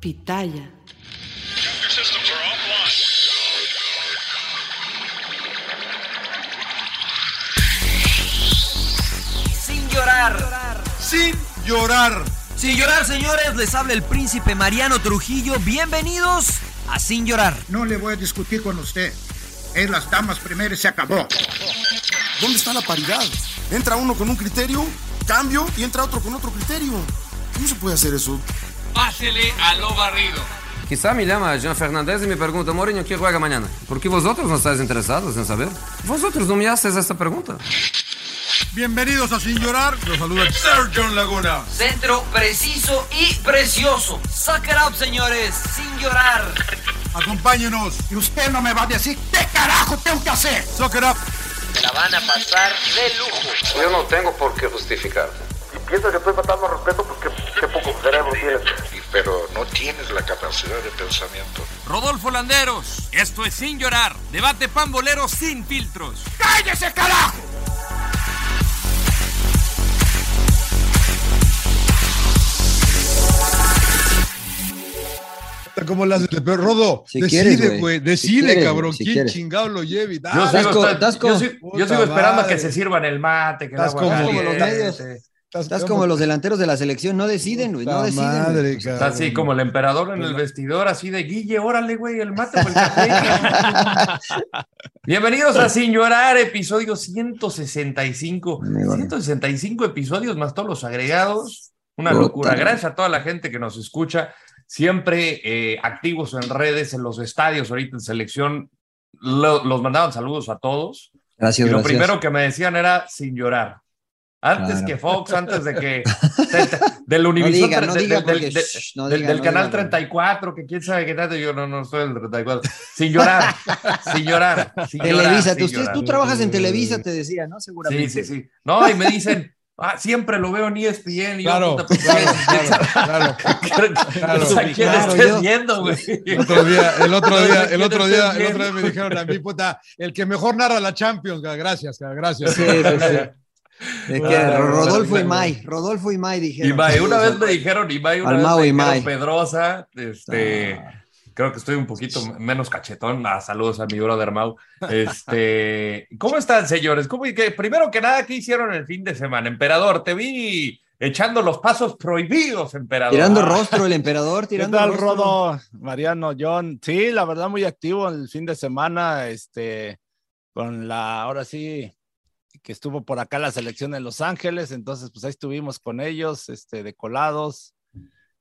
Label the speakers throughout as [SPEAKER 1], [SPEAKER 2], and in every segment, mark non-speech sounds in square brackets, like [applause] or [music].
[SPEAKER 1] Pitaya.
[SPEAKER 2] Sin llorar.
[SPEAKER 3] Sin llorar.
[SPEAKER 2] Sin llorar, señores, les habla el príncipe Mariano Trujillo. Bienvenidos a Sin llorar.
[SPEAKER 4] No le voy a discutir con usted. Es las damas primero se acabó.
[SPEAKER 3] ¿Dónde está la paridad? Entra uno con un criterio, cambio y entra otro con otro criterio. ¿Cómo se puede hacer eso?
[SPEAKER 5] Pásele a lo barrido.
[SPEAKER 6] Quizá me llama Jean Fernández y me pregunta, Mourinho, ¿quién juega mañana? ¿Por qué vosotros no estáis interesados en saber? Vosotros no me haces esta pregunta.
[SPEAKER 3] Bienvenidos a Sin Llorar. Los saluda Sergio Laguna.
[SPEAKER 2] Centro preciso y precioso. Suck it up, señores. Sin llorar.
[SPEAKER 3] Acompáñenos.
[SPEAKER 4] Y usted no me va a decir qué carajo tengo que hacer.
[SPEAKER 3] Suck it up.
[SPEAKER 2] Se la van a pasar de lujo.
[SPEAKER 6] Yo no tengo por qué justificarte.
[SPEAKER 7] piensas que estoy faltando al respeto porque qué poco cerebro tienes.
[SPEAKER 8] Pero no tienes la capacidad de pensamiento.
[SPEAKER 5] Rodolfo Landeros. Esto es Sin llorar. Debate pambolero sin filtros.
[SPEAKER 4] ¡Cállese, carajo!
[SPEAKER 3] Como las pero Rodo,
[SPEAKER 9] Si
[SPEAKER 3] decide,
[SPEAKER 9] quieres,
[SPEAKER 3] güey. Decide,
[SPEAKER 9] Si quieres,
[SPEAKER 3] cabrón.
[SPEAKER 9] si
[SPEAKER 3] ¿Quién
[SPEAKER 9] quieres.
[SPEAKER 3] chingado lo lleve?
[SPEAKER 10] Yo
[SPEAKER 3] Dale.
[SPEAKER 10] sigo,
[SPEAKER 9] Tasco,
[SPEAKER 10] esper-
[SPEAKER 9] Tasco.
[SPEAKER 10] yo sigo- yo sigo esperando a
[SPEAKER 3] madre.
[SPEAKER 10] que se sirvan el mate, que agua
[SPEAKER 3] como-
[SPEAKER 9] los medios. Estás como los delanteros de la selección, no deciden, güey, no deciden. güey.
[SPEAKER 10] Está
[SPEAKER 3] cabrón.
[SPEAKER 10] así como el emperador en el vestidor, así de Guille, órale, güey, el mate o el café. [laughs] Bienvenidos a Sin Llorar, episodio 165.
[SPEAKER 9] Muy bueno.
[SPEAKER 10] 165 episodios más todos los agregados. Una locura. Gracias a toda la gente que nos escucha, siempre eh, activos en redes, en los estadios, ahorita en selección. Lo- los mandaban saludos a todos.
[SPEAKER 9] Gracias,
[SPEAKER 10] Y lo
[SPEAKER 9] gracias.
[SPEAKER 10] primero que me decían era sin llorar. Antes
[SPEAKER 9] Claro.
[SPEAKER 10] que Fox, antes de que de- [laughs] de- del Univision,
[SPEAKER 9] diga, no
[SPEAKER 10] de-
[SPEAKER 9] diga
[SPEAKER 10] de- del-
[SPEAKER 9] porque,
[SPEAKER 10] de-
[SPEAKER 9] shh, no
[SPEAKER 10] del,
[SPEAKER 9] diga,
[SPEAKER 10] del
[SPEAKER 9] no
[SPEAKER 10] canal
[SPEAKER 9] diga.
[SPEAKER 10] 34, que quién sabe qué tanto, yo no, no soy el 34. Sin llorar, sin llorar, sin llorar,
[SPEAKER 9] Televisa,
[SPEAKER 10] sin
[SPEAKER 9] tú, usted-
[SPEAKER 10] llorar.
[SPEAKER 9] tú trabajas en Televisa, te decía, ¿no? Seguramente.
[SPEAKER 10] Sí, sí, sí. No, y me dicen, ah, siempre lo veo en ESPN. Y yo,
[SPEAKER 3] Claro,
[SPEAKER 10] puta, pues,
[SPEAKER 3] claro,
[SPEAKER 10] ¿quién-
[SPEAKER 3] claro, [laughs] claro.
[SPEAKER 10] o sea, ¿quién
[SPEAKER 9] Claro,
[SPEAKER 10] estés
[SPEAKER 9] yo-
[SPEAKER 10] viendo, güey?
[SPEAKER 3] El otro día, el otro día, el
[SPEAKER 10] ¿Quién
[SPEAKER 3] otro día, el otro día me dijeron a mí, puta, el que mejor narra la Champions, gracias, gracias.
[SPEAKER 9] Sí, sí, sí. Es que
[SPEAKER 10] Ah,
[SPEAKER 9] Rodolfo y. May, Rodolfo y May dijeron.
[SPEAKER 10] Ibai, una vez me dijeron, Ibai, una
[SPEAKER 9] Al
[SPEAKER 10] vez me
[SPEAKER 9] y
[SPEAKER 10] dijeron
[SPEAKER 9] Mai.
[SPEAKER 10] Pedrosa, este, creo que estoy un poquito menos cachetón, ah, saludos a mi brother Mau, este, ¿cómo están señores? ¿Cómo, que, primero que nada, ¿qué hicieron el fin de semana? Emperador, te vi echando los pasos prohibidos, Emperador.
[SPEAKER 9] Tirando
[SPEAKER 10] Ah,
[SPEAKER 9] rostro el emperador,
[SPEAKER 11] ¿Qué
[SPEAKER 9] tirando
[SPEAKER 11] tal,
[SPEAKER 9] rostro.
[SPEAKER 11] Rodo? Mariano, John. Sí, la verdad, muy activo el fin de semana, este, con la, ahora sí, que estuvo por acá la selección en Los Ángeles, entonces, pues ahí estuvimos con ellos, este, de colados,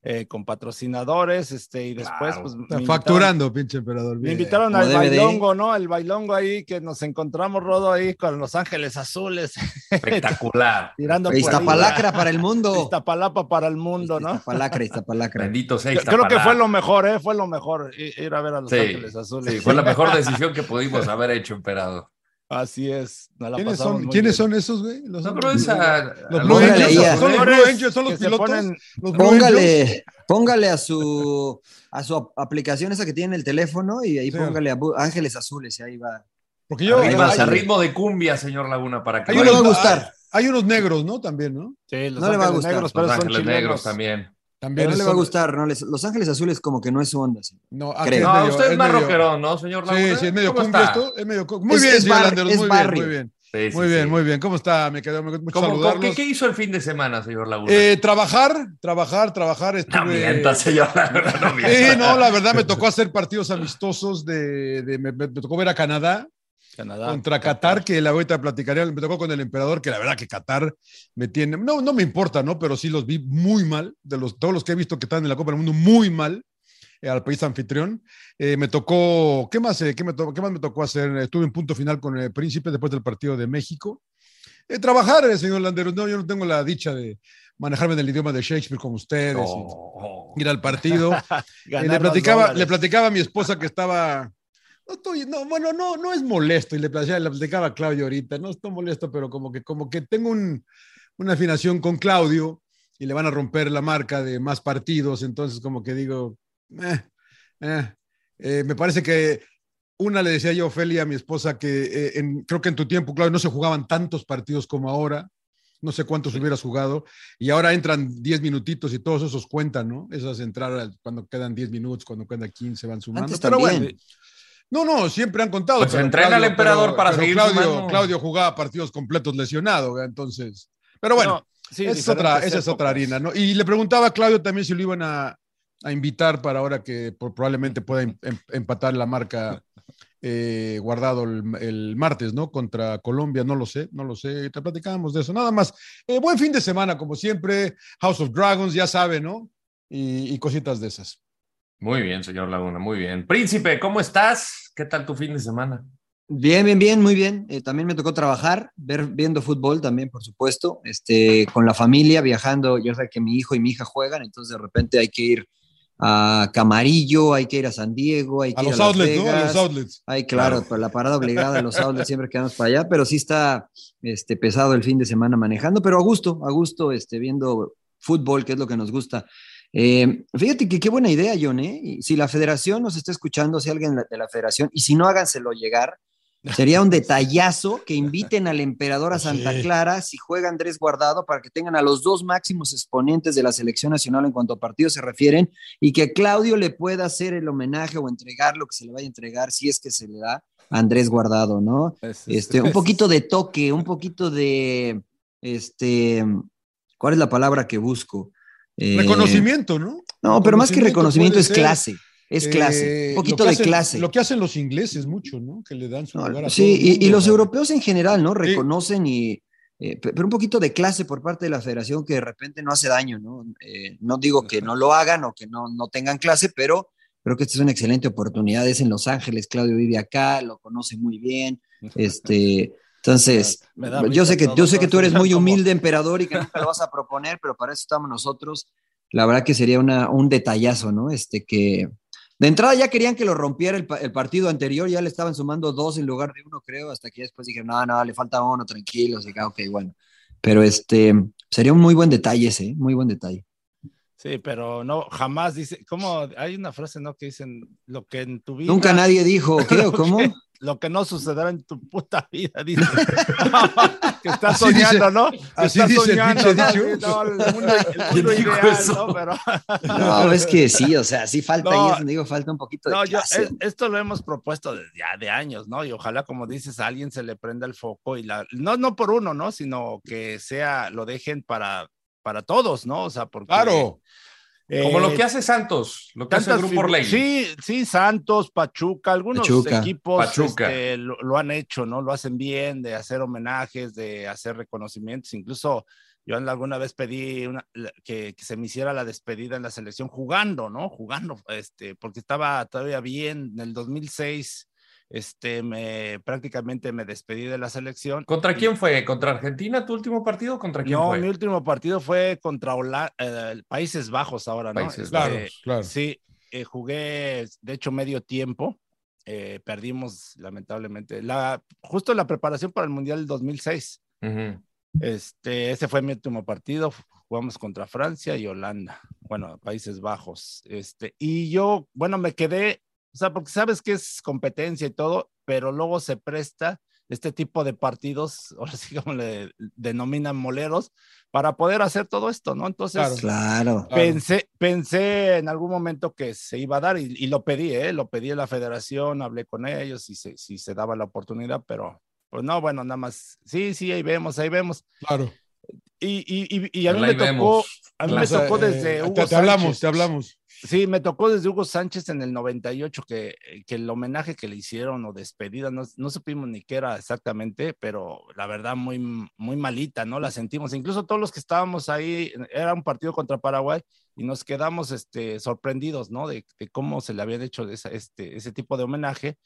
[SPEAKER 11] eh, con patrocinadores, este, y después,
[SPEAKER 10] Claro.
[SPEAKER 11] pues,
[SPEAKER 3] Está facturando, pinche emperador.
[SPEAKER 11] Me invitaron al
[SPEAKER 9] DVD.
[SPEAKER 11] bailongo, ¿no? El bailongo ahí que nos encontramos, Rodo, ahí con Los Ángeles Azules,
[SPEAKER 10] Espectacular. [laughs]
[SPEAKER 11] tirando
[SPEAKER 9] Iztapalacra para el mundo.
[SPEAKER 11] Iztapalapa para el mundo, ¿no?
[SPEAKER 9] Iztapalacra, Iztapalacra.
[SPEAKER 10] Bendito sea
[SPEAKER 11] Creo que fue lo mejor, ¿eh? Fue lo mejor ir a ver a Los
[SPEAKER 10] Sí,
[SPEAKER 11] Ángeles Azules.
[SPEAKER 10] Sí, fue la mejor decisión que pudimos haber hecho, Emperador.
[SPEAKER 11] Así es. la
[SPEAKER 3] ¿Quiénes son,
[SPEAKER 11] muy
[SPEAKER 3] ¿quiénes
[SPEAKER 11] bien.
[SPEAKER 3] son esos, güey? Los,
[SPEAKER 10] No, pero esa-
[SPEAKER 3] los Blue Angels, son los Blue Angels, son los pilotos.
[SPEAKER 11] ponen-
[SPEAKER 3] los Blue Angels.
[SPEAKER 9] Póngale, póngale a su a su ap- aplicación esa que tiene en el teléfono y ahí
[SPEAKER 3] Sí.
[SPEAKER 9] póngale a Ángeles Azules y ahí va.
[SPEAKER 3] Porque yo,
[SPEAKER 10] Arriba,
[SPEAKER 3] hay,
[SPEAKER 10] a ritmo de cumbia, señor Laguna, para que
[SPEAKER 9] No le va a gustar.
[SPEAKER 3] hay unos negros, ¿no? También, ¿no?
[SPEAKER 11] Sí, Los
[SPEAKER 9] No le va a
[SPEAKER 11] Ángeles
[SPEAKER 9] gustar.
[SPEAKER 11] Negros, pero
[SPEAKER 10] Los
[SPEAKER 11] son
[SPEAKER 10] Ángeles
[SPEAKER 11] chilenos.
[SPEAKER 10] Negros también.
[SPEAKER 3] También
[SPEAKER 9] No le va a gustar, no les- Los Ángeles Azules como que no es su onda. sí.
[SPEAKER 3] No,
[SPEAKER 9] Creo.
[SPEAKER 3] es
[SPEAKER 10] No,
[SPEAKER 3] medio-
[SPEAKER 10] usted es más
[SPEAKER 3] medio-
[SPEAKER 10] rockerón, ¿no, señor Laguna?
[SPEAKER 3] Sí, sí, es medio
[SPEAKER 10] ¿Cómo
[SPEAKER 3] cumbia esto. Es medio muy
[SPEAKER 9] Es-
[SPEAKER 3] bien,
[SPEAKER 9] es
[SPEAKER 3] señor
[SPEAKER 9] bar-
[SPEAKER 3] Landeros,
[SPEAKER 9] es
[SPEAKER 3] muy bien, muy bien.
[SPEAKER 10] Sí, sí,
[SPEAKER 3] Muy bien,
[SPEAKER 10] sí.
[SPEAKER 3] muy bien. ¿Cómo está? Me quedó mucho
[SPEAKER 10] ¿Cómo-
[SPEAKER 3] saludarlos.
[SPEAKER 10] ¿qué, qué hizo el fin de semana, señor Laguna?
[SPEAKER 3] Eh, trabajar, trabajar, trabajar.
[SPEAKER 10] no
[SPEAKER 3] Estuve...
[SPEAKER 10] mienta, señor Laguna, no mienta.
[SPEAKER 3] Sí, no, la verdad me tocó hacer partidos amistosos de, de- me, me tocó ver a Canadá
[SPEAKER 11] Canadá.
[SPEAKER 3] contra Qatar, que la ahorita platicaría, me tocó con el emperador, que la verdad que Qatar me tiene, no, no me importa, ¿no? Pero sí los vi muy mal, de los, todos los que he visto que están en la Copa del Mundo, muy mal eh, al país anfitrión. Eh, me tocó, ¿qué más, eh, qué, me to- qué más me tocó hacer? Estuve en punto final con el Príncipe después del partido de México. Trabajar, señor Landeros, no, yo no tengo la dicha de manejarme en el idioma de Shakespeare como ustedes. y
[SPEAKER 10] Oh,
[SPEAKER 3] Ir al partido. [laughs] Le, platicaba, le platicaba a mi esposa que estaba. No estoy, no, bueno, no, no es molesto. Y le platicaba, a Claudio ahorita. No estoy molesto, pero como que, como que tengo un- una afinación con Claudio y le van a romper la marca de más partidos. Entonces, como que digo, eh, eh. Eh, me parece que una le decía yo, Ofelia, a mi esposa, que en- creo que en tu tiempo, Claudio, no se jugaban tantos partidos como ahora. no sé cuántos hubieras jugado, y ahora entran 10 minutitos y todos esos cuentan, ¿no? Esas entrar cuando quedan 10 minutos, cuando quedan 15 van sumando.
[SPEAKER 9] Antes
[SPEAKER 3] pero
[SPEAKER 9] también.
[SPEAKER 3] bueno. No, no, siempre han contado.
[SPEAKER 10] Pues entrena al emperador para seguir
[SPEAKER 3] Claudio,
[SPEAKER 10] sumando.
[SPEAKER 3] Claudio jugaba partidos completos lesionado, entonces. Pero bueno,
[SPEAKER 11] No, sí,
[SPEAKER 3] esa es, otra, esa es otra harina, ¿no? Y le preguntaba a Claudio también si lo iban a, a invitar para ahora que por- probablemente pueda em- em- empatar la marca eh, guardado el, el martes, ¿no? Contra Colombia, no lo sé, no lo sé. Te platicábamos de eso. Nada más. Eh, buen fin de semana, como siempre. House of Dragons, ya sabe, ¿no? Y, y cositas de esas.
[SPEAKER 10] Muy bien, señor Laguna, muy bien. Príncipe, ¿cómo estás? ¿Qué tal tu fin de semana?
[SPEAKER 9] Bien, bien, bien, muy bien. Eh, también me tocó trabajar, ver, viendo fútbol también, por supuesto, este, con la familia, viajando. Yo sé que mi hijo y mi hija juegan, entonces de repente hay que ir a Camarillo, hay que ir a San Diego, hay que
[SPEAKER 3] A
[SPEAKER 9] ir
[SPEAKER 3] los
[SPEAKER 9] a Las
[SPEAKER 3] outlets, ¿no? A
[SPEAKER 9] Vegas.
[SPEAKER 3] los outlets.
[SPEAKER 9] Ay, claro,
[SPEAKER 10] Claro.
[SPEAKER 9] la parada obligada de los outlets siempre quedamos para allá, pero sí está este, pesado el fin de semana manejando, pero a gusto, a gusto, este, viendo fútbol, que es lo que nos gusta. Eh, fíjate que qué buena idea, John, ¿eh? Y Si la federación nos está escuchando, si alguien de la federación, y si no, háganselo llegar, [laughs] sería un detallazo que inviten al emperador a Santa. Clara si juega Andrés Guardado para que tengan a los dos máximos exponentes de la selección nacional en cuanto a partidos se refieren y que Claudio le pueda hacer el homenaje o entregar lo que se le vaya a entregar si es que se le da a Andrés Guardado, ¿no?
[SPEAKER 11] Es- es-
[SPEAKER 9] Este, un poquito de toque, un poquito de, este, ¿cuál es la palabra que busco? Eh,
[SPEAKER 3] Reconocimiento, ¿no?
[SPEAKER 9] No, pero más que reconocimiento es
[SPEAKER 3] ser,
[SPEAKER 9] clase, es clase,
[SPEAKER 3] eh,
[SPEAKER 9] un poquito de
[SPEAKER 3] hacen-
[SPEAKER 9] clase.
[SPEAKER 3] Lo que hacen los ingleses mucho, ¿no? Que le dan su
[SPEAKER 9] No,
[SPEAKER 3] lugar a
[SPEAKER 9] sí,
[SPEAKER 3] todo
[SPEAKER 9] y, y los
[SPEAKER 3] ¿no?
[SPEAKER 9] europeos en general, ¿no? Reconocen y, eh, pe- pero un poquito de clase por parte de la federación que de repente no hace daño, ¿no? Eh, no digo que no lo hagan o que no, no tengan clase, pero creo que esta es una excelente oportunidad. Es en Los Ángeles, Claudio vive acá, lo conoce muy bien. [laughs] Este, entonces,
[SPEAKER 11] Me da
[SPEAKER 9] yo sé que,
[SPEAKER 11] todo,
[SPEAKER 9] yo sé que tú eres muy [laughs] humilde, emperador, y que nunca lo vas a proponer, pero para eso estamos nosotros. La verdad que sería una, un detallazo, ¿no? Este que de entrada ya querían que lo rompiera el, el partido anterior, ya le estaban sumando dos en lugar de uno, creo, hasta que después dijeron, no, no, le falta uno, tranquilos, y que, ok, bueno. Pero este sería un muy buen detalle ese, ¿eh? muy buen detalle.
[SPEAKER 11] Sí, pero no, jamás dice, como hay una frase, ¿no? Que dicen, lo que en tu vida...
[SPEAKER 9] Nunca nadie dijo, ¿qué o cómo? [laughs]
[SPEAKER 11] Lo que no sucederá en tu puta vida, dice. [laughs] [laughs] que estás
[SPEAKER 3] Así dice-
[SPEAKER 11] soñando, ¿no? Que
[SPEAKER 3] así
[SPEAKER 11] estás
[SPEAKER 3] dice el
[SPEAKER 11] soñando, ¿no? el mundo, el
[SPEAKER 10] ¿Quién
[SPEAKER 11] mundo
[SPEAKER 10] dijo
[SPEAKER 11] ideal? ¿no? Pero... [laughs]
[SPEAKER 9] No, es que sí, o sea, sí falta
[SPEAKER 11] No.
[SPEAKER 9] ahí, digo, falta un poquito de
[SPEAKER 11] No, yo,
[SPEAKER 9] clase.
[SPEAKER 11] esto lo hemos propuesto desde ya de años, ¿no? Y ojalá, como dices, a alguien se le prenda el foco y la, no, no por uno, ¿no? Sino que sea, lo dejen para, para todos, ¿no? O sea, porque.
[SPEAKER 3] Claro.
[SPEAKER 10] Como lo
[SPEAKER 11] eh,
[SPEAKER 10] que hace Santos, lo que hace el Grupo Orlegui.
[SPEAKER 11] Sí, sí, Santos, Pachuca, algunos
[SPEAKER 9] Pachuca.
[SPEAKER 11] equipos
[SPEAKER 10] Pachuca.
[SPEAKER 11] este, lo, lo han hecho, ¿no? Lo hacen bien, de hacer homenajes, de hacer reconocimientos. Incluso yo alguna vez pedí una- que, que se me hiciera la despedida en la selección jugando, ¿no? Jugando, este, porque estaba todavía bien. En el 2006, este, me, prácticamente me despedí de la selección.
[SPEAKER 10] ¿Contra quién fue? ¿Contra Argentina tu último partido? ¿Contra quién
[SPEAKER 11] no,
[SPEAKER 10] fue?
[SPEAKER 11] mi último partido fue contra Hola- eh, Países Bajos ahora, ¿no?
[SPEAKER 10] Países
[SPEAKER 11] Este,
[SPEAKER 3] Bajos, claro.
[SPEAKER 11] Sí, eh, jugué, de hecho, medio tiempo. eh, perdimos, lamentablemente, la, justo la preparación para el Mundial del 2006.
[SPEAKER 10] Ujú.
[SPEAKER 11] Este, ese fue mi último partido. Jugamos contra Francia y Holanda. Bueno, Países Bajos. Este, y yo, bueno, me quedé, o sea, porque sabes que es competencia y todo, pero luego se presta este tipo de partidos, [laughs] ahora sí como le denominan moleros, para poder hacer todo esto, ¿no? Entonces,
[SPEAKER 3] Claro.
[SPEAKER 9] Claro.
[SPEAKER 3] Claro.
[SPEAKER 11] Pensé, pensé en algún momento que se iba a dar y, y lo pedí, ¿eh? lo pedí en la federación, hablé con ellos y se, si se daba la oportunidad, pero pues no, bueno, nada más, sí, sí, ahí vemos, ahí vemos.
[SPEAKER 3] Claro.
[SPEAKER 11] Y, y, y, y a mí
[SPEAKER 10] Ahí
[SPEAKER 11] me tocó,
[SPEAKER 10] vemos.
[SPEAKER 11] a mí me tocó
[SPEAKER 3] eh,
[SPEAKER 11] desde
[SPEAKER 3] te,
[SPEAKER 11] Hugo
[SPEAKER 3] te hablamos,
[SPEAKER 11] Sánchez.
[SPEAKER 3] te hablamos.
[SPEAKER 11] Sí, me tocó desde Hugo Sánchez en el 98 que, que el homenaje que le hicieron o despedida, no, no supimos ni qué era exactamente, pero la verdad muy, muy malita, ¿no? La sentimos. Incluso todos los que estábamos ahí, era un partido contra Paraguay y nos quedamos este, sorprendidos, ¿no? De, cómo se le habían hecho este, ese tipo de homenaje.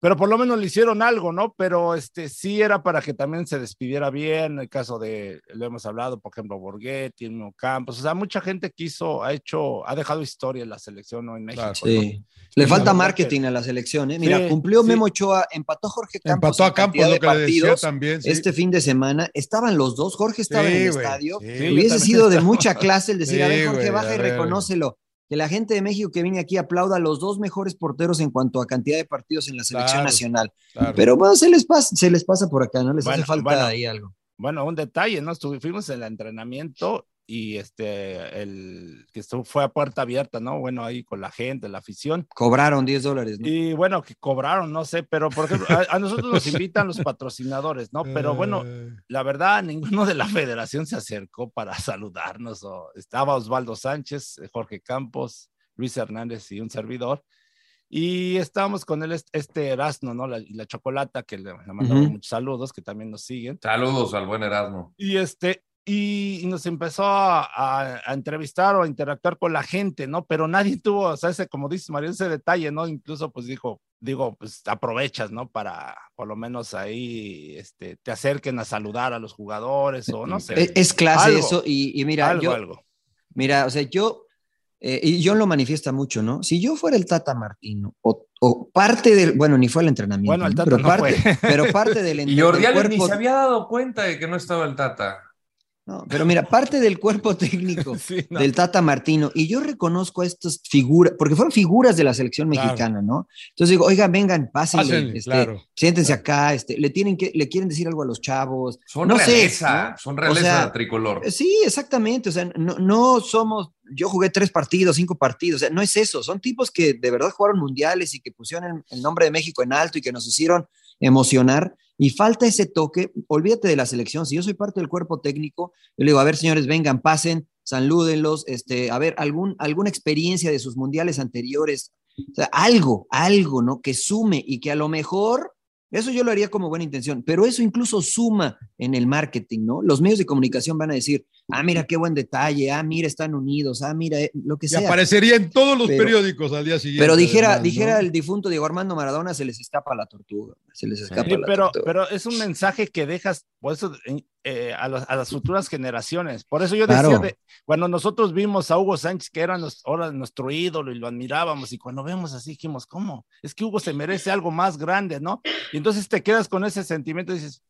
[SPEAKER 11] Pero por lo menos le hicieron algo, ¿no? Pero este sí era para que también se despidiera bien. En el caso de, lo hemos hablado, por ejemplo, Borghetti, mismo Campos. O sea, mucha gente quiso, ha hecho, ha dejado historia en la selección ¿no? en México.
[SPEAKER 3] Claro.
[SPEAKER 11] ¿no?
[SPEAKER 9] Sí. Le
[SPEAKER 11] Y
[SPEAKER 9] falta marketing a la selección, ¿eh? Mira,
[SPEAKER 11] Sí,
[SPEAKER 9] cumplió
[SPEAKER 11] sí.
[SPEAKER 9] Memo Ochoa, empató Jorge Campos.
[SPEAKER 3] Empató a Campos, lo que le decía también. sí.
[SPEAKER 9] Este fin de semana estaban los dos, Jorge estaba
[SPEAKER 3] Sí,
[SPEAKER 9] en el estadio. Hubiese sido de mucha clase el decir, a ver, Jorge, baja y reconócelo. Que la gente de México que viene aquí aplauda a los dos mejores porteros en cuanto a cantidad de partidos en la selección
[SPEAKER 3] Claro.
[SPEAKER 9] nacional.
[SPEAKER 3] Claro.
[SPEAKER 9] Pero bueno, se les pasa, se les pasa por acá, ¿no? Les
[SPEAKER 11] Bueno,
[SPEAKER 9] hace falta
[SPEAKER 11] bueno.
[SPEAKER 9] ahí algo.
[SPEAKER 11] bueno, un detalle, ¿no? Estuvimos en el entrenamiento y este, el que estuvo, fue a puerta abierta, ¿no? Bueno, ahí con la gente, la afición.
[SPEAKER 9] Cobraron 10 dólares, ¿no?
[SPEAKER 11] Y bueno, que cobraron, no sé, pero por ejemplo, a, a nosotros nos invitan los patrocinadores, ¿no? Pero bueno, la verdad, ninguno de la federación se acercó para [laughs] saludarnos. O estaba Osvaldo Sánchez, Jorge Campos, Luis Hernández y un servidor. Y estábamos con el, este Erasmo, ¿no? La, y la Chocolata, que le, le mandamos muchos saludos, que también nos siguen.
[SPEAKER 10] Saludos al buen Erasmo.
[SPEAKER 11] Y este, y, y nos empezó a, a- a entrevistar o a interactuar con la gente, ¿no? Pero nadie tuvo, o sea, ese, como dices, Mario, ese detalle, ¿no? Incluso, pues dijo, digo, pues aprovechas, ¿no? Para por lo menos ahí, este, te acerquen a saludar a los jugadores o no sé.
[SPEAKER 9] Es, es clase
[SPEAKER 11] Algo,
[SPEAKER 9] eso, y, y mira,
[SPEAKER 11] algo,
[SPEAKER 9] yo,
[SPEAKER 11] algo.
[SPEAKER 9] mira, o sea, yo, eh, y John lo manifiesta mucho, ¿no? Si yo fuera el Tata Martino, o, o parte del, bueno, ni fue el entrenamiento,
[SPEAKER 11] Bueno, el. Tata
[SPEAKER 9] pero,
[SPEAKER 11] no
[SPEAKER 9] parte,
[SPEAKER 11] fue.
[SPEAKER 9] pero parte del, [laughs]
[SPEAKER 10] Y
[SPEAKER 9] del
[SPEAKER 10] Jordi Allen ni
[SPEAKER 9] cuerpo,
[SPEAKER 10] se había dado cuenta de que no estaba el Tata.
[SPEAKER 9] No, pero mira, parte del cuerpo técnico [laughs]
[SPEAKER 11] Sí, no.
[SPEAKER 9] del Tata Martino, y yo reconozco a estas figuras, porque fueron figuras de la selección
[SPEAKER 3] Claro.
[SPEAKER 9] mexicana, ¿no? Entonces digo, oigan, vengan, pásenle,
[SPEAKER 3] Pásenle,
[SPEAKER 9] este,
[SPEAKER 3] claro.
[SPEAKER 9] siéntense acá, este, le tienen que, le quieren decir algo a los chavos.
[SPEAKER 10] Son
[SPEAKER 9] no sé,
[SPEAKER 10] realeza,
[SPEAKER 9] ¿no?
[SPEAKER 10] son
[SPEAKER 9] O
[SPEAKER 10] realeza
[SPEAKER 9] sea,
[SPEAKER 10] tricolor.
[SPEAKER 9] Sí, exactamente. O sea, no, no somos. Yo jugué tres partidos, cinco partidos. O sea, no es eso. Son tipos que de verdad jugaron mundiales y que pusieron el, el nombre de México en alto y que nos hicieron emocionar. Y falta ese toque. Olvídate de la selección. Si yo soy parte del cuerpo técnico, yo le digo, a ver, señores, vengan, pasen, salúdenlos. Este, a ver, algún, alguna experiencia de sus mundiales anteriores. O sea, algo, algo, ¿no? Que sume y que a lo mejor eso yo lo haría como buena intención, pero eso incluso suma en el marketing, ¿no? Los medios de comunicación van a decir, ah, mira qué buen detalle, ah, mira, están unidos, ah, mira, eh, lo que
[SPEAKER 3] Y
[SPEAKER 9] sea.
[SPEAKER 3] aparecería en todos los
[SPEAKER 9] Pero-
[SPEAKER 3] periódicos al día siguiente.
[SPEAKER 9] Pero dijera,
[SPEAKER 3] además, ¿no?
[SPEAKER 9] dijera el difunto Diego Armando Maradona, se les escapa la tortuga, se les escapa
[SPEAKER 11] Sí,
[SPEAKER 9] la
[SPEAKER 11] pero,
[SPEAKER 9] tortuga.
[SPEAKER 11] pero es un mensaje que dejas por eso, eh, a, las- a las futuras generaciones. Por eso yo
[SPEAKER 9] Claro.
[SPEAKER 11] decía, de, cuando nosotros vimos a Hugo Sánchez, que era nos- ahora nuestro ídolo y lo admirábamos, y cuando vemos así dijimos, ¿cómo? Es que Hugo se merece algo más grande, ¿no? Y entonces te quedas con ese sentimiento y dices,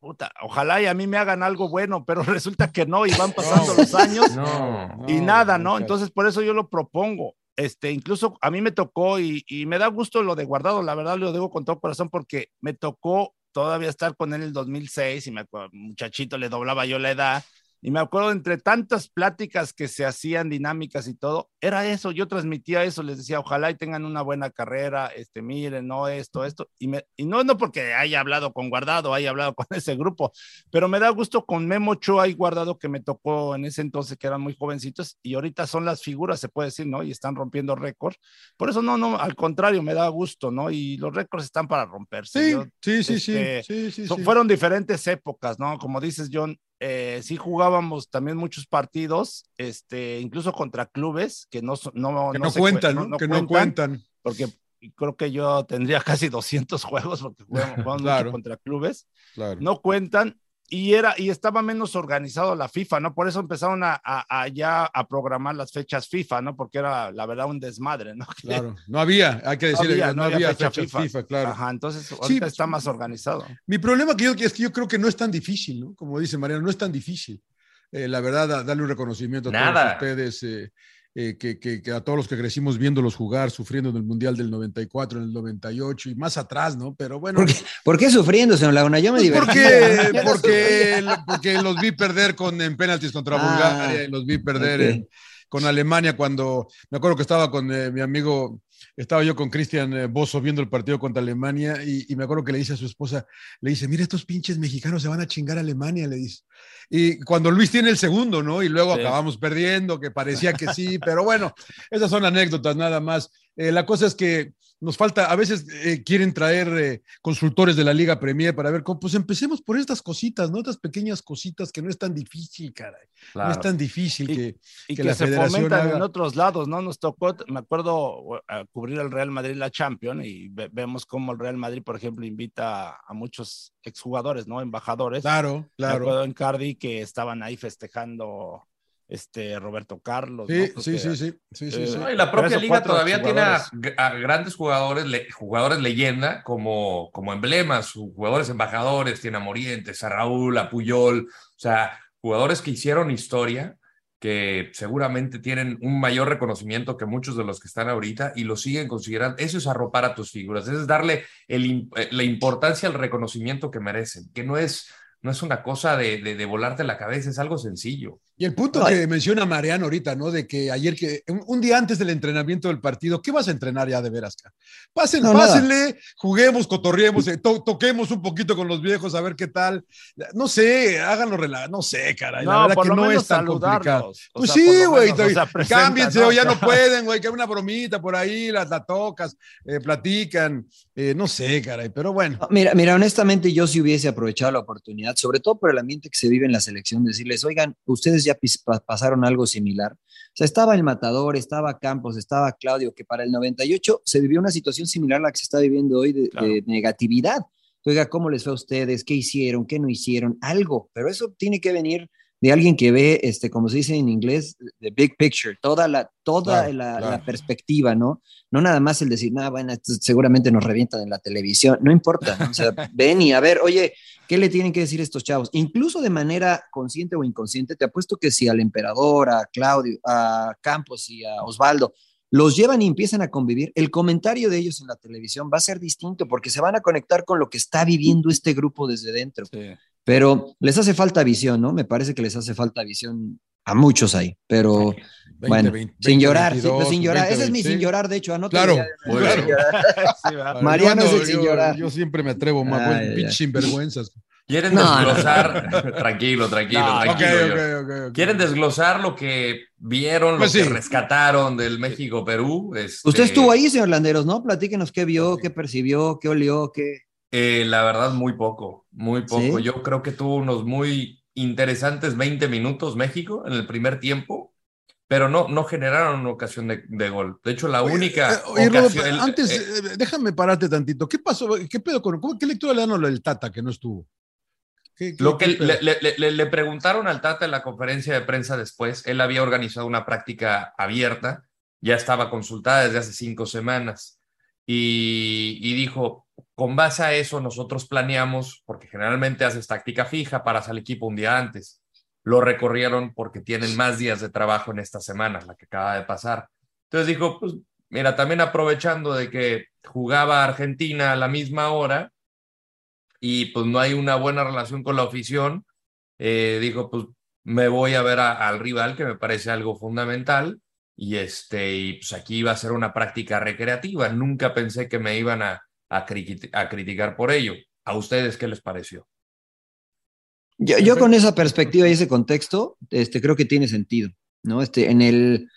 [SPEAKER 11] puta, ojalá y a mí me hagan algo bueno, [laughs] pero resulta que no, y van pasando los años
[SPEAKER 10] No.
[SPEAKER 11] y
[SPEAKER 3] No,
[SPEAKER 11] nada,
[SPEAKER 3] no,
[SPEAKER 11] ¿no? Entonces, por eso yo lo propongo. Este, incluso a mí me tocó y, y me da gusto lo de guardado, la verdad lo digo con todo corazón porque me tocó todavía estar con él en el 2006 y me acuerdo, muchachito le doblaba yo la edad y me acuerdo entre tantas pláticas que se hacían dinámicas y todo, era eso, yo transmitía eso, les decía, ojalá y tengan una buena carrera, este, miren, no esto, esto, y, me, y no, no porque haya hablado con Guardado, haya hablado con [laughs] ese grupo, pero me da gusto con Memo Ochoa y Guardado que me tocó en ese entonces que eran muy jovencitos y ahorita son las figuras, se puede decir, ¿no? Y están rompiendo récords. Por eso no, no, al contrario, me da gusto, ¿no? Y los récords están para romperse.
[SPEAKER 3] Sí,
[SPEAKER 11] Yo,
[SPEAKER 3] sí, sí, sí,
[SPEAKER 11] este,
[SPEAKER 3] sí, sí.
[SPEAKER 11] Fueron diferentes épocas, ¿no? Como dices, John, eh, sí jugábamos también muchos partidos, este, incluso contra clubes que no, no,
[SPEAKER 3] que
[SPEAKER 11] no
[SPEAKER 3] no, cuentan, que no cuentan.
[SPEAKER 11] porque creo que yo tendría [laughs] casi 200 juegos porque jugamos, jugamos
[SPEAKER 3] Claro.
[SPEAKER 11] mucho contra clubes
[SPEAKER 3] Claro.
[SPEAKER 11] no cuentan y era y estaba menos organizado la FIFA, ¿no? Por eso empezaron a, a- a ya a programar las fechas FIFA, ¿no? Porque era la verdad un desmadre, ¿no? [laughs]
[SPEAKER 3] Claro, no había, hay que
[SPEAKER 11] No
[SPEAKER 3] decirle,
[SPEAKER 11] había,
[SPEAKER 3] no, había fecha
[SPEAKER 11] FIFA.
[SPEAKER 3] FIFA, claro.
[SPEAKER 11] Ajá, entonces ahorita está más organizado.
[SPEAKER 3] Mi problema que yo, es que yo creo que no es tan difícil, ¿no? Como dice Mariano, no es tan difícil. Eh, la verdad, da- darle un reconocimiento a
[SPEAKER 10] Nada.
[SPEAKER 3] todos ustedes, eh, eh, que, que- que a todos los que crecimos viéndolos jugar, sufriendo en el Mundial del 94, en el 98 y más atrás, ¿no? Pero bueno.
[SPEAKER 9] ¿Por qué, por qué sufriendo, señor Laguna? Yo me
[SPEAKER 3] Pues
[SPEAKER 9] divertí.
[SPEAKER 3] porque, [laughs] porque, porque los vi perder con, en penaltis contra
[SPEAKER 9] Ah,
[SPEAKER 3] Bulgaria y los vi perder en- con Alemania cuando me acuerdo que estaba con eh, mi amigo, estaba yo con Cristian eh, Bozo viendo el partido contra Alemania y, y me acuerdo que le dice a su esposa, le dice, mira, estos pinches mexicanos se van a chingar a Alemania, le dice. Y cuando Luis tiene el segundo, ¿no? Y luego
[SPEAKER 11] Sí.
[SPEAKER 3] acabamos perdiendo, que parecía que sí, pero bueno, esas son anécdotas nada más. Eh, la cosa es que nos falta, a veces eh, quieren traer eh, consultores de la Liga Premier para ver cómo, pues empecemos por estas cositas, ¿no? Estas pequeñas cositas que no es tan difícil, caray. No es tan difícil
[SPEAKER 11] Y-
[SPEAKER 3] que,
[SPEAKER 11] Y
[SPEAKER 3] que
[SPEAKER 11] que,
[SPEAKER 3] la
[SPEAKER 11] se
[SPEAKER 3] federación
[SPEAKER 11] fomentan
[SPEAKER 3] haga-
[SPEAKER 11] en otros lados, ¿no? Nos tocó, me acuerdo, a cubrir el Real Madrid la Champions y ve- vemos cómo el Real Madrid, por ejemplo, invita a muchos exjugadores, ¿no? Embajadores.
[SPEAKER 3] Claro,
[SPEAKER 11] Me
[SPEAKER 3] claro.
[SPEAKER 11] acuerdo en Cardi que estaban ahí festejando este Roberto Carlos.
[SPEAKER 3] Sí, sí,
[SPEAKER 11] que-
[SPEAKER 3] sí, sí, sí, sí,
[SPEAKER 11] eh,
[SPEAKER 3] sí.
[SPEAKER 10] Y la propia liga todavía tiene a, grandes jugadores, le- jugadores leyenda como, como emblemas, jugadores embajadores, tiene a Morientes, a Raúl, a Puyol, o sea, jugadores que hicieron historia, que seguramente tienen un mayor reconocimiento que muchos de los que están ahorita y lo siguen considerando. Eso es arropar a tus figuras, eso es darle el eh, la importancia al reconocimiento que merecen, que no es no es una cosa de, de, de volarte la cabeza, es algo sencillo.
[SPEAKER 3] Y el punto que menciona Mariano ahorita, ¿no? De que ayer, que un, un, día antes del entrenamiento del partido, ¿qué vas a entrenar ya de veras? Pasen, no, pásenle, nada. juguemos, cotorriemos, eh, to, toquemos un poquito con los viejos a ver qué tal. No sé, háganlo relajar, no sé, caray.
[SPEAKER 11] No,
[SPEAKER 3] la verdad
[SPEAKER 11] por
[SPEAKER 3] que
[SPEAKER 11] lo
[SPEAKER 3] no
[SPEAKER 11] menos
[SPEAKER 3] es tan complicado.
[SPEAKER 11] o
[SPEAKER 3] Pues
[SPEAKER 11] sea,
[SPEAKER 3] sí, güey,
[SPEAKER 11] o sea,
[SPEAKER 3] cámbiense,
[SPEAKER 11] ¿no?
[SPEAKER 3] o ya no [laughs] pueden, güey, que hay una bromita por ahí, la, la tocas, eh, platican, eh, no sé, caray, pero bueno.
[SPEAKER 9] Mira, mira, honestamente yo si hubiese aprovechado la oportunidad, sobre todo por el ambiente que se vive en la selección, decirles, oigan, ustedes ya pasaron algo similar. O sea, estaba el Matador, estaba Campos, estaba Claudio, que para el 98 se vivió una situación similar a la que se está viviendo hoy de,
[SPEAKER 11] Claro.
[SPEAKER 9] de negatividad. Oiga, ¿cómo les fue a ustedes? ¿Qué hicieron? ¿Qué no hicieron? Algo, pero eso tiene que venir de alguien que ve, este, como se dice en inglés, the big picture, toda la, toda
[SPEAKER 3] Claro,
[SPEAKER 9] la,
[SPEAKER 3] claro.
[SPEAKER 9] la perspectiva, ¿no? No nada más el decir, nada, bueno, seguramente nos revientan en la televisión, no importa, ¿no? o sea, [laughs] ven y a ver, oye, ¿qué le tienen que decir estos chavos? Incluso de manera consciente o inconsciente, te apuesto que si al emperador, a Claudio, a Campos y a Osvaldo los llevan y empiezan a convivir, el comentario de ellos en la televisión va a ser distinto porque se van a conectar con lo que está viviendo este grupo desde dentro.
[SPEAKER 11] Sí.
[SPEAKER 9] Pero les hace falta visión, ¿no? Me parece que les hace falta visión a muchos ahí, pero
[SPEAKER 3] 20,
[SPEAKER 9] bueno,
[SPEAKER 3] 20,
[SPEAKER 9] sin llorar, sí,
[SPEAKER 3] 22,
[SPEAKER 9] pues sin llorar.
[SPEAKER 3] 20,
[SPEAKER 9] Ese es mi
[SPEAKER 3] 20,
[SPEAKER 9] sin llorar, de hecho, anota.
[SPEAKER 3] Claro,
[SPEAKER 9] llorar. [laughs]
[SPEAKER 11] Sí.
[SPEAKER 9] Mariano
[SPEAKER 3] Yo
[SPEAKER 9] es el sin
[SPEAKER 3] yo-
[SPEAKER 9] llorar.
[SPEAKER 3] Yo siempre me atrevo más,
[SPEAKER 9] ay,
[SPEAKER 3] pinche sinvergüenzas.
[SPEAKER 10] Quieren
[SPEAKER 9] No, no,
[SPEAKER 10] desglosar, tranquilo, tranquilo,
[SPEAKER 11] No,
[SPEAKER 10] tranquilo.
[SPEAKER 3] ok,
[SPEAKER 10] John.
[SPEAKER 3] ok, ok.
[SPEAKER 10] Quieren desglosar lo que vieron,
[SPEAKER 3] Pues
[SPEAKER 10] lo que
[SPEAKER 3] sí.
[SPEAKER 10] rescataron del México-Perú. Este,
[SPEAKER 9] Usted estuvo ahí, señor Landeros, ¿no? Platíquenos qué vio, qué percibió, qué olió, qué.
[SPEAKER 10] Eh, la verdad, muy poco, muy poco.
[SPEAKER 9] ¿Sí?
[SPEAKER 10] Yo creo que tuvo unos muy interesantes 20 minutos México en el primer tiempo, pero no, no generaron una ocasión de, de gol. De hecho, la
[SPEAKER 3] Oye,
[SPEAKER 10] única
[SPEAKER 3] eh, oye,
[SPEAKER 10] ocasión...
[SPEAKER 3] antes,
[SPEAKER 10] eh,
[SPEAKER 3] eh, déjame pararte tantito. ¿Qué pasó? ¿Qué pedo con ¿Qué lectura le dan a lo del Tata que no estuvo? ¿Qué- qué-
[SPEAKER 10] Lo que le, le- le- le preguntaron al Tata en la conferencia de prensa después, él había organizado una práctica abierta, ya estaba consultada desde hace cinco semanas, y, y dijo, con base a eso nosotros planeamos, porque generalmente haces táctica fija, paras al equipo un día antes, lo recorrieron porque tienen más días de trabajo en esta semana, la que acaba de pasar. Entonces dijo, pues mira, también aprovechando de que jugaba Argentina a la misma hora, y pues no hay una buena relación con la afición, eh, dijo, pues me voy a ver a- al rival, que me parece algo fundamental, y, este, y pues aquí iba a ser una práctica recreativa. Nunca pensé que me iban a, a, cri- a criticar por ello. ¿A ustedes qué les pareció?
[SPEAKER 9] Yo, yo con esa perspectiva y ese contexto, este, creo que tiene sentido, ¿no? Este, en el,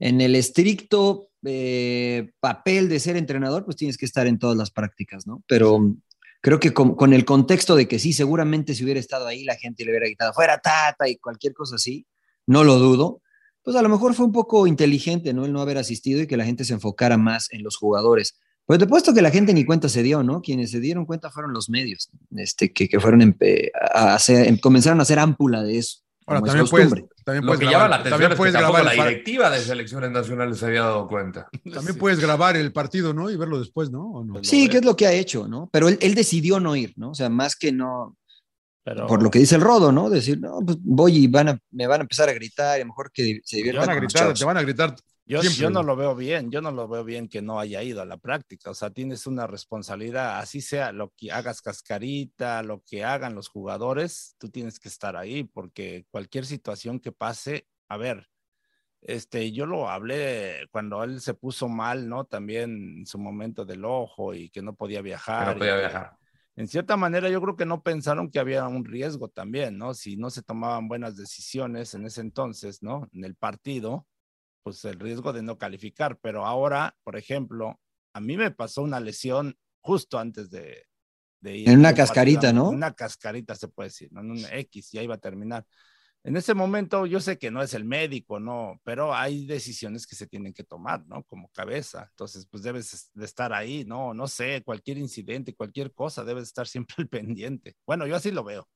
[SPEAKER 9] en el estricto eh, papel de ser entrenador, pues tienes que estar en todas las prácticas, ¿no? Pero creo que con, con el contexto de que sí, seguramente si hubiera estado ahí, la gente le hubiera gritado, fuera tata y cualquier cosa así, no lo dudo. Pues a lo mejor fue un poco inteligente, ¿no? El no haber asistido y que la gente se enfocara más en los jugadores. Pues te puesto que la gente ni cuenta se dio, ¿no? Quienes se dieron cuenta fueron los medios, este, que, que fueron empe- a hacer, em- comenzaron a hacer ámpula de eso.
[SPEAKER 3] Ahora, también puedes,
[SPEAKER 10] Lo que
[SPEAKER 3] grabar,
[SPEAKER 10] llama la atención es que
[SPEAKER 3] grabar
[SPEAKER 10] directiva de selecciones nacionales se había dado cuenta. [laughs]
[SPEAKER 3] también puedes grabar el partido, ¿no? Y verlo después, ¿no? ¿O no?
[SPEAKER 9] Sí, que es lo que ha hecho, ¿no? Pero él, él decidió no ir, ¿no? O sea, más que no,
[SPEAKER 11] Pero
[SPEAKER 9] por lo que dice el Rodo, ¿no? Decir, no, pues voy y van a, me van a empezar a gritar y a lo mejor que se
[SPEAKER 3] Te
[SPEAKER 9] diviertan
[SPEAKER 3] van a gritar, te van a gritar.
[SPEAKER 11] Yo, yo no lo veo bien, yo no lo veo bien que no haya ido a la práctica. O sea, tienes una responsabilidad, así sea lo que hagas cascarita, lo que hagan los jugadores, tú tienes que estar ahí porque cualquier situación que pase, a ver, este, yo lo hablé cuando él se puso mal, ¿no? También en su momento del ojo y que no podía
[SPEAKER 10] Que
[SPEAKER 11] viajar.
[SPEAKER 10] no podía viajar.
[SPEAKER 11] en cierta manera yo creo que no pensaron que había un riesgo también, ¿no? Si no se tomaban buenas decisiones en ese entonces, ¿no? En el partido, pues el riesgo de no calificar, pero ahora, por ejemplo, a mí me pasó una lesión justo antes de, de ir.
[SPEAKER 9] En una
[SPEAKER 11] al partido,
[SPEAKER 9] cascarita, ¿no?
[SPEAKER 11] Una cascarita se puede decir, ¿no? En una X, ya iba a terminar. En ese momento yo sé que no es el médico, ¿no? Pero hay decisiones que se tienen que tomar, ¿no? Como cabeza. Entonces, pues debes de estar ahí, ¿no? No sé, cualquier incidente, cualquier cosa, debes estar siempre al [laughs] pendiente. Bueno, yo así lo veo.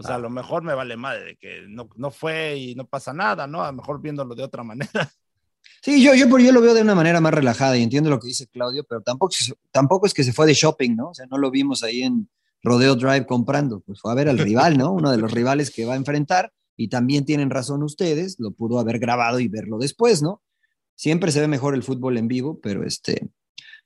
[SPEAKER 11] O sea, a lo mejor me vale madre de que no, no fue y no pasa nada, ¿no? A lo mejor viéndolo de otra manera. [laughs]
[SPEAKER 9] Sí, yo, yo, yo lo veo de una manera más relajada y entiendo lo que dice Claudio, pero tampoco, tampoco es que se fue de shopping, ¿no? O sea, no lo vimos ahí en Rodeo Drive comprando, pues fue a ver al rival, ¿no? Uno de los rivales que va a enfrentar y también tienen razón ustedes, lo pudo haber grabado y verlo después, ¿no? Siempre se ve mejor el fútbol en vivo, pero este,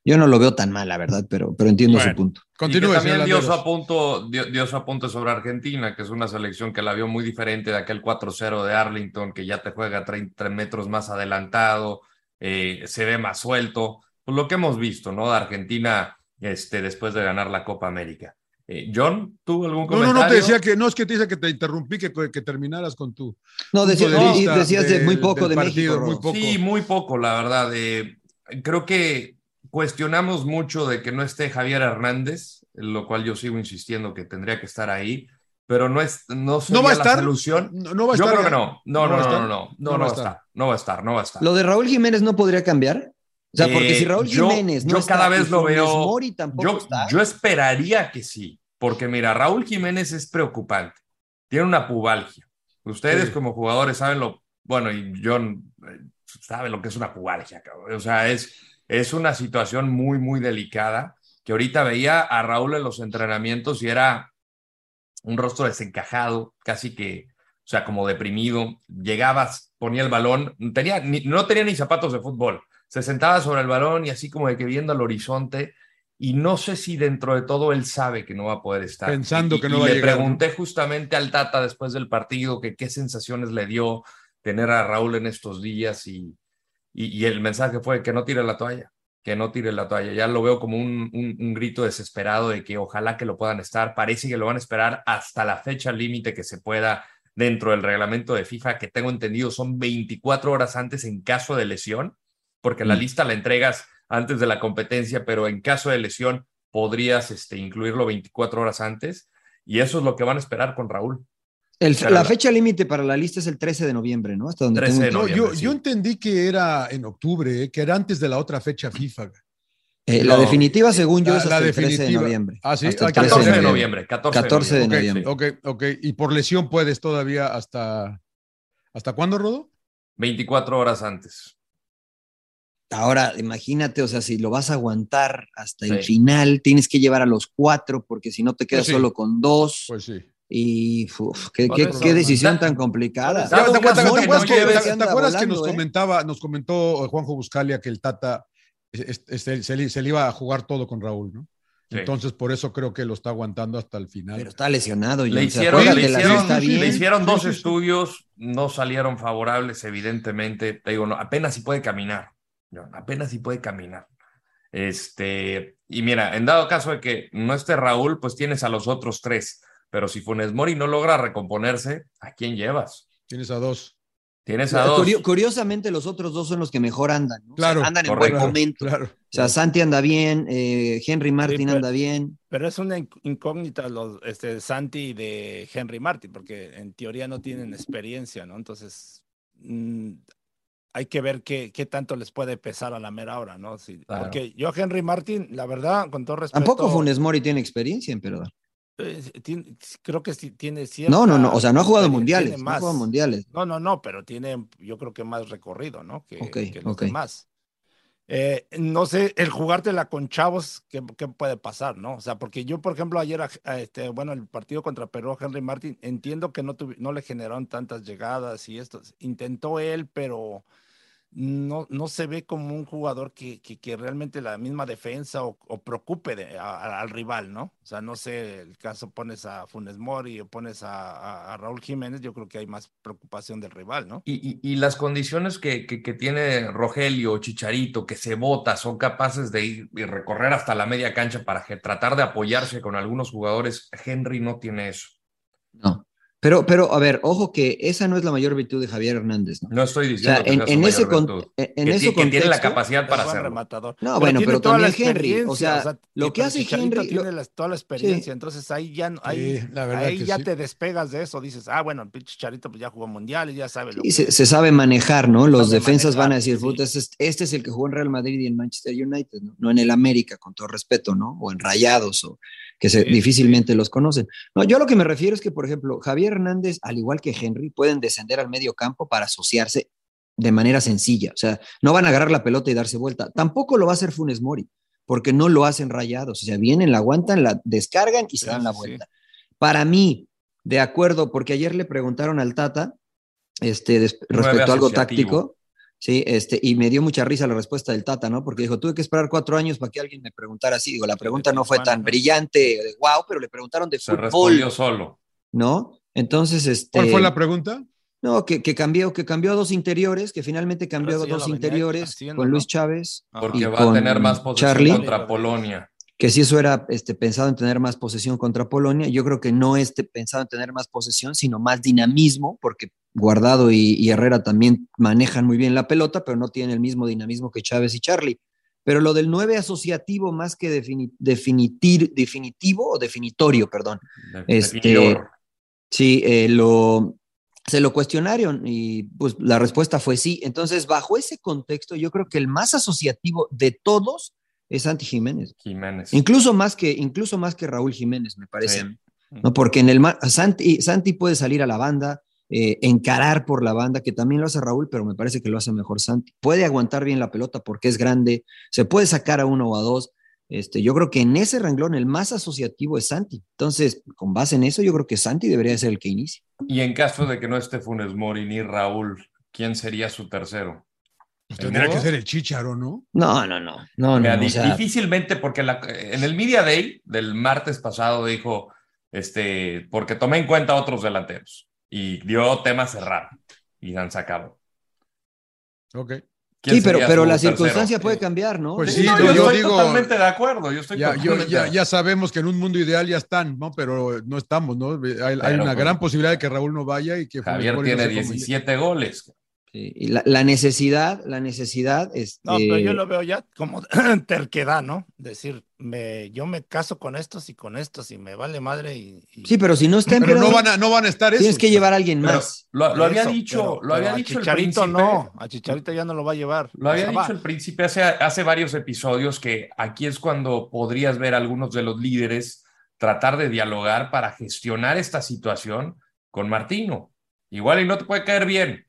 [SPEAKER 9] Yo no lo veo tan mal, la verdad, pero, pero entiendo
[SPEAKER 10] Bueno.
[SPEAKER 9] su punto.
[SPEAKER 10] Y que
[SPEAKER 3] Continúe,
[SPEAKER 10] también dio su, apunto, dio, dio su apunte sobre Argentina, que es una selección que la vio muy diferente de aquel 4-0 de Arlington, que ya te juega 30 metros más adelantado, eh, se ve más suelto. Pues lo que hemos visto, ¿no? De Argentina este, después de ganar la Copa América. Eh, John, ¿tú algún
[SPEAKER 3] No,
[SPEAKER 10] comentario?
[SPEAKER 3] no, no, te decía que, no, es que te dice que te interrumpí, que, que terminaras con tu.
[SPEAKER 9] No, decía-
[SPEAKER 3] de vista
[SPEAKER 9] decías de muy poco
[SPEAKER 3] del
[SPEAKER 9] de
[SPEAKER 3] partido,
[SPEAKER 9] México.
[SPEAKER 3] muy poco.
[SPEAKER 10] Sí, muy poco, la verdad. eh, creo que cuestionamos mucho de que no esté Javier Hernández, lo cual yo sigo insistiendo que tendría que estar ahí, pero no es no,
[SPEAKER 3] ¿No va a
[SPEAKER 10] sería la
[SPEAKER 3] estar?
[SPEAKER 10] solución.
[SPEAKER 3] No, no va a
[SPEAKER 10] Yo
[SPEAKER 3] estar.
[SPEAKER 10] creo que no. No, no, no,
[SPEAKER 3] estar.
[SPEAKER 10] no, no, no, no va a estar, no va a estar, no va a estar.
[SPEAKER 9] Lo de Raúl Jiménez no podría cambiar. O sea, porque
[SPEAKER 10] Eh,
[SPEAKER 9] si Raúl
[SPEAKER 10] yo-
[SPEAKER 9] Jiménez no
[SPEAKER 10] yo
[SPEAKER 9] está
[SPEAKER 10] cada vez lo veo.
[SPEAKER 9] Mori tampoco
[SPEAKER 10] Yo,
[SPEAKER 9] está.
[SPEAKER 10] yo esperaría que sí, porque mira, Raúl Jiménez es preocupante. Tiene una pubalgia. Ustedes
[SPEAKER 3] Sí.
[SPEAKER 10] como jugadores saben lo, bueno, y John eh, sabe lo que es una pubalgia, cabrón. O sea, es, es una situación muy, muy delicada, que ahorita veía a Raúl en los entrenamientos y era un rostro desencajado, casi que, o sea, como deprimido. Llegabas, ponía el balón, tenía, ni- no tenía ni zapatos de fútbol. Se sentaba sobre el balón y así como de que viendo al horizonte. Y no sé si dentro de todo él sabe que no va a poder estar.
[SPEAKER 3] Pensando
[SPEAKER 10] Y-
[SPEAKER 3] que
[SPEAKER 10] y
[SPEAKER 3] no va a
[SPEAKER 10] le
[SPEAKER 3] llegar, ¿no?
[SPEAKER 10] pregunté justamente al Tata después del partido que qué sensaciones le dio tener a Raúl en estos días y, y, y el mensaje fue que no tire la toalla, que no tire la toalla. Ya lo veo como un, un- un grito desesperado de que ojalá que lo puedan estar. Parece que lo van a esperar hasta la fecha límite que se pueda dentro del reglamento de FIFA, que tengo entendido son 24 horas antes en caso de lesión, porque la
[SPEAKER 9] Mm.
[SPEAKER 10] lista la entregas antes de la competencia, pero en caso de lesión podrías este, incluirlo 24 horas antes. Y eso es lo que van a esperar con Raúl.
[SPEAKER 9] El- la
[SPEAKER 10] la-
[SPEAKER 9] fecha límite para la lista es el 13 de noviembre, ¿no? Hasta donde
[SPEAKER 10] 13
[SPEAKER 9] tengo
[SPEAKER 10] de
[SPEAKER 9] entendido.
[SPEAKER 3] No, yo,
[SPEAKER 10] noviembre,
[SPEAKER 3] yo entendí que era en octubre, eh, que era antes de la otra fecha FIFA.
[SPEAKER 9] Eh, la definitiva, según yo,
[SPEAKER 3] La-
[SPEAKER 9] es
[SPEAKER 3] la
[SPEAKER 9] hasta el 13 de noviembre.
[SPEAKER 3] Ah, sí.
[SPEAKER 9] Hasta el
[SPEAKER 3] Ah,
[SPEAKER 9] 13
[SPEAKER 10] 14 de
[SPEAKER 9] noviembre.
[SPEAKER 10] noviembre. 14 de
[SPEAKER 9] 14 de
[SPEAKER 10] noviembre.
[SPEAKER 9] noviembre.
[SPEAKER 3] Ok, ok. Y por lesión puedes todavía hasta. ¿Hasta cuándo, Rodo?
[SPEAKER 10] 24 horas antes.
[SPEAKER 9] Ahora, imagínate, o sea, si lo vas a aguantar hasta el final, tienes que llevar a los cuatro, porque si no te quedas
[SPEAKER 3] Pues sí.
[SPEAKER 9] solo con dos.
[SPEAKER 3] Pues sí.
[SPEAKER 9] Y uf, qué, qué-
[SPEAKER 11] eso,
[SPEAKER 9] qué decisión tan complicada.
[SPEAKER 3] ¿Te acuerdas,
[SPEAKER 10] que
[SPEAKER 3] nos
[SPEAKER 9] eh?
[SPEAKER 3] comentaba, nos comentó eh, Juanjo Buscalia que el Tata es- es- se, se le- se le iba a jugar todo con Raúl, ¿no?
[SPEAKER 10] Sí.
[SPEAKER 3] Entonces, por eso creo que lo está aguantando hasta el final.
[SPEAKER 9] Pero está lesionado.
[SPEAKER 10] Le
[SPEAKER 9] John,
[SPEAKER 10] le hicieron- le dos
[SPEAKER 3] Sí, sí, sí.
[SPEAKER 10] estudios, no salieron favorables, evidentemente. Te digo, no, apenas si puede caminar. John, apenas si puede caminar. Este, y mira, en dado caso de que no esté Raúl, pues tienes a los otros tres. Pero si Funes Mori no logra recomponerse, ¿a quién llevas?
[SPEAKER 3] Tienes a dos.
[SPEAKER 10] Tienes a dos.
[SPEAKER 9] Curio- curiosamente, los otros dos son los que mejor andan. ¿no? O sea,
[SPEAKER 3] Claro.
[SPEAKER 9] andan en buen momento.
[SPEAKER 3] Claro.
[SPEAKER 9] O sea, Santi anda bien, eh, Henry Martin
[SPEAKER 11] pero-
[SPEAKER 9] anda bien.
[SPEAKER 11] Pero es una inc- incógnita los este, Santi de Henry Martin, porque en teoría no tienen experiencia, ¿no? Entonces, mm, hay que ver qué, qué tanto les puede pesar a la mera hora, ¿no? Sí,
[SPEAKER 10] Claro.
[SPEAKER 11] Porque yo Henry Martin, la verdad, con todo respeto.
[SPEAKER 9] Tampoco Funes Mori tiene experiencia en Perú.
[SPEAKER 11] Tiene- creo que tiene cierta.
[SPEAKER 9] No, no, no. O sea, no ha jugado mundiales. No ha
[SPEAKER 11] más.
[SPEAKER 9] jugado mundiales.
[SPEAKER 11] No, no, no, pero tiene, yo creo que más recorrido, ¿no? Que,
[SPEAKER 9] Ok,
[SPEAKER 11] que los demás. Eh, no sé, el jugártela con chavos, ¿qué, qué puede pasar, no? O sea, porque yo, por ejemplo, ayer, este, bueno, el partido contra Perú, Henry Martin, entiendo que no, tuvi- no le generaron tantas llegadas y esto. Intentó él, pero no, no se ve como un jugador que, que, que realmente la misma defensa o, o preocupe de- a- a- al rival, ¿no? O sea, no sé, el caso pones a Funes Mori o pones a, a- a Raúl Jiménez, yo creo que hay más preocupación del rival, ¿no?
[SPEAKER 10] Y, y- y las condiciones que, que- que tiene Rogelio o Chicharito, que se bota, son capaces de ir y recorrer hasta la media cancha para que- tratar de apoyarse con algunos jugadores. Henry no tiene eso.
[SPEAKER 9] No. Pero, pero, a ver, ojo que esa no es la mayor virtud de Javier Hernández, ¿no?
[SPEAKER 10] No estoy
[SPEAKER 9] O
[SPEAKER 10] diciendo
[SPEAKER 9] sea,
[SPEAKER 10] que
[SPEAKER 9] en,
[SPEAKER 10] sea
[SPEAKER 9] en ese, con-
[SPEAKER 10] virtud.
[SPEAKER 9] en, en
[SPEAKER 10] que,
[SPEAKER 9] ese
[SPEAKER 10] tiene la capacidad para hacerlo.
[SPEAKER 11] rematador.
[SPEAKER 9] No, bueno, pero
[SPEAKER 11] toda la
[SPEAKER 9] también Henry, o
[SPEAKER 11] experiencia,
[SPEAKER 9] sea, lo que hace
[SPEAKER 11] Chicharito
[SPEAKER 9] Henry- lo-
[SPEAKER 11] tiene la- toda la experiencia, entonces ahí ya, no- ahí,
[SPEAKER 3] Sí, la verdad
[SPEAKER 11] ahí
[SPEAKER 3] que
[SPEAKER 11] ya
[SPEAKER 3] sí.
[SPEAKER 11] te despegas de eso, dices, ah, bueno, el pinche Chicharito pues ya jugó mundial y ya sabe lo
[SPEAKER 9] Sí,
[SPEAKER 11] que
[SPEAKER 9] se, se sabe manejar, ¿no? Los defensas van a decir,
[SPEAKER 11] sí.
[SPEAKER 9] puta, este, es- este es el que jugó en Real Madrid y en Manchester United, ¿no? No en el América, con todo respeto, ¿no? O en Rayados, o que se,
[SPEAKER 11] Sí,
[SPEAKER 9] difícilmente los conocen. No, yo lo que me refiero es que, por ejemplo, Javier Hernández, al igual que Henry, pueden descender al medio campo para asociarse de manera sencilla. O sea, no van a agarrar la pelota y darse vuelta. Tampoco lo va a hacer Funes Mori, porque no lo hacen rayados. O sea, vienen, la aguantan, la descargan y se
[SPEAKER 11] Sí,
[SPEAKER 9] dan la vuelta. Para mí, de acuerdo, porque ayer le preguntaron al Tata, este, respecto a algo táctico, Sí, este, y me dio mucha risa la respuesta del Tata, ¿no? Porque dijo, tuve que esperar cuatro años para que alguien me preguntara así. Digo, la pregunta no fue tan brillante, de wow, pero le preguntaron de
[SPEAKER 10] Se
[SPEAKER 9] fútbol,
[SPEAKER 10] respondió solo.
[SPEAKER 9] ¿no? Entonces, este.
[SPEAKER 3] ¿Cuál fue la pregunta?
[SPEAKER 9] No, que, que cambió, que cambió a dos interiores, que finalmente cambió
[SPEAKER 11] ya
[SPEAKER 9] dos interiores
[SPEAKER 11] haciendo,
[SPEAKER 9] con. Luis Chávez.
[SPEAKER 10] Porque
[SPEAKER 9] y
[SPEAKER 10] va a tener más posesión
[SPEAKER 9] Charlie.
[SPEAKER 10] contra Polonia.
[SPEAKER 9] que si eso era este, pensado en tener más posesión contra Polonia, yo creo que no es pensado en tener más posesión, sino más dinamismo, porque Guardado y, y Herrera también manejan muy bien la pelota, pero no tienen el mismo dinamismo que Chávez y Charlie. Pero lo del 9 asociativo más que defini- definitir, definitivo o definitorio, perdón. Este. Sí, eh, lo, se lo cuestionaron y pues la respuesta fue sí. Entonces, bajo ese contexto, yo creo que el más asociativo de todos es Santi Jiménez.
[SPEAKER 10] Jiménez.
[SPEAKER 9] Incluso más que, incluso más que Raúl Jiménez, me parece.
[SPEAKER 10] Sí.
[SPEAKER 9] ¿no? Porque en el Santi, Santi puede salir a la banda, eh, encarar por la banda, que también lo hace Raúl, pero me parece que lo hace mejor Santi. Puede aguantar bien la pelota porque es grande, se puede sacar a uno o a dos. Este, yo creo que en ese renglón el más asociativo es Santi. Entonces, con base en eso, yo creo que Santi debería ser el que inicie.
[SPEAKER 10] Y en caso de que no esté Funes Mori ni Raúl, ¿quién sería su tercero?
[SPEAKER 3] Pues
[SPEAKER 10] ¿El
[SPEAKER 3] tendría que ser el Chicharo, ¿no?
[SPEAKER 9] No, no, no. No,
[SPEAKER 10] Mira,
[SPEAKER 9] no,
[SPEAKER 10] di-
[SPEAKER 9] o sea,
[SPEAKER 10] difícilmente, porque la- en el Media Day del martes pasado dijo, este, porque tomé en cuenta otros delanteros y dio tema cerrado y han sacado.
[SPEAKER 3] Ok.
[SPEAKER 10] ¿Quién
[SPEAKER 9] sí, pero, pero la
[SPEAKER 10] tercero?
[SPEAKER 9] circunstancia puede cambiar, ¿no?
[SPEAKER 3] Pues
[SPEAKER 10] Sí,
[SPEAKER 3] sí,
[SPEAKER 10] no,
[SPEAKER 3] yo-
[SPEAKER 10] estoy
[SPEAKER 3] digo-
[SPEAKER 10] totalmente de acuerdo. Yo estoy
[SPEAKER 3] Ya, yo- ya, ya sabemos que en un mundo ideal ya están, ¿no? Pero no estamos, ¿no? Hay, una
[SPEAKER 10] pues,
[SPEAKER 3] gran posibilidad de que Raúl no vaya y que
[SPEAKER 10] Javier
[SPEAKER 3] no
[SPEAKER 10] tiene
[SPEAKER 3] llegue.
[SPEAKER 10] 17 goles.
[SPEAKER 9] Sí, y la, la necesidad, la necesidad, este,
[SPEAKER 11] No, pero yo lo veo ya como [clears throat] terquedad, ¿no? Decir, me, yo me caso con estos y con estos y me vale madre y... y-
[SPEAKER 9] Sí, pero si no está
[SPEAKER 3] Pero no van a, no van a estar
[SPEAKER 9] tienes
[SPEAKER 3] esos.
[SPEAKER 9] que llevar a alguien
[SPEAKER 10] Pero
[SPEAKER 9] más.
[SPEAKER 10] lo, había
[SPEAKER 11] eso,
[SPEAKER 10] dicho,
[SPEAKER 11] pero-
[SPEAKER 10] lo había
[SPEAKER 11] a
[SPEAKER 10] dicho el
[SPEAKER 11] Chicharito
[SPEAKER 10] príncipe.
[SPEAKER 11] no, a Chicharito ya no lo va a llevar.
[SPEAKER 10] Lo había dicho
[SPEAKER 11] va.
[SPEAKER 10] el príncipe hace, hace varios episodios que aquí es cuando podrías ver a algunos de los líderes tratar de dialogar para gestionar esta situación con Martino. Igual y no te puede caer bien,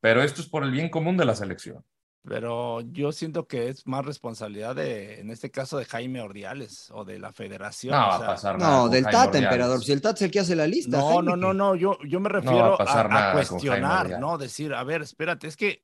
[SPEAKER 10] pero esto es por el bien común de la selección.
[SPEAKER 11] Pero yo siento que es más responsabilidad de, en este caso, de Jaime Ordiales o de la federación.
[SPEAKER 10] No
[SPEAKER 11] o
[SPEAKER 10] va a pasar nada.
[SPEAKER 9] No, del
[SPEAKER 10] Jaime
[SPEAKER 9] Tata,
[SPEAKER 10] Ordiales.
[SPEAKER 9] emperador. Si el Tata es el que hace la lista.
[SPEAKER 11] No,
[SPEAKER 9] Jaime,
[SPEAKER 11] no, no, no, yo, yo me refiero
[SPEAKER 10] pasar
[SPEAKER 11] a, cuestionar. ¿no? Decir, a ver, espérate, es que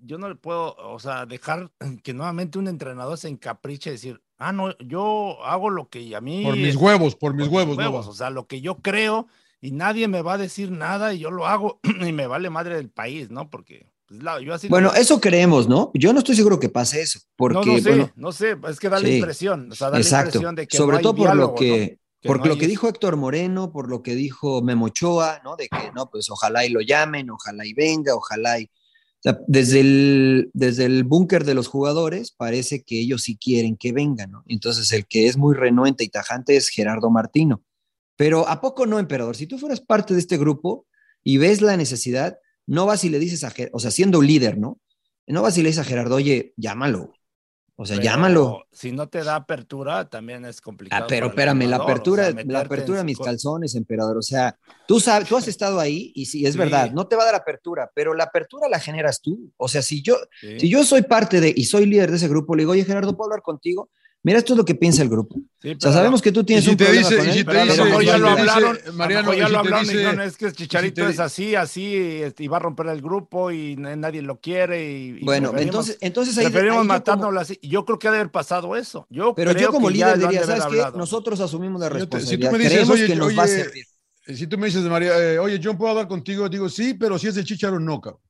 [SPEAKER 11] yo no le puedo, o sea, dejar [clears throat] que nuevamente un entrenador se encapriche y decir, ah, no, yo hago lo que a mí...
[SPEAKER 3] Por mis huevos, por mis
[SPEAKER 11] por
[SPEAKER 3] huevos, no
[SPEAKER 11] o sea, lo que yo creo y nadie me va a decir nada y yo lo hago [clears throat] y me vale madre del país, ¿no? Porque pues, la- yo así... lo
[SPEAKER 9] Bueno, eso creemos, ¿no? Yo no estoy seguro que pase eso. Porque,
[SPEAKER 11] no, no sé,
[SPEAKER 9] bueno,
[SPEAKER 11] no sé, es que da la
[SPEAKER 9] sí,
[SPEAKER 11] impresión, o sea, da la
[SPEAKER 9] exacto.
[SPEAKER 11] impresión de que
[SPEAKER 9] Sobre
[SPEAKER 11] no hay
[SPEAKER 9] todo por
[SPEAKER 11] diálogo,
[SPEAKER 9] lo que, lo
[SPEAKER 11] hay
[SPEAKER 9] que dijo Héctor Moreno, por lo que dijo Memo Ochoa, ¿no? De que, no, pues ojalá y lo llamen, ojalá y venga, ojalá y... o sea, desde el, desde el búnker de los jugadores parece que ellos sí quieren que vengan, ¿no? Entonces el que es muy renuente y tajante es Gerardo Martino. Pero ¿a poco no, emperador? Si tú fueras parte de este grupo y ves la necesidad, no vas y le dices a Gerardo, o sea, siendo un líder, ¿no? No vas y le dices a Gerardo, oye, llámalo. O sea,
[SPEAKER 11] pero
[SPEAKER 9] llámalo.
[SPEAKER 11] Si no te da apertura, también es complicado.
[SPEAKER 9] Ah, pero espérame, la
[SPEAKER 11] o
[SPEAKER 9] apertura,
[SPEAKER 11] sea,
[SPEAKER 9] la apertura de mis
[SPEAKER 11] co-
[SPEAKER 9] calzones, emperador. O sea, tú sabes, tú has estado ahí y sí, es
[SPEAKER 11] Sí.
[SPEAKER 9] verdad, no te va a dar apertura, pero la apertura la generas tú. O sea, si yo,
[SPEAKER 11] Sí.
[SPEAKER 9] si yo soy parte de y soy líder de ese grupo, le digo, oye, Gerardo, ¿puedo hablar contigo? Mira, esto es lo que piensa el grupo.
[SPEAKER 11] Sí,
[SPEAKER 9] O sea, sabemos que tú
[SPEAKER 3] Y
[SPEAKER 9] tienes
[SPEAKER 3] si
[SPEAKER 9] un
[SPEAKER 3] te
[SPEAKER 9] problema
[SPEAKER 3] dice,
[SPEAKER 9] con
[SPEAKER 3] y
[SPEAKER 9] él,
[SPEAKER 3] si te
[SPEAKER 11] Pero a lo
[SPEAKER 3] dice,
[SPEAKER 11] mejor
[SPEAKER 3] y
[SPEAKER 11] ya
[SPEAKER 3] si
[SPEAKER 11] lo
[SPEAKER 3] dice,
[SPEAKER 11] hablaron, lo
[SPEAKER 3] Mariano, y
[SPEAKER 11] ya
[SPEAKER 3] si
[SPEAKER 11] lo hablaron y
[SPEAKER 3] dice-
[SPEAKER 11] dijeron, es que
[SPEAKER 3] y
[SPEAKER 11] Chicharito es así, así, este, y va a romper el grupo y nadie lo quiere y, y
[SPEAKER 9] Bueno, entonces, entonces ahí,
[SPEAKER 11] preferimos
[SPEAKER 9] ahí como-
[SPEAKER 11] matárnoslo así. Y Yo creo que ha de haber pasado eso. Yo
[SPEAKER 9] pero
[SPEAKER 11] creo
[SPEAKER 9] yo como
[SPEAKER 11] que
[SPEAKER 9] líder diría, ¿sabes qué? Nosotros asumimos la
[SPEAKER 3] te- si tú
[SPEAKER 9] responsabilidad.
[SPEAKER 3] me dices, oye,
[SPEAKER 9] que nos va a
[SPEAKER 3] oye,
[SPEAKER 9] servir.
[SPEAKER 3] Si tú me dices, María, eh, oye, John, ¿puedo hablar contigo? Digo, sí, pero si es de Chicharo, no, cabrón.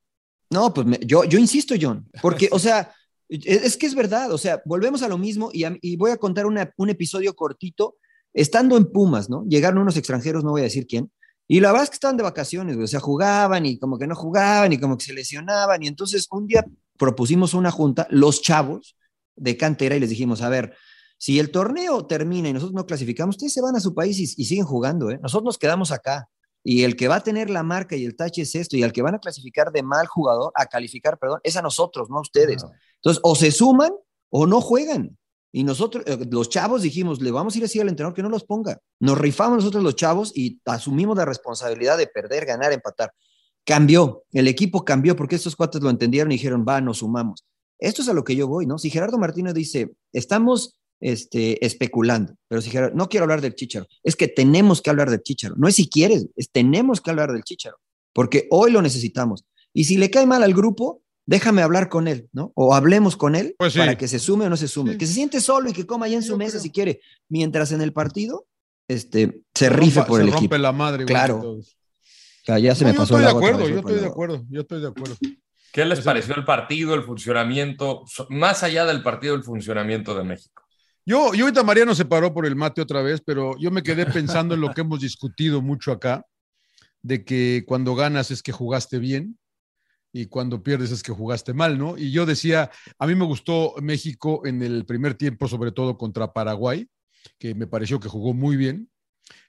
[SPEAKER 9] No, pues me- yo, yo insisto, John, porque, o sea, es, es que es verdad, o sea, volvemos a lo mismo y, voy a contar una- un episodio cortito. Estando en Pumas, ¿no? Llegaron unos extranjeros, no voy a decir quién, y la verdad es que estaban de vacaciones, o sea, jugaban y como que no jugaban y como que se lesionaban, y entonces un día propusimos una junta, los chavos de cantera, y les dijimos, a ver, si el torneo termina y nosotros no clasificamos, ustedes se van a su país y, y siguen jugando, ¿eh? Nosotros nos quedamos acá. Y el que va a tener la marca y el tache es esto, y al que van a clasificar de mal jugador, a calificar, perdón, es a nosotros, no a ustedes. Entonces, o se suman o no juegan. Y nosotros, eh, los chavos, dijimos, le vamos a ir a decir al entrenador que no los ponga. Nos rifamos nosotros los chavos y asumimos la responsabilidad de perder, ganar, empatar. Cambió, el equipo cambió porque estos cuates lo entendieron y dijeron, va, nos sumamos. Esto es a lo que yo voy, ¿no? Si Gerardo Martínez dice, estamos este, especulando, pero si Gerardo, no quiero hablar del Chicharo, es que tenemos que hablar del Chicharo. No es si quieres, es tenemos que hablar del Chicharo, porque hoy lo necesitamos. Y si le cae mal al grupo, déjame hablar con él, ¿no? O hablemos con él
[SPEAKER 3] Pues sí.
[SPEAKER 9] para que se sume o no se sume.
[SPEAKER 3] Sí.
[SPEAKER 9] Que se siente solo y que coma allá en su
[SPEAKER 3] Yo
[SPEAKER 9] mesa
[SPEAKER 3] creo.
[SPEAKER 9] si quiere, mientras en el partido este, se
[SPEAKER 3] rompa-
[SPEAKER 9] rife por
[SPEAKER 3] se
[SPEAKER 9] el
[SPEAKER 3] rompe
[SPEAKER 9] equipo.
[SPEAKER 3] la madre.
[SPEAKER 9] Claro. Ya, ya se
[SPEAKER 3] No,
[SPEAKER 9] me
[SPEAKER 3] yo
[SPEAKER 9] pasó
[SPEAKER 3] estoy
[SPEAKER 9] el
[SPEAKER 3] de acuerdo, yo estoy de acuerdo, yo estoy de acuerdo.
[SPEAKER 10] ¿Qué les
[SPEAKER 3] O sea-
[SPEAKER 10] pareció el partido, el funcionamiento, más allá del partido, el funcionamiento de México?
[SPEAKER 3] Yo, yo ahorita Mariano se paró por el mate otra vez, pero yo me quedé pensando en lo que hemos discutido mucho acá, de que cuando ganas es que jugaste bien y cuando pierdes es que jugaste mal, ¿no? Y yo decía, a mí me gustó México en el primer tiempo, sobre todo contra Paraguay, que me pareció que jugó muy bien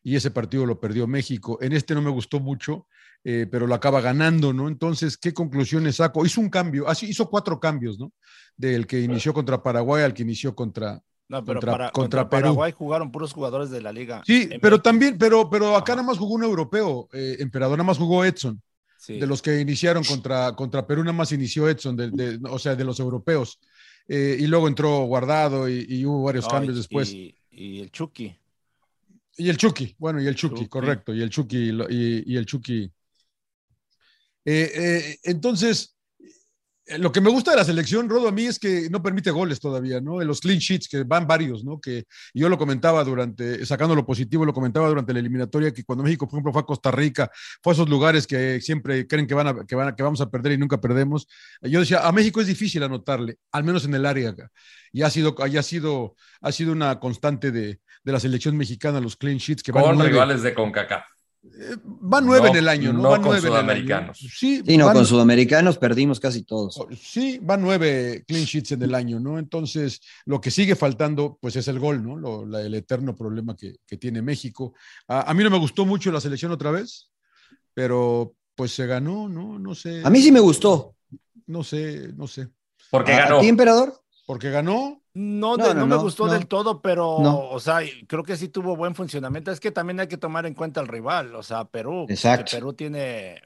[SPEAKER 3] y ese partido lo perdió México. En este no me gustó mucho, eh, pero lo acaba ganando, ¿no? Entonces, ¿qué conclusiones saco? Hizo un cambio, así hizo cuatro cambios, ¿no? Del que inició contra Paraguay al que inició contra,
[SPEAKER 11] No, pero
[SPEAKER 3] contra-
[SPEAKER 11] para,
[SPEAKER 3] contra
[SPEAKER 11] contra
[SPEAKER 3] Perú.
[SPEAKER 11] Paraguay jugaron puros jugadores de la liga.
[SPEAKER 3] Sí, pero también, pero, pero acá
[SPEAKER 11] Ajá.
[SPEAKER 3] nada más jugó un europeo, eh, Emperador, nada más jugó Edson.
[SPEAKER 11] Sí.
[SPEAKER 3] De los que iniciaron contra, contra Perú, nada más inició Edson, de- de- o sea, de los europeos. Eh, y luego entró Guardado y, y hubo varios cambios
[SPEAKER 11] y-
[SPEAKER 3] después. Y,
[SPEAKER 11] Y, y el Chucky.
[SPEAKER 3] el Chucky, bueno, y el Chucky,
[SPEAKER 11] Chucky.
[SPEAKER 3] correcto, y el Chucky, y, y- y el Chucky. Eh, eh, entonces, lo que me gusta de la selección, Rodo, a mí es que no permite goles todavía, ¿no? En los clean sheets, que van varios, ¿no? Que yo lo comentaba durante, sacando lo positivo, lo comentaba durante la eliminatoria, que cuando México, por ejemplo, fue a Costa Rica, fue a esos lugares que siempre creen que, van a, que, van a- que vamos a perder y nunca perdemos. Yo decía, a México es difícil anotarle, al menos en el área. acá. Y ha sido, ha sido, ha sido una constante de, de la selección mexicana, los clean sheets, que van
[SPEAKER 10] Con
[SPEAKER 3] nueve.
[SPEAKER 10] rivales de CONCACAF.
[SPEAKER 3] Eh, van nueve
[SPEAKER 10] No-
[SPEAKER 3] en el año, ¿no?
[SPEAKER 10] no con
[SPEAKER 3] nueve en el año.
[SPEAKER 10] sudamericanos.
[SPEAKER 3] Sí,
[SPEAKER 9] Sí, no,
[SPEAKER 3] van-
[SPEAKER 9] con sudamericanos perdimos casi todos.
[SPEAKER 3] Sí, van nueve clean sheets en el año, ¿no? Entonces, lo que sigue faltando, pues es el gol, ¿no? Lo- la- el eterno problema que, que tiene México. A, a mí no me gustó mucho la selección otra vez, pero pues se ganó, ¿no? No sé.
[SPEAKER 9] A mí sí me gustó.
[SPEAKER 3] No sé, no sé.
[SPEAKER 10] Porque
[SPEAKER 9] ¿A,
[SPEAKER 10] ganó.
[SPEAKER 9] a ti, emperador?
[SPEAKER 3] Porque ganó.
[SPEAKER 11] No,
[SPEAKER 9] No,
[SPEAKER 11] de-
[SPEAKER 9] no,
[SPEAKER 11] no me gustó
[SPEAKER 9] no.
[SPEAKER 11] del todo, pero,
[SPEAKER 9] No.
[SPEAKER 11] o sea, creo que sí tuvo buen funcionamiento. Es que también hay que tomar en cuenta el rival, o sea, Perú.
[SPEAKER 9] Exacto.
[SPEAKER 11] que Perú tiene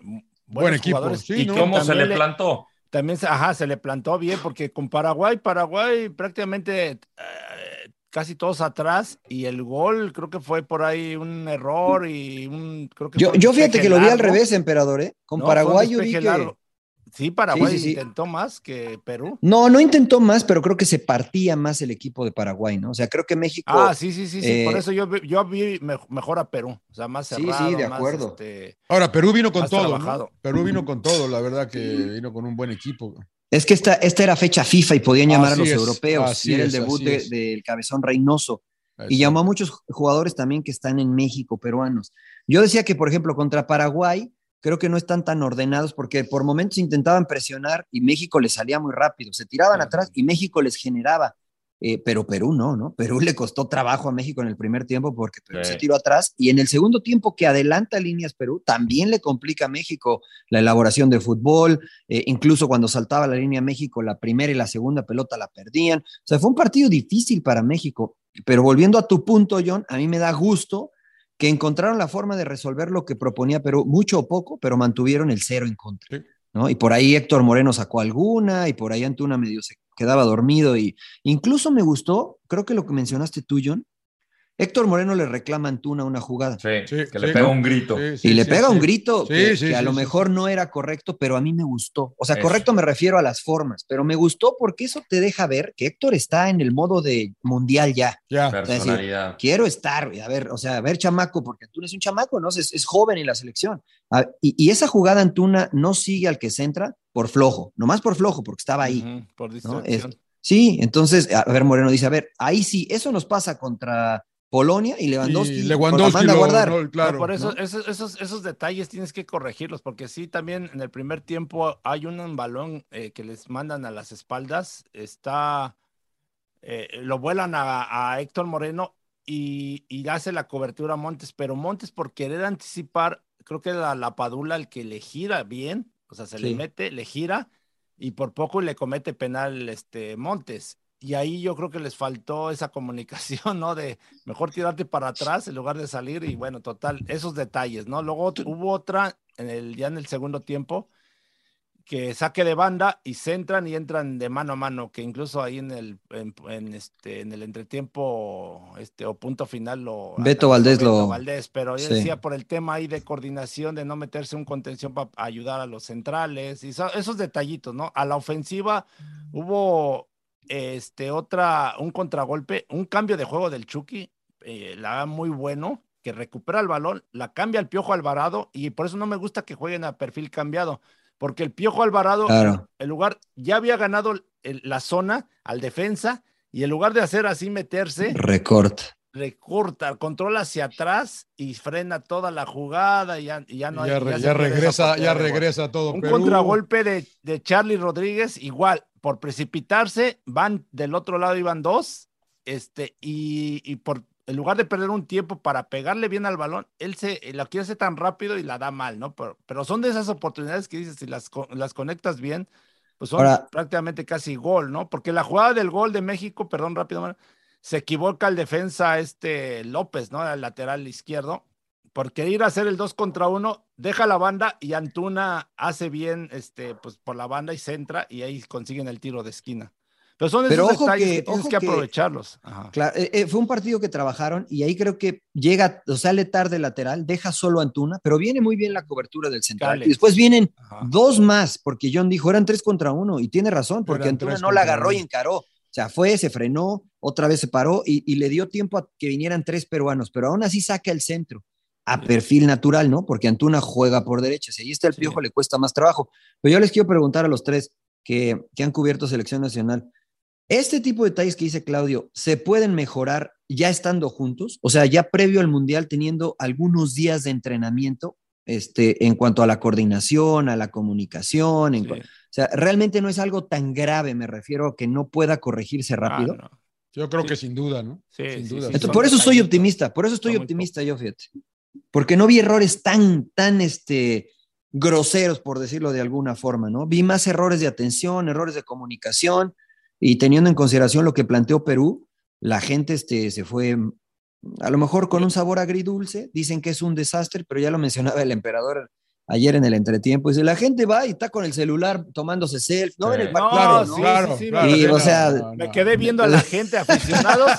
[SPEAKER 3] Buen equipo,
[SPEAKER 11] jugadores
[SPEAKER 3] sí,
[SPEAKER 11] y
[SPEAKER 10] ¿Cómo se le plantó?
[SPEAKER 11] También, se- ajá, se le plantó bien, porque con Paraguay, Paraguay prácticamente eh, casi todos atrás, y el gol creo que fue por ahí un error y un, creo que
[SPEAKER 9] Yo, yo fíjate que lo vi al revés, emperador, ¿eh? Con
[SPEAKER 11] No,
[SPEAKER 9] Paraguay yo vi que...
[SPEAKER 11] largo. Sí, Paraguay
[SPEAKER 9] Sí, sí, sí.
[SPEAKER 11] intentó más que Perú.
[SPEAKER 9] No, no intentó más, pero creo que se partía más el equipo de Paraguay, ¿no? O sea, creo que México...
[SPEAKER 11] Ah, sí, sí, sí, sí. por
[SPEAKER 9] eh,
[SPEAKER 11] eso yo, vi- yo vi me- mejor a Perú. O sea, más
[SPEAKER 9] Sí, sí,
[SPEAKER 11] cerrado.
[SPEAKER 9] de
[SPEAKER 11] más,
[SPEAKER 9] acuerdo.
[SPEAKER 11] este,
[SPEAKER 3] Ahora, Perú vino con
[SPEAKER 11] Más
[SPEAKER 3] todo. ¿no? Perú vino con todo, la verdad que vino con un buen equipo.
[SPEAKER 9] Es que esta, esta era fecha FIFA y podían llamar
[SPEAKER 3] Así
[SPEAKER 9] a los
[SPEAKER 3] es,
[SPEAKER 9] europeos.
[SPEAKER 3] así
[SPEAKER 9] y era el debut
[SPEAKER 3] así
[SPEAKER 9] de- del cabezón Reynoso. Y llamó a muchos jugadores también que están en México, peruanos. Yo decía que, por ejemplo, contra Paraguay, creo que no están tan ordenados porque por momentos intentaban presionar y México les salía muy rápido. Se tiraban
[SPEAKER 10] Sí.
[SPEAKER 9] atrás y México les generaba. Eh, pero Perú no, ¿no? Perú le costó trabajo a México en el primer tiempo porque Perú
[SPEAKER 10] Sí.
[SPEAKER 9] se tiró atrás y en el segundo tiempo que adelanta líneas Perú también le complica a México la elaboración de fútbol, eh, incluso cuando saltaba la línea México, la primera y la segunda pelota la perdían. O sea, fue un partido difícil para México. Pero volviendo a tu punto, John, a mí me da gusto que encontraron la forma de resolver lo que proponía Perú, mucho o poco, pero mantuvieron el cero en contra.
[SPEAKER 3] Sí.
[SPEAKER 9] ¿no? Y por ahí Héctor Moreno sacó alguna, y por ahí Antuna medio se quedaba dormido. Y incluso me gustó, creo que lo que mencionaste tú, John, Héctor Moreno le reclama a Antuna una jugada.
[SPEAKER 10] Sí,
[SPEAKER 3] Sí,
[SPEAKER 10] que le
[SPEAKER 3] sí.
[SPEAKER 10] pega un grito.
[SPEAKER 3] Sí, sí,
[SPEAKER 9] y le
[SPEAKER 3] sí,
[SPEAKER 9] pega
[SPEAKER 3] sí.
[SPEAKER 9] un grito
[SPEAKER 3] Sí,
[SPEAKER 9] que,
[SPEAKER 3] sí,
[SPEAKER 9] que a
[SPEAKER 3] sí,
[SPEAKER 9] lo
[SPEAKER 3] sí,
[SPEAKER 9] mejor no era correcto, pero a mí me gustó. O sea,
[SPEAKER 10] Eso.
[SPEAKER 9] correcto me refiero a las formas, pero me gustó porque eso te deja ver que Héctor está en el modo de mundial ya.
[SPEAKER 3] Ya.
[SPEAKER 10] Personalidad.
[SPEAKER 9] Quiero estar, a ver, o sea, a ver, chamaco, porque Antuna es un chamaco, ¿no? Es, es joven en la selección. A- y, y esa jugada Antuna no sigue al que centra por flojo, nomás por flojo, porque estaba ahí.
[SPEAKER 11] por
[SPEAKER 9] ¿no?
[SPEAKER 11] distracción.
[SPEAKER 9] Es- sí, entonces, a ver, Moreno dice, a ver, ahí sí, eso nos pasa contra Polonia y Lewandowski,
[SPEAKER 3] Y
[SPEAKER 9] la
[SPEAKER 3] Lewandowski
[SPEAKER 9] manda a
[SPEAKER 3] lo-
[SPEAKER 9] guardar.
[SPEAKER 3] no, claro.
[SPEAKER 11] No, por eso,
[SPEAKER 9] ¿no?
[SPEAKER 11] esos, esos, esos detalles tienes que corregirlos, porque sí, también en el primer tiempo hay un balón eh, que les mandan a las espaldas, está, eh, lo vuelan a, a Héctor Moreno y, y hace la cobertura a Montes, pero Montes por querer anticipar, creo que la, la Padula el que le gira bien, o sea, se le mete, le gira y por poco le comete penal este Montes. Y ahí yo creo que les faltó esa comunicación, ¿no? De mejor tirarte para atrás en lugar de salir y bueno, total, esos detalles, ¿no? Luego hubo otra en el, ya en el segundo tiempo que saque de banda y centran y entran de mano a mano, que incluso ahí en el, en, en este, en el entretiempo este, o punto final lo...
[SPEAKER 9] Beto Valdés
[SPEAKER 11] Beto
[SPEAKER 9] lo-
[SPEAKER 11] Valdés, pero yo
[SPEAKER 9] sí.
[SPEAKER 11] decía por el tema ahí de coordinación, de no meterse un contención para ayudar a los centrales, y so- esos detallitos, ¿no? A la ofensiva hubo este, otra, un contragolpe, un cambio de juego del Chucky, eh, la verdad, muy bueno, que recupera el balón, la cambia el Piojo Alvarado, y por eso no me gusta que jueguen a perfil cambiado, porque el Piojo Alvarado,
[SPEAKER 9] Claro.
[SPEAKER 11] el lugar, ya había ganado el- la zona al defensa, y en lugar de hacer así meterse,
[SPEAKER 9] Recorta.
[SPEAKER 11] Recorta, controla hacia atrás y frena toda la jugada y ya, y ya no hay.
[SPEAKER 3] ya, re- regresa, ya regresa todo.
[SPEAKER 11] Un
[SPEAKER 3] Perú.
[SPEAKER 11] contragolpe de, de Charlie Rodríguez, igual, por precipitarse, van del otro lado, iban dos, este, y, y por en lugar de perder un tiempo para pegarle bien al balón, él se la quiere hacer tan rápido y la da mal, ¿no? Pero, pero son de esas oportunidades que dices, si las, las conectas bien, pues son
[SPEAKER 9] Ahora-
[SPEAKER 11] prácticamente casi gol, ¿no? Porque la jugada del gol de México, perdón, rápido, Manuel, se equivoca el defensa este López, ¿no? El lateral izquierdo, porque ir a hacer el 2 contra 1, deja la banda y Antuna hace bien este, pues, por la banda y centra y ahí consiguen el tiro de esquina. Pero son esos
[SPEAKER 9] Pero ojo
[SPEAKER 11] detalles
[SPEAKER 9] que-
[SPEAKER 11] que, tienes
[SPEAKER 9] ojo
[SPEAKER 11] que aprovecharlos. Ajá.
[SPEAKER 9] Claro, eh, eh, fue un partido que trabajaron y ahí creo que llega, o sale tarde el lateral, deja solo a Antuna, pero viene muy bien la cobertura del central. Y después vienen
[SPEAKER 11] Ajá.
[SPEAKER 9] dos más, porque John dijo, eran tres contra uno, y tiene razón, porque
[SPEAKER 3] Eran
[SPEAKER 9] Antuna no la agarró y encaró. O sea, fue, se frenó, otra vez se paró y, y le dio tiempo a que vinieran tres peruanos, pero aún así saca el centro a perfil natural, ¿no? Porque Antuna juega por derecha. Si ahí está el
[SPEAKER 11] Sí.
[SPEAKER 9] piojo, le cuesta más trabajo. Pero yo les quiero preguntar a los tres que, que han cubierto selección nacional. Este tipo de detalles que dice Claudio, ¿se pueden mejorar ya estando juntos? O sea, ya previo al Mundial, teniendo algunos días de entrenamiento este, en cuanto a la coordinación, a la comunicación. en
[SPEAKER 11] Sí.
[SPEAKER 9] O sea, realmente no es algo tan grave, me refiero a que no pueda corregirse rápido.
[SPEAKER 11] Ah, no.
[SPEAKER 3] Yo creo
[SPEAKER 11] Sí.
[SPEAKER 3] que sin duda, ¿no?
[SPEAKER 11] Sí,
[SPEAKER 3] sin
[SPEAKER 11] sí,
[SPEAKER 3] duda.
[SPEAKER 11] sí,
[SPEAKER 9] Entonces,
[SPEAKER 11] son
[SPEAKER 9] por eso soy optimista, por eso estoy optimista yo, fíjate. Porque no vi errores tan, tan, este, groseros, por decirlo de alguna forma, ¿no? Vi más errores de atención, errores de comunicación, y teniendo en consideración lo que planteó Perú, la gente este, se fue, mm, a lo mejor con un sabor agridulce, dicen que es un desastre, pero ya lo mencionaba el emperador ayer en el entretiempo, dice, la gente va y está con el celular tomándose selfie, no
[SPEAKER 10] Sí.
[SPEAKER 9] ven el
[SPEAKER 11] No,
[SPEAKER 9] partido,
[SPEAKER 3] Claro,
[SPEAKER 9] ¿no?
[SPEAKER 11] sí,
[SPEAKER 3] claro,
[SPEAKER 11] sí, sí,
[SPEAKER 3] claro.
[SPEAKER 9] Y,
[SPEAKER 3] sí,
[SPEAKER 9] o
[SPEAKER 3] no,
[SPEAKER 9] sea,
[SPEAKER 3] no,
[SPEAKER 11] Me quedé viendo a la gente [laughs] aficionados.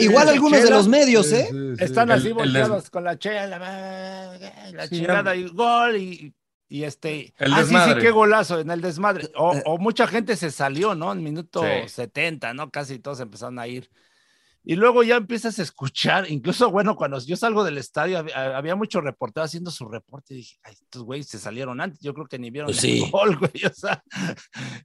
[SPEAKER 9] Igual, algunos de los medios, ¿eh?
[SPEAKER 3] sí, sí.
[SPEAKER 11] Están
[SPEAKER 10] El-
[SPEAKER 11] así
[SPEAKER 10] el
[SPEAKER 11] volteados con la chela, la, la
[SPEAKER 10] Sí,
[SPEAKER 11] chingada y gol y, y este.
[SPEAKER 10] El
[SPEAKER 11] ah, sí, sí, qué golazo en el desmadre. O,
[SPEAKER 9] Eh.
[SPEAKER 11] o mucha gente se salió, ¿no? En minuto
[SPEAKER 10] Sí.
[SPEAKER 11] 70, ¿no? Casi todos empezaron a ir. Y luego ya empiezas a escuchar, incluso bueno, cuando yo salgo del estadio, había, había muchos reporteros haciendo su reporte y dije, ay, estos güeyes se salieron antes, yo creo que ni vieron
[SPEAKER 9] Pues
[SPEAKER 11] el gol, [laughs] güey, o sea,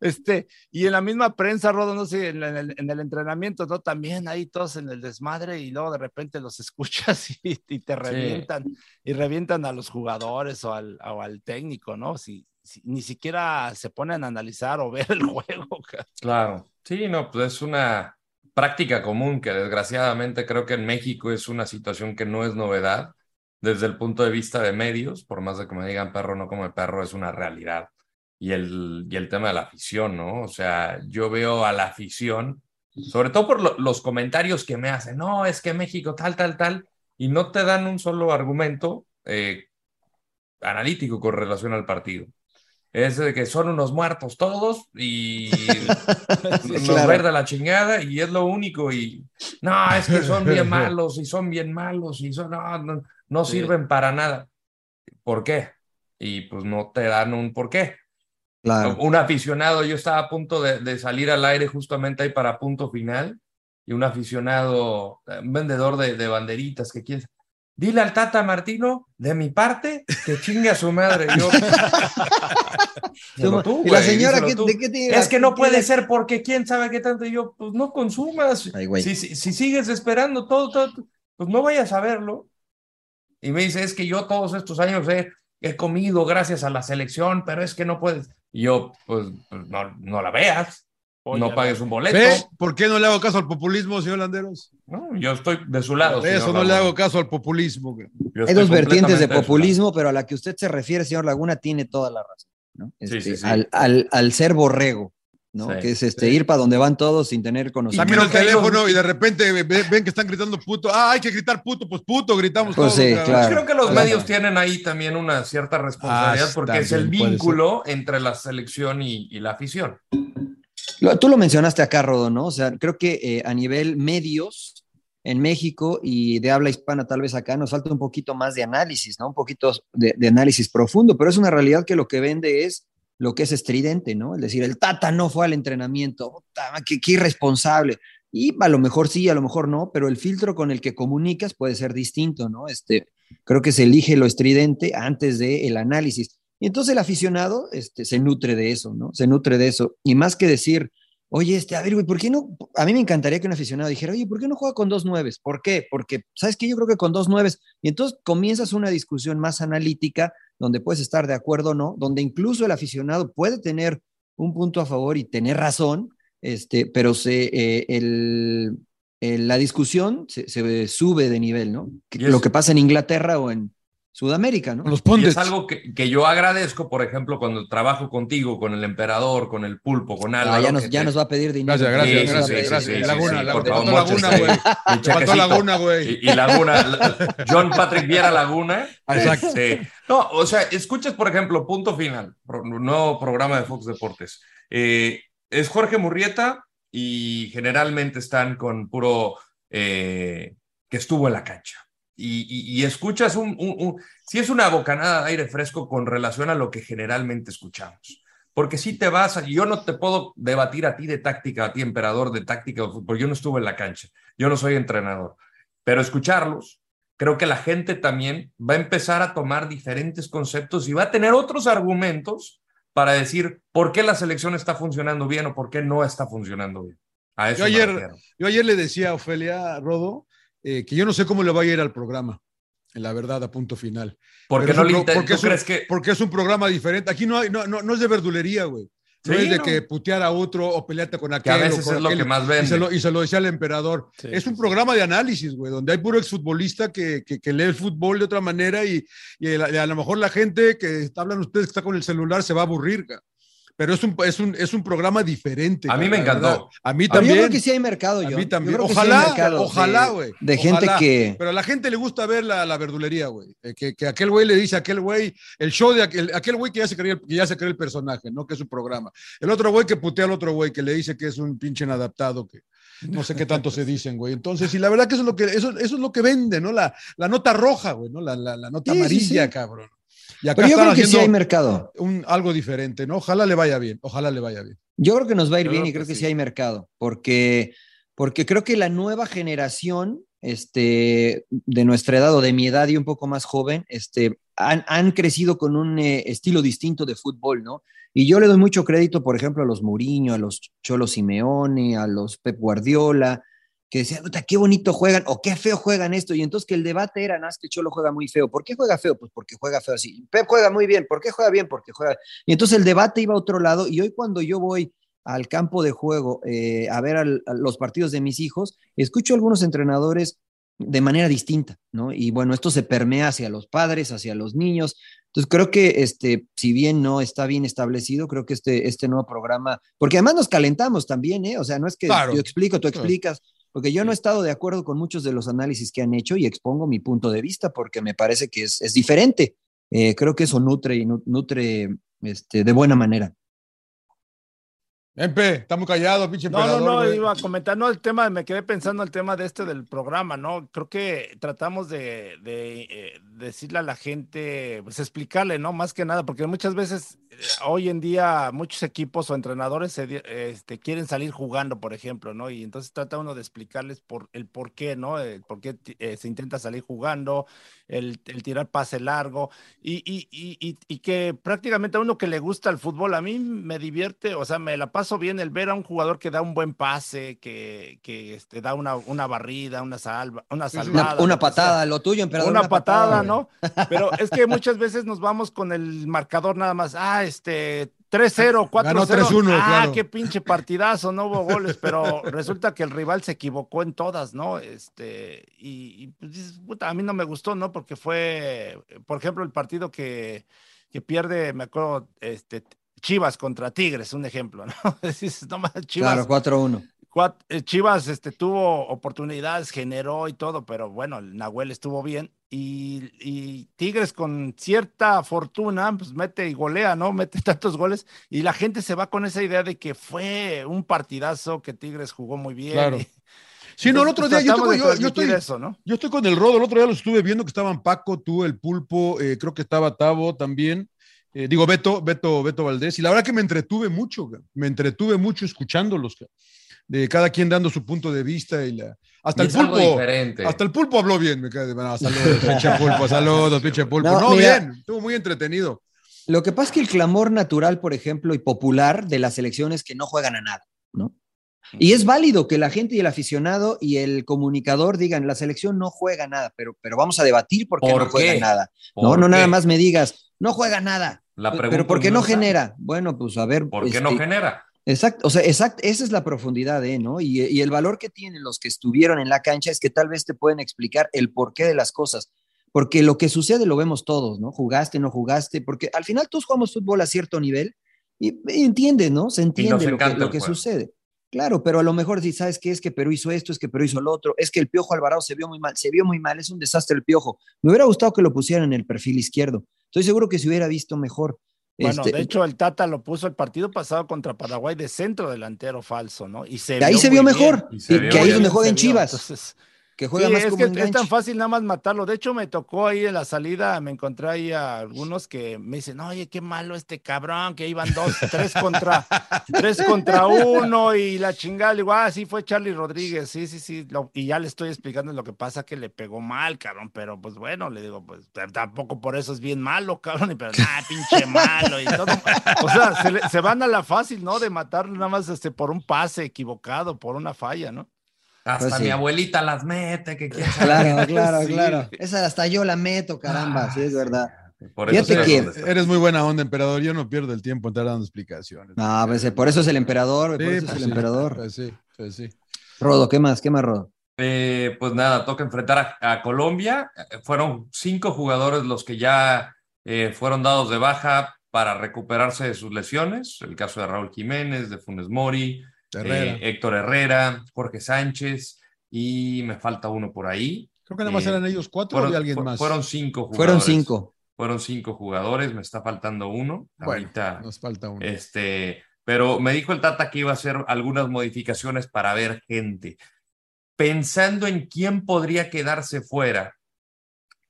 [SPEAKER 11] este, y en la misma prensa, Rodo, no sé, en, el, en el entrenamiento, ¿no? También ahí todos en el desmadre y luego de repente los escuchas [laughs] y, y te revientan, y revientan a los jugadores o al, o al técnico, ¿no? Si, si ni siquiera se ponen a analizar o ver el [laughs] juego.
[SPEAKER 10] Claro. Sí, no, pues es una práctica común que desgraciadamente creo que en México es una situación que no es novedad desde el punto de vista de medios, por más de que me digan perro no como perro, es una realidad. Y el, y el tema de la afición, ¿no? O sea, yo veo a la afición, sobre todo por lo- los comentarios que me hacen, no, es que México tal, tal, tal, y no te dan un solo argumento eh, analítico con relación al partido. Es de que son unos muertos todos y [laughs] nos
[SPEAKER 9] claro.
[SPEAKER 10] verde la chingada y es lo único y no, es que son bien [laughs] malos y son bien malos y son, no, no, no
[SPEAKER 11] Sí.
[SPEAKER 10] sirven para nada. ¿Por qué? Y pues no te dan un por qué.
[SPEAKER 9] Claro.
[SPEAKER 10] Un aficionado, yo estaba a punto de, de salir al aire justamente ahí para punto final y un aficionado, eh, un vendedor de, de banderitas que quiere, dile al Tata Martino, de mi parte, que chingue a su madre. Yo, [laughs] Díselo tú,
[SPEAKER 9] ¿Y la señora
[SPEAKER 10] tú.
[SPEAKER 9] de qué tiene?
[SPEAKER 10] Es que no
[SPEAKER 9] ¿Qué
[SPEAKER 10] puede ser porque quién sabe qué tanto. Y yo, pues no consumas.
[SPEAKER 9] Ay, güey.
[SPEAKER 10] Si, si, si sigues esperando todo, todo, pues no vayas a verlo. Y me dice, es que yo todos estos años he, he comido gracias a la selección, pero es que no puedes. Y yo, pues, pues, no, no la veas,
[SPEAKER 11] Oye,
[SPEAKER 10] no pagues un boleto.
[SPEAKER 3] ¿Ve? ¿Por qué no le hago caso al populismo, señor Landeros?
[SPEAKER 10] No, yo estoy de su lado.
[SPEAKER 3] Por eso
[SPEAKER 10] señor
[SPEAKER 3] no le
[SPEAKER 10] Ramón.
[SPEAKER 3] hago caso al populismo.
[SPEAKER 9] Hay dos vertientes de populismo, pero a la que usted se refiere, señor Laguna, tiene toda la razón. ¿no?
[SPEAKER 10] Sí,
[SPEAKER 9] Este,
[SPEAKER 10] sí, sí.
[SPEAKER 9] Al, al- al ser borrego. ¿no?
[SPEAKER 10] Sí,
[SPEAKER 9] que es este, ir para donde van todos sin tener conocimiento.
[SPEAKER 3] Sacan el teléfono y de repente ve- ven que están gritando puto. Ah, hay que gritar puto, pues puto, gritamos
[SPEAKER 9] Pues
[SPEAKER 3] todos.
[SPEAKER 9] sí, claro.
[SPEAKER 10] Creo que los
[SPEAKER 9] Claro.
[SPEAKER 10] medios tienen ahí también una cierta responsabilidad
[SPEAKER 3] Ah,
[SPEAKER 10] porque es el
[SPEAKER 3] también
[SPEAKER 10] vínculo entre la selección y, y la afición.
[SPEAKER 9] Lo- Tú lo mencionaste acá, Rodo, ¿no? O sea, creo que eh, a nivel medios en México y de habla hispana, tal vez acá, nos falta un poquito más de análisis, ¿no? Un poquito de, análisis profundo, pero es una realidad que lo que vende es lo que es estridente, ¿no? Es decir, el Tata no fue al entrenamiento, qué, irresponsable. Y a lo mejor sí, a lo mejor no, pero el filtro con el que comunicas puede ser distinto, ¿no? Este, creo que se elige lo estridente antes del el análisis. Y entonces el aficionado este, se nutre de eso, ¿no? Se nutre de eso. Y más que decir, oye, este, a ver, güey, ¿por qué no? A mí me encantaría que un aficionado dijera, oye, ¿por qué no juega con dos nueves? ¿Por qué? Porque, ¿sabes qué? Yo creo que con dos nueves. Y entonces comienzas una discusión más analítica, donde puedes estar de acuerdo o no, donde incluso el aficionado puede tener un punto a favor y tener razón, este, pero se, eh, el, el- la discusión se, se sube de nivel, ¿no? Lo que pasa en Inglaterra o en Sudamérica, ¿no?
[SPEAKER 3] Los
[SPEAKER 10] Y es algo que, que yo agradezco, por ejemplo, cuando trabajo contigo, con el emperador, con el pulpo, con Álvaro.
[SPEAKER 9] Ah, ya, nos, ya
[SPEAKER 10] te-
[SPEAKER 9] nos va a pedir dinero.
[SPEAKER 3] Gracias, gracias,
[SPEAKER 10] Sí,
[SPEAKER 3] gracias,
[SPEAKER 10] sí,
[SPEAKER 3] gracias.
[SPEAKER 10] sí,
[SPEAKER 3] Y
[SPEAKER 10] sí,
[SPEAKER 3] Laguna,
[SPEAKER 10] sí,
[SPEAKER 3] la-
[SPEAKER 10] por
[SPEAKER 3] te
[SPEAKER 10] favor,
[SPEAKER 3] faltó Laguna, güey. Te faltó. Laguna, güey.
[SPEAKER 10] Y, y Laguna, la- John Patrick Viera Laguna.
[SPEAKER 3] Exacto.
[SPEAKER 10] Este, no, o sea, escuchas, por ejemplo, punto final, pro- nuevo programa de Fox Deportes. Eh, es Jorge Murrieta y generalmente están con puro eh, que estuvo en la cancha. Y, y- y escuchas un, un, un- si es una bocanada de aire fresco con relación a lo que generalmente escuchamos. Porque si te vas, a- yo no te puedo debatir a ti de táctica, a ti emperador de táctica de fútbol, yo no estuve en la cancha, yo no soy entrenador, pero escucharlos, creo que la gente también va a empezar a tomar diferentes conceptos y va a tener otros argumentos para decir por qué la selección está funcionando bien o por qué no está funcionando bien. A eso
[SPEAKER 3] Yo ayer, yo ayer le decía a Ofelia Rodo eh, que yo no sé cómo le va a ir al programa, en la verdad, a punto final.
[SPEAKER 10] Porque
[SPEAKER 3] Pero
[SPEAKER 10] no
[SPEAKER 3] es
[SPEAKER 10] le
[SPEAKER 3] porque
[SPEAKER 10] ¿tú
[SPEAKER 3] es un-
[SPEAKER 10] que
[SPEAKER 3] Porque es un programa diferente. Aquí no, hay, no, no, no es de verdulería, güey. No
[SPEAKER 10] Sí,
[SPEAKER 3] es de
[SPEAKER 10] no.
[SPEAKER 3] que putear a otro o pelearte con aquel.
[SPEAKER 10] Que a veces
[SPEAKER 3] o con
[SPEAKER 10] es lo
[SPEAKER 3] aquel.
[SPEAKER 10] que más
[SPEAKER 3] Y
[SPEAKER 10] vende.
[SPEAKER 3] se, lo, y se lo decía al emperador.
[SPEAKER 11] Sí,
[SPEAKER 3] es un
[SPEAKER 11] sí,
[SPEAKER 3] programa de análisis, güey, donde hay puro exfutbolista que, que, que lee el fútbol de otra manera y, y a, a lo mejor la gente que está, hablan ustedes que está con el celular se va a aburrir. ca. Pero es un, es un, es un programa diferente.
[SPEAKER 10] A mí me encantó.
[SPEAKER 3] A mí también.
[SPEAKER 9] yo creo que sí hay mercado,
[SPEAKER 3] A
[SPEAKER 9] yo.
[SPEAKER 3] mí también.
[SPEAKER 9] Yo creo que sí hay
[SPEAKER 3] Ojalá,
[SPEAKER 9] mercado
[SPEAKER 3] ojalá, güey.
[SPEAKER 9] De, gente
[SPEAKER 3] Ojalá.
[SPEAKER 9] que.
[SPEAKER 3] Pero a la gente le gusta ver la, la verdulería, güey. Eh, Que, que aquel güey le dice a aquel güey, el show de aquel, aquel güey que ya se cree, el- que ya se cree el personaje, ¿no? Que es su programa. El otro güey que putea al otro güey, que le dice que es un pinche inadaptado, que no sé qué tanto se dicen, güey. Entonces, y la verdad que eso es lo que, eso, eso es lo que vende, ¿no? La, la nota roja, güey, ¿no? La, la, la nota
[SPEAKER 9] Sí, sí,
[SPEAKER 3] amarilla,
[SPEAKER 9] sí.
[SPEAKER 3] cabrón. Y acá
[SPEAKER 9] Pero yo creo que sí hay mercado.
[SPEAKER 3] un, algo diferente, ¿no? Ojalá le vaya bien, ojalá le vaya bien.
[SPEAKER 9] Yo creo que nos va a ir
[SPEAKER 11] Yo
[SPEAKER 9] bien
[SPEAKER 11] creo
[SPEAKER 9] y creo
[SPEAKER 11] que
[SPEAKER 9] que sí.
[SPEAKER 11] sí.
[SPEAKER 9] hay mercado, porque, porque creo que la nueva generación este, de nuestra edad o de mi edad y un poco más joven este, han, han crecido con un eh, estilo distinto de fútbol, ¿no? Y yo le doy mucho crédito, por ejemplo, a los Mourinho, a los Cholo Simeone, a los Pep Guardiola, que decían, puta, qué bonito juegan o qué feo juegan esto. Y entonces que el debate era, no, es que Cholo juega muy feo. ¿Por qué juega feo? Pues porque juega feo así. Pep juega muy bien. ¿Por qué juega bien? Porque juega. Y entonces el debate iba a otro lado. Y hoy cuando yo voy al campo de juego eh, a ver al- a los partidos de mis hijos, escucho a algunos entrenadores de manera distinta, ¿no? Y bueno, esto se permea hacia los padres, hacia los niños. Entonces creo que, este, si bien no está bien establecido, creo que este, este nuevo programa, porque además nos calentamos también, ¿eh? O sea, no es que
[SPEAKER 3] Claro.
[SPEAKER 9] yo explico, tú
[SPEAKER 3] Claro.
[SPEAKER 9] Porque yo no he estado de acuerdo con muchos de los análisis que han hecho y expongo mi punto de vista porque me parece que es, es diferente. Eh, creo que eso nutre y nu- nutre este, de buena manera.
[SPEAKER 3] Empe, está muy callado, pinche
[SPEAKER 11] No, no, no, iba a comentar, no, el tema, me quedé pensando el tema de este del programa, ¿no? Creo que tratamos de, de, eh, decirle a la gente, pues explicarle, ¿no? Más que nada, porque muchas veces eh, hoy en día muchos equipos o entrenadores se este, quieren salir jugando, por ejemplo, ¿no? Y entonces trata uno de explicarles por el por qué, ¿no? El por qué eh, se intenta salir jugando, el, el tirar pase largo, y, y, y, y, y que prácticamente a uno que le gusta el fútbol, a mí me divierte, o sea, me la paso bien el ver a un jugador que da un buen pase, que, que este, da una, una barrida, una salva, una salvada.
[SPEAKER 9] Una, una
[SPEAKER 11] sea.
[SPEAKER 9] patada, lo tuyo, emperador.
[SPEAKER 11] Una patada,
[SPEAKER 9] güey.
[SPEAKER 11] ¿no? Pero es que muchas veces nos vamos con el marcador nada más. Ah, este 3-0, 4-0.
[SPEAKER 3] Ganó 3-1,
[SPEAKER 11] Ah,
[SPEAKER 3] claro.
[SPEAKER 11] qué pinche partidazo, no hubo goles, pero resulta que el rival se equivocó en todas, ¿no? Este, y, y, pues dices, puta, a mí no me gustó, ¿no? Porque fue, por ejemplo, el partido que, que pierde, me acuerdo, este, Chivas contra Tigres, un ejemplo, ¿no? [laughs] Dices, no más, Chivas,
[SPEAKER 9] Claro, 4-1.
[SPEAKER 11] cuat- eh, Chivas este, tuvo oportunidades, generó y todo, pero bueno, el Nahuel estuvo bien. Y, y Tigres con cierta fortuna, pues mete y golea, ¿no? [laughs] Mete tantos goles y la gente se va con esa idea de que fue un partidazo, que Tigres jugó muy bien.
[SPEAKER 3] Claro.
[SPEAKER 11] y-
[SPEAKER 3] Sí, no, el otro día yo, tengo- yo- estoy,
[SPEAKER 11] eso, ¿no?
[SPEAKER 3] yo estoy con el Rodo, el otro día lo estuve viendo que estaban Paco, tú, el Pulpo, eh, creo que estaba Tavo también, eh, digo Beto, Beto, Beto Valdés, y la verdad que me entretuve mucho, me entretuve mucho escuchándolos. De cada quien dando su punto de vista y la... Hasta
[SPEAKER 10] Y
[SPEAKER 3] el pulpo,
[SPEAKER 10] diferente.
[SPEAKER 3] hasta el pulpo habló bien, me cae de no, saludos, [laughs] pinche pulpo, saludos, pinche pulpo.
[SPEAKER 9] No,
[SPEAKER 3] No,
[SPEAKER 9] mira.
[SPEAKER 3] bien, estuvo muy entretenido.
[SPEAKER 9] Lo que pasa es que el clamor natural, por ejemplo, y popular de las elecciones que no juegan a nada, ¿no? Y es válido que la gente y el aficionado y el comunicador digan, la selección no juega nada, pero, pero vamos a debatir por qué
[SPEAKER 10] ¿Por
[SPEAKER 9] no juega
[SPEAKER 10] qué?
[SPEAKER 9] nada.
[SPEAKER 10] ¿Por
[SPEAKER 9] No, no
[SPEAKER 10] qué?
[SPEAKER 9] nada más me digas, no juega nada.
[SPEAKER 10] La
[SPEAKER 9] Pero ¿por qué no genera? Bueno, pues a ver.
[SPEAKER 10] ¿Por qué no genera?
[SPEAKER 9] Exacto, o sea, exacto, esa es la profundidad, ¿eh? ¿no? Y, y el valor que tienen los que estuvieron en la cancha es que tal vez te pueden explicar el porqué de las cosas, porque lo que sucede lo vemos todos, ¿no? Jugaste, no jugaste, porque al final todos jugamos fútbol a cierto nivel y, y entiende, ¿no? Se entiende lo que, lo que sucede. Claro, pero a lo mejor si sabes que es que Perú hizo esto, es que Perú hizo lo otro, es que el Piojo Alvarado se vio muy mal, se vio muy mal, es un desastre el Piojo. Me hubiera gustado que lo pusieran en el perfil izquierdo. Estoy seguro que se hubiera visto mejor.
[SPEAKER 11] Bueno,
[SPEAKER 9] Este,
[SPEAKER 11] de hecho, el Tata lo puso el partido pasado contra Paraguay de centro delantero falso, ¿no? Y se
[SPEAKER 9] De ahí se vio
[SPEAKER 11] bien.
[SPEAKER 9] mejor,
[SPEAKER 10] Y se
[SPEAKER 9] y
[SPEAKER 10] vio
[SPEAKER 9] que ahí es donde juega en. Chivas.
[SPEAKER 11] Entonces,
[SPEAKER 9] que juega
[SPEAKER 11] sí,
[SPEAKER 9] más
[SPEAKER 11] es
[SPEAKER 9] como
[SPEAKER 11] que es tan fácil nada más matarlo. De hecho, me tocó ahí en la salida, me encontré ahí a algunos que me dicen, oye, qué malo este cabrón, que iban dos, tres contra, tres contra uno y la chingada. Le digo, ah, sí, fue Charlie Rodríguez, sí, sí, sí. lo- y ya le estoy explicando lo que pasa, que le pegó mal, cabrón, pero pues bueno, le digo, pues tampoco por eso es bien malo, cabrón, y pero nada, [laughs] pinche malo y todo. O sea, se, le- se van a la fácil, ¿no? De matarlo nada más este, por un pase equivocado, por una falla, ¿no?
[SPEAKER 10] Hasta
[SPEAKER 9] Pues sí.
[SPEAKER 10] mi abuelita las mete, que quién. [laughs]
[SPEAKER 9] Claro, claro,
[SPEAKER 11] Sí.
[SPEAKER 9] claro. Esa hasta yo la meto, caramba, sí es verdad.
[SPEAKER 10] Por
[SPEAKER 9] Fíjate
[SPEAKER 10] estoy
[SPEAKER 9] que-.
[SPEAKER 3] Eres muy buena onda, emperador. Yo no pierdo el tiempo en estar dando explicaciones.
[SPEAKER 9] No, pues, eh, por eso es el emperador,
[SPEAKER 3] Sí,
[SPEAKER 9] por eso
[SPEAKER 3] pues
[SPEAKER 9] es el
[SPEAKER 3] sí,
[SPEAKER 9] emperador.
[SPEAKER 3] pues sí, pues sí.
[SPEAKER 9] Rodo, ¿qué más? ¿Qué más, Rodo?
[SPEAKER 10] Eh, pues nada, toca enfrentar a, a Colombia. Eh, Fueron cinco jugadores los que ya eh, fueron dados de baja para recuperarse de sus lesiones. El caso de Raúl Jiménez, de Funes Mori,
[SPEAKER 3] Herrera.
[SPEAKER 10] eh, Héctor Herrera, Jorge Sánchez y me falta uno por ahí.
[SPEAKER 3] Creo que nada más
[SPEAKER 10] eh,
[SPEAKER 3] eran ellos cuatro
[SPEAKER 10] Fueron,
[SPEAKER 3] o había alguien
[SPEAKER 10] fu-
[SPEAKER 3] más.
[SPEAKER 10] fueron cinco jugadores.
[SPEAKER 9] Fueron cinco.
[SPEAKER 10] Fueron cinco jugadores, me está faltando uno.
[SPEAKER 3] Bueno,
[SPEAKER 10] Ahorita,
[SPEAKER 3] nos falta uno.
[SPEAKER 10] este, pero me dijo el Tata que iba a hacer algunas modificaciones para ver gente. Pensando en quién podría quedarse fuera,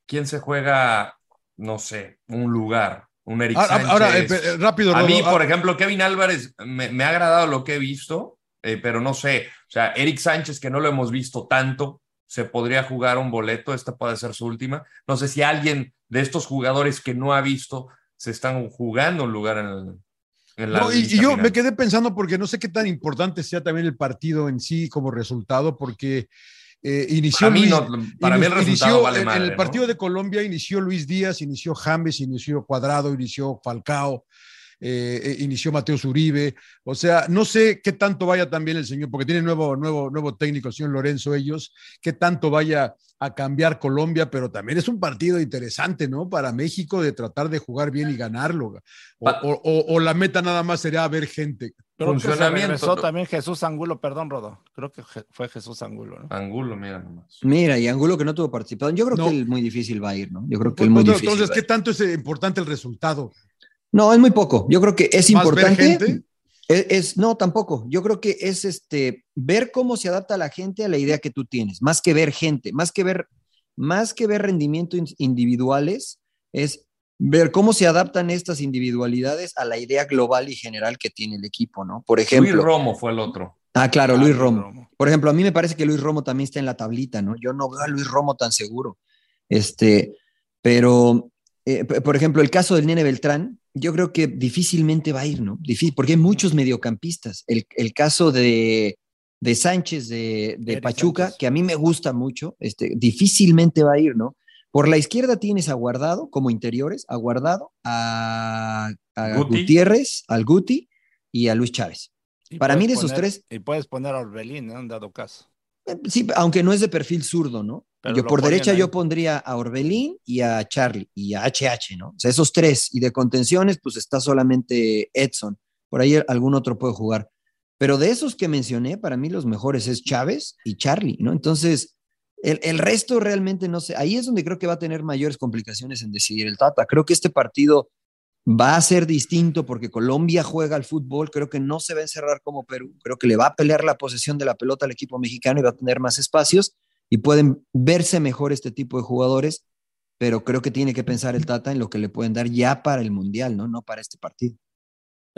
[SPEAKER 10] quién se juega, no sé, un lugar, un Eric
[SPEAKER 3] Ahora,
[SPEAKER 10] Sánchez.
[SPEAKER 3] ahora, eh, eh, rápido,
[SPEAKER 10] a mí,
[SPEAKER 3] Ah,
[SPEAKER 10] por ejemplo, Kevin Álvarez, me, me ha agradado lo que he visto, eh, pero no sé, o sea, Eric Sánchez, que no lo hemos visto tanto, se podría jugar un boleto, esta puede ser su última. No sé si alguien de estos jugadores que no ha visto se están jugando un lugar en, el-
[SPEAKER 3] No, y, yo
[SPEAKER 10] final.
[SPEAKER 3] me quedé pensando porque no sé qué tan importante sea también el partido en sí como resultado, porque eh, inició
[SPEAKER 10] Para mí,
[SPEAKER 3] Luis-
[SPEAKER 10] no, para mí el
[SPEAKER 3] inició-
[SPEAKER 10] resultado vale
[SPEAKER 3] en, el
[SPEAKER 10] ¿no?
[SPEAKER 3] partido de Colombia inició Luis Díaz, inició James, inició Cuadrado, inició Falcao, eh, eh, inició Mateo Zuribe. O sea, no sé qué tanto vaya también el señor, porque tiene nuevo, nuevo, nuevo técnico, el señor Lorenzo, ellos, qué tanto vaya a cambiar Colombia, pero también es un partido interesante, ¿no? Para México de tratar de jugar bien y ganarlo. O,
[SPEAKER 10] Pa-
[SPEAKER 3] o- o- o la meta nada más sería ver gente.
[SPEAKER 11] Creo que se
[SPEAKER 10] Funcionamiento.
[SPEAKER 11] regresó también Jesús Angulo, perdón, Rodo. Creo que fue Jesús Angulo, ¿no?
[SPEAKER 10] Angulo, mira nomás.
[SPEAKER 9] Mira, y Angulo que no tuvo participación. Yo creo
[SPEAKER 3] No.
[SPEAKER 9] que el muy difícil va a ir, ¿no? Yo creo que
[SPEAKER 3] Pues,
[SPEAKER 9] el muy
[SPEAKER 3] pues,
[SPEAKER 9] difícil.
[SPEAKER 3] entonces,
[SPEAKER 9] va a
[SPEAKER 3] ¿qué tanto es eh, importante el resultado?
[SPEAKER 9] No, es muy poco. Yo creo que es
[SPEAKER 3] ¿Más ver
[SPEAKER 9] importante.
[SPEAKER 3] gente?
[SPEAKER 9] Es, es- no, tampoco. Yo creo que es este ver cómo se adapta la gente a la idea que tú tienes, más que ver gente, más que ver, más que ver rendimientos in- individuales, es ver cómo se adaptan estas individualidades a la idea global y general que tiene el equipo, ¿no? Por ejemplo,
[SPEAKER 10] Luis Romo fue el otro.
[SPEAKER 9] ah, claro,
[SPEAKER 11] Ah,
[SPEAKER 9] Luis
[SPEAKER 11] Luis
[SPEAKER 9] Romo.
[SPEAKER 11] Romo.
[SPEAKER 9] Por ejemplo, a mí me parece que Luis Romo también está en la tablita, ¿no? Yo no veo a Luis Romo tan seguro. Este, pero, eh, por ejemplo, el caso del Nene Beltrán, yo creo que difícilmente va a ir, ¿no? Difícil, porque hay muchos mediocampistas. El, el caso de, de Sánchez de, de Pachuca,
[SPEAKER 11] Sánchez.
[SPEAKER 9] que a mí me gusta mucho, este, difícilmente va a ir, ¿no? Por la izquierda tienes a Guardado como interiores, a Guardado, a, a
[SPEAKER 10] Guti.
[SPEAKER 9] Gutiérrez, al Guti y a Luis Chávez. Para mí de esos tres-
[SPEAKER 11] Y puedes poner a Orbelín, ¿no? En dado caso.
[SPEAKER 9] Sí, aunque no es de perfil zurdo, ¿no?
[SPEAKER 11] Pero
[SPEAKER 9] yo por derecha
[SPEAKER 11] ahí.
[SPEAKER 9] yo pondría a Orbelín y a Charlie y a HH, ¿no? O sea, esos tres. Y de contenciones, pues está solamente Edson. Por ahí algún otro puede jugar. Pero de esos que mencioné, para mí los mejores es Chávez y Charlie, ¿no? Entonces, el, el resto realmente no sé. Ahí es donde creo que va a tener mayores complicaciones en decidir el Tata. Creo que este partido va a ser distinto porque Colombia juega al fútbol, creo que no se va a encerrar como Perú, creo que le va a pelear la posesión de la pelota al equipo mexicano y va a tener más espacios y pueden verse mejor este tipo de jugadores, pero creo que tiene que pensar el Tata en lo que le pueden dar ya para el Mundial, ¿no? No para este partido.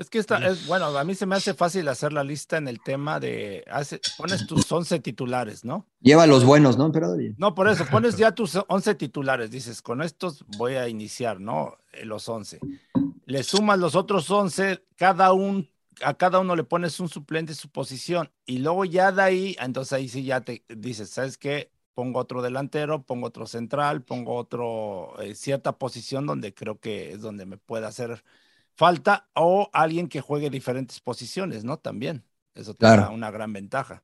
[SPEAKER 11] Es que esta es, bueno, a mí se me hace fácil hacer la lista en el tema de, hace, pones tus [laughs] 11 titulares, ¿no?
[SPEAKER 9] Lleva los buenos, ¿no, emperador?
[SPEAKER 11] No, por eso, pones [laughs] ya tus 11 titulares, dices, con estos voy a iniciar, ¿no? Eh, Los 11. Le sumas los otros 11, cada un, a cada uno le pones un suplente en su posición, y luego ya de ahí, entonces ahí sí ya te dices, ¿sabes qué? Pongo otro delantero, pongo otro central, pongo otro, eh, cierta posición donde creo que es donde me puede hacer falta, o alguien que juegue diferentes posiciones, ¿no? También, eso te
[SPEAKER 9] Claro.
[SPEAKER 11] da una gran ventaja.